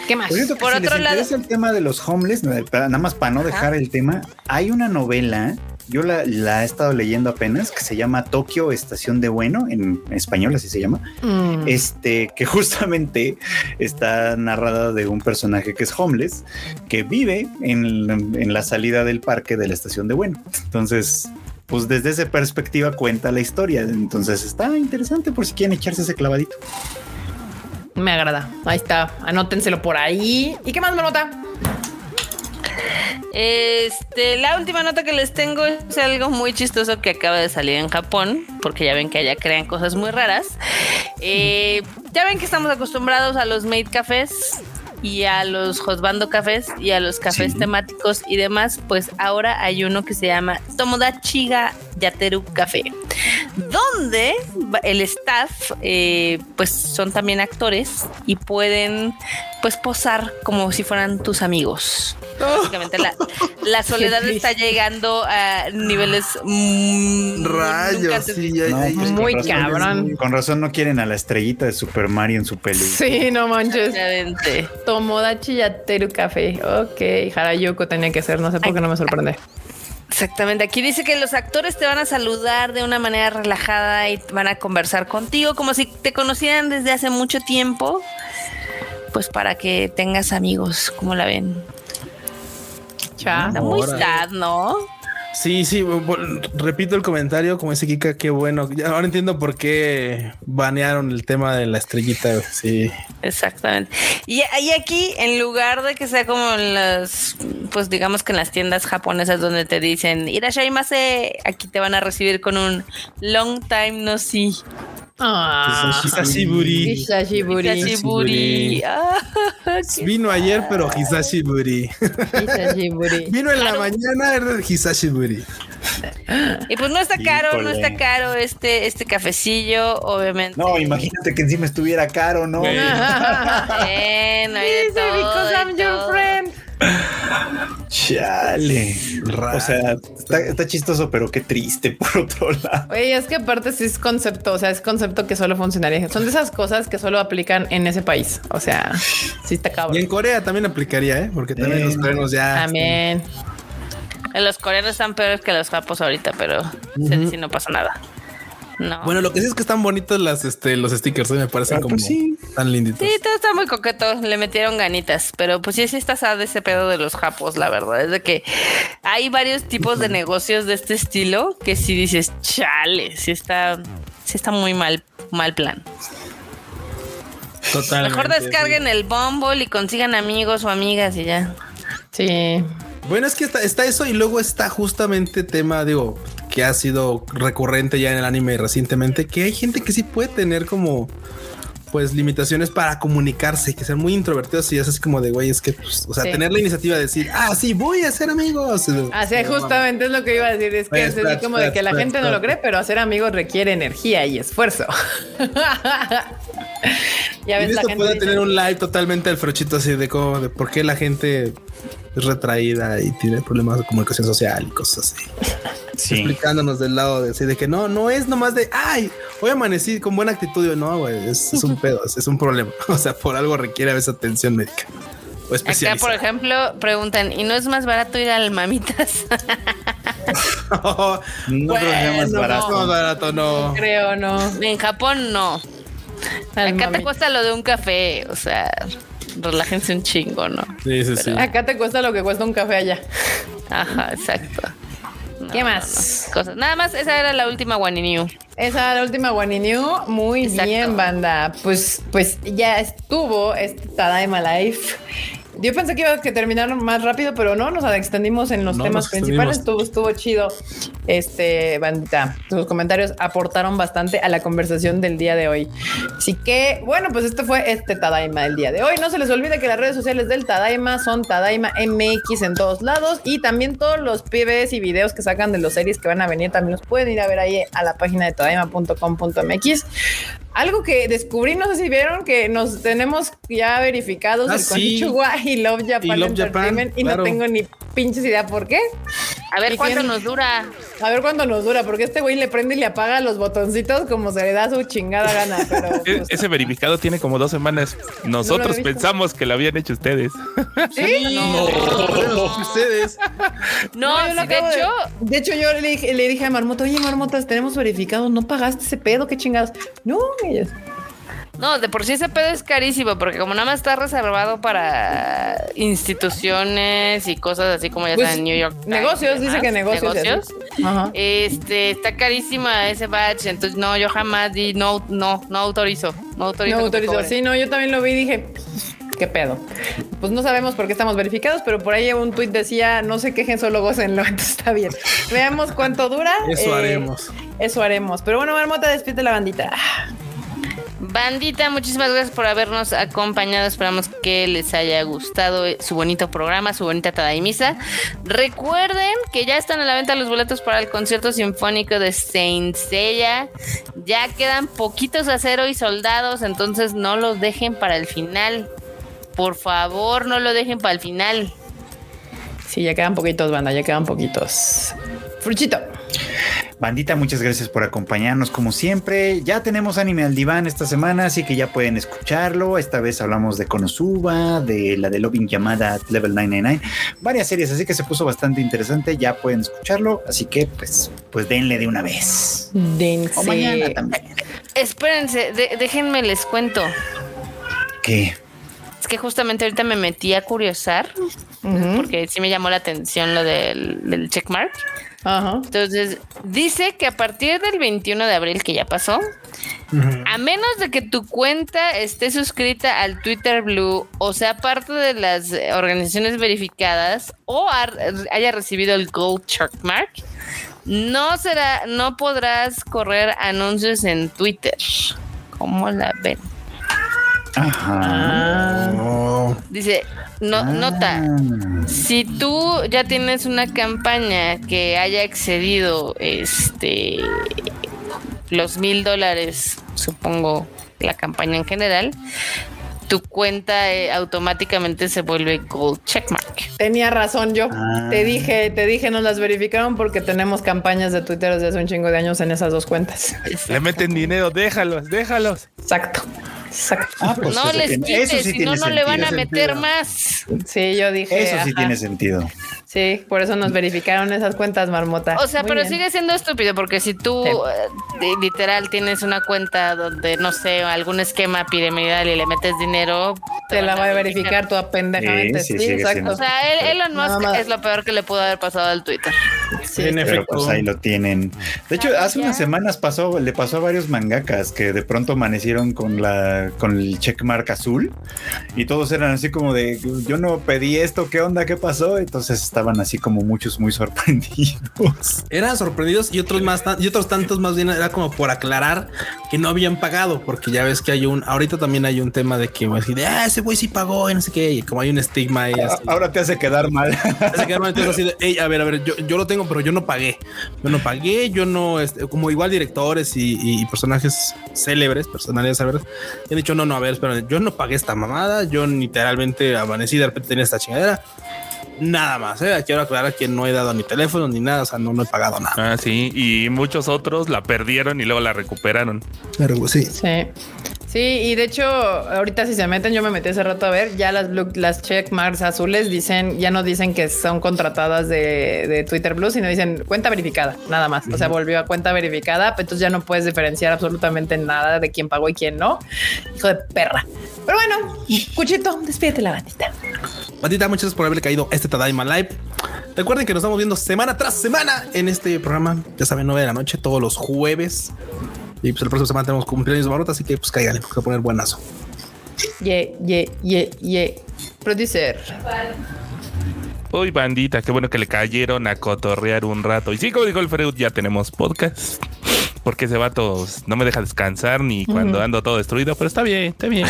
¿qué más? Por Por si otro les lado- el tema de los homeless, nada más para no dejar el tema, hay una novela, yo la, la he estado leyendo apenas, que se llama Tokio Estación de Bueno, en español así se llama, Mm. este, que justamente está narrada de un personaje que es homeless, que vive en, en la salida del parque de la Estación de Bueno. Entonces... Pues desde esa perspectiva cuenta la historia. Entonces está interesante por si quieren echarse ese clavadito. Me agrada. Ahí está. Anótenselo por ahí. ¿Y qué más, Marmota? Este, la última nota que les tengo es algo muy chistoso que acaba de salir en Japón, porque ya ven que allá crean cosas muy raras. Eh, ya ven que estamos acostumbrados a los maid cafés y a los hosbando cafés y a los cafés Sí. temáticos y demás, pues ahora hay uno que se llama Tomodachiga Yateru Café, donde el staff eh, pues son también actores y pueden pues posar como si fueran tus amigos. Básicamente la, la soledad está llegando a niveles Rayos, sí, No, pues. Muy con razón- cabrón. Con razón no quieren a la estrellita de Super Mario en su peli. Sí, no manches. Tomodachi Yateru Café. Ok, Harayuko tenía que ser. No sé por qué no me sorprende. Exactamente. Aquí dice que los actores te van a saludar de una manera relajada y van a conversar contigo como si te conocieran desde hace mucho tiempo. Pues para que tengas amigos, como la ven. Está muy sad, ¿no? Sí, sí, repito el comentario, como dice Kika, qué bueno. Ahora entiendo por qué banearon el tema de la estrellita. Sí, Exactamente. Y, y aquí, en lugar de que sea como en las, pues digamos que en las tiendas japonesas donde te dicen, Irashaimase, aquí te van a recibir con un long time no see. Ah, Hisashiburi. Hishashiburi. Hishashiburi. Ah, Vino ayer, pero Hisashiburi. Hishashiburi. Vino en la mañana, era Hisashiburi. Y pues no está caro, no Híjole. está caro este, este cafecillo, obviamente. No, imagínate que encima estuviera caro, ¿no? Bueno, hay de Dice, todo, because de I'm your todo. Chale. O sea, está, está chistoso, pero qué triste por otro lado. Oye, es que aparte sí es concepto, o sea, es concepto que solo funcionaría. Son de esas cosas que solo aplican en ese país. O sea, sí está Y en cabrón. Corea también aplicaría, ¿eh? Porque también Eh, los coreanos ya. También. Los coreanos están peores que los japos ahorita, pero se dice no pasa nada. No. Bueno, lo que sí es que están bonitos las, este, los stickers, ¿eh? me parecen Ah, como pues sí. Tan linditos. Sí, todo está muy coqueto, le metieron ganitas, pero pues sí, sí está sad ese pedo de los japos, la verdad, es de que hay varios tipos de negocios de este estilo que si dices, chale, sí está, sí está muy mal, mal plan. Totalmente. Mejor descarguen el Bumble y consigan amigos o amigas y ya. Sí. Bueno, es que está, está eso y luego está justamente tema, digo, que ha sido recurrente ya en el anime recientemente, que hay gente que sí puede tener como pues limitaciones para comunicarse, que sean muy introvertidos y es así como de güey, es que, pues, o sea, Sí. tener la iniciativa de decir, ah, sí, voy a ser amigos. Así justamente es lo que iba a decir. Es que es así como de que la gente no lo cree, pero hacer amigos requiere energía y esfuerzo. ya Y ves, la esto gente. puede dice, tener un live totalmente al frochito así de cómo, de por qué la gente es retraída y tiene problemas de comunicación social y cosas así. Sí. explicándonos del lado de así de que no, no es nomás de ay, hoy amanecí con buena actitud. Yo, No, güey, es, es un pedo, es, es un problema. O sea, por algo requiere a veces atención médica o Acá, por ejemplo, preguntan, ¿y no es más barato ir al mamitas? No creo que sea más barato. No, barato, no. Creo, no. en Japón no. Al Acá te cuesta lo de un café, o sea, relájense un chingo, ¿no? Sí, sí, sí. Acá te cuesta lo que cuesta un café allá. Ajá, exacto. ¿Qué no, más? no, cosas. Nada más, esa era la última One New. Esa era la última One New. Muy Exacto. bien, banda. Pues, pues ya estuvo este Tadaima Life. Yo pensé que iba a que terminar más rápido, pero no, nos extendimos en los No, temas principales. Estuvo, estuvo chido. Este, bandita, tus comentarios aportaron bastante a la conversación del día de hoy. Así que, bueno, pues este fue este Tadaima del día de hoy. No se les olvide que las redes sociales del Tadaima son Tadaima MX en todos lados y también todos los pibes y videos que sacan de los series que van a venir también los pueden ir a ver ahí a la página de tadaima.com.mx. Algo que descubrí, no sé si vieron que nos tenemos ya verificados Ah, el sí. Y Love Japan Y Love Entertainment Japan, y claro. no tengo ni pinches idea por qué. A ver ¿Y cuánto quién? nos dura. A ver cuánto nos dura, porque este güey le prende y le apaga los botoncitos como se le da su chingada gana. Pero E- pues, Ese verificado tiene como dos semanas. Nosotros pensamos que lo habían hecho ustedes. ¿sí? No, ustedes. no, yo lo sí, de hecho, de hecho, yo le dije, le dije a Marmota, oye, Marmotas, tenemos verificados, no pagaste ese pedo, qué chingados. No, ellas. no, de por sí ese pedo es carísimo, porque como nada más está reservado para instituciones y cosas así como ya Pues, saben, New York. Times negocios, dice que negocios. negocios. Ajá. Este, está carísima ese batch, entonces no, yo jamás di, no, no, no autorizo, no autorizo. No cobren. Sí, no, yo también lo vi y dije, ¿qué pedo? Pues no sabemos por qué estamos verificados, pero por ahí un tuit decía, no se quejen, solo gócenlo. Entonces está bien. Veamos cuánto dura. Eso Eh, haremos. Eso haremos. Pero bueno, Marmota, despide la bandita. Bandita, muchísimas gracias por habernos acompañado. Esperamos que les haya gustado su bonito programa, su bonita Tadaimisa. Recuerden que ya están a la venta los boletos para el concierto sinfónico de Saint Seiya. Ya quedan poquitos a cero y soldados, entonces no los dejen para el final. Por favor, no lo dejen para el final. Sí, ya quedan poquitos, banda, ya quedan poquitos. Fruchito. Bandita, muchas gracias por acompañarnos como siempre. Ya tenemos anime al diván esta semana, así que ya pueden escucharlo. Esta vez hablamos de Konosuba, de la de Loving llamada Level 999, varias series, así que se puso bastante interesante. Ya pueden escucharlo, así que pues, pues denle de una vez. Dense. O mañana también. Espérense, de- déjenme les cuento. ¿Qué? Es que justamente ahorita me metí a curiosar, porque sí me llamó la atención lo del, del checkmark. Ajá. Entonces, dice que a partir del 21 de abril, que ya pasó, a menos de que tu cuenta esté suscrita al Twitter Blue o sea parte de las eh, organizaciones verificadas o haya recibido el Gold Checkmark, no será, no podrás correr anuncios en Twitter. ¿Cómo la ven? Ajá. Ah. Dice, no, Ah. nota, si tú ya tienes una campaña que haya excedido este los mil dólares, supongo la campaña en general, tu cuenta eh, automáticamente se vuelve gold checkmark. Tenía razón yo. Ah. Te dije, te dije, nos las verificaron porque tenemos campañas de Twitter desde hace un chingo de años en esas dos cuentas. Le meten dinero, déjalos, déjalos. Exacto. Exacto. Ah, pues no eso les tiene- quites, eso sí si tiene no, no le van a sentido. meter más. Sí, yo dije. Eso sí ajá. tiene sentido. Sí, por eso nos verificaron esas cuentas, Marmota. O sea, Muy pero bien. sigue siendo estúpido porque si tú Sí. eh, literal tienes una cuenta donde, no sé, algún esquema piramidal y le metes dinero, Te la va a verificar toda pendejamente. Sí, Sí, sí, sigue exacto. O sea, él- Elon Musk más. es lo peor que le pudo haber pasado al Twitter. Sí. en Pero efecto. pues ahí lo tienen. De hecho, hace ya. unas semanas pasó, le pasó a varios mangakas que de pronto amanecieron con la con el checkmark azul y todos eran así como de yo no pedí esto, ¿qué onda? ¿Qué pasó? Entonces estaban así como muchos muy sorprendidos. Eran sorprendidos y otros más y otros tantos más bien era como por aclarar que no habían pagado, porque ya ves que hay un ahorita también hay un tema de que así de ah, ese güey sí pagó y no sé qué, y como hay un estigma ahí así. Ahora te hace quedar mal. Hace que normalmente es así de, "Ey, a ver, a ver, yo, yo lo tengo, pero yo no pagué. Yo no pagué, yo no, este, como igual directores y, y- y personajes célebres, personalidades célebres, han dicho, no, no, a ver, espera, yo no pagué esta mamada, yo literalmente amanecí de repente tenía esta chingadera. Nada más, ¿eh? quiero aclarar que no he dado ni teléfono ni nada, o sea, no, no he pagado nada. Ah, sí. Y muchos otros la perdieron y luego la recuperaron. Pero sí, Sí. Sí, y de hecho, ahorita si se meten, yo me metí hace rato a ver, ya las blue- las check marks azules dicen, ya no dicen que son contratadas de, de Twitter Blue, sino dicen cuenta verificada, nada más. O sea, volvió a cuenta verificada, entonces ya no puedes diferenciar absolutamente nada de quién pagó y quién no. Hijo de perra. Pero bueno, Cuchito, despídete la bandita. Patita, muchas gracias por haberle caído este Tadaima Live. Recuerden que nos estamos viendo semana tras semana en este programa. Ya saben, 9 de la noche, todos los jueves. Y pues el próximo semana tenemos cumpleaños de Marota, así que pues cáiganle, porque va a poner buenazo. Ye, ye, ye, ye. Producer. Uy, bandita, qué bueno que le cayeron a cotorrear un rato. Y sí, como dijo el Freud, ya tenemos podcast. Porque ese vato no me deja descansar ni cuando ando todo destruido, pero está bien, está bien.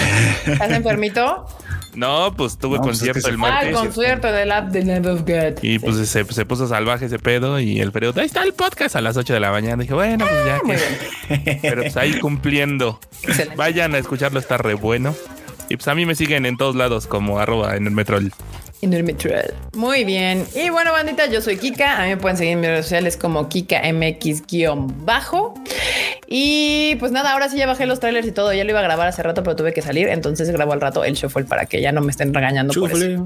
¿Estás enfermito? No, pues tuve No, pues es que concierto el fue. Ah, martes. el concierto del app de of God. Y pues se, se puso salvaje ese pedo y el Freud, ahí está el podcast a las 8 de la mañana. Dije, bueno, pues ya Muy que. Pero pues ahí cumpliendo. Excelente. Vayan a escucharlo, está re bueno. Y pues a mí me siguen en todos lados como arroba en el metrol. En el Metral. Muy bien. Y bueno, bandita, yo soy Kika. A mí me pueden seguir en mis redes sociales como KikaMX-bajo. Y pues nada, ahora sí ya bajé los trailers y todo. Ya lo iba a grabar hace rato, pero tuve que salir. Entonces grabo al rato el shuffle para que ya no me estén regañando por Chufle. eso.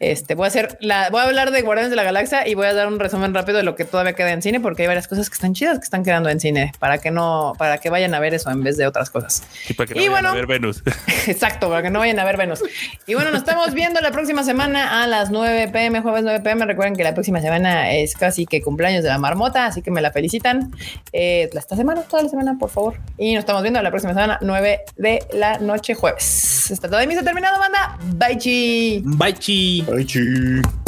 Este voy a hacer la, voy a hablar de Guardianes de la Galaxia y voy a dar un resumen rápido de lo que todavía queda en cine, porque hay varias cosas que están chidas que están quedando en cine para que no, para que vayan a ver eso en vez de otras cosas. Y para que no Y vayan a bueno. ver Venus. Exacto, para que no vayan a ver Venus. Y bueno, nos estamos viendo la próxima semana a las 9 pm, jueves 9 pm. Recuerden que la próxima semana es casi que cumpleaños de la marmota, así que me la felicitan. Eh, esta semana, toda la semana, por favor. Y nos estamos viendo la próxima semana, 9 de la noche, jueves. Está todo de mí, se ha terminado, banda. Bye, chi. Bye, chi. Ay, chi.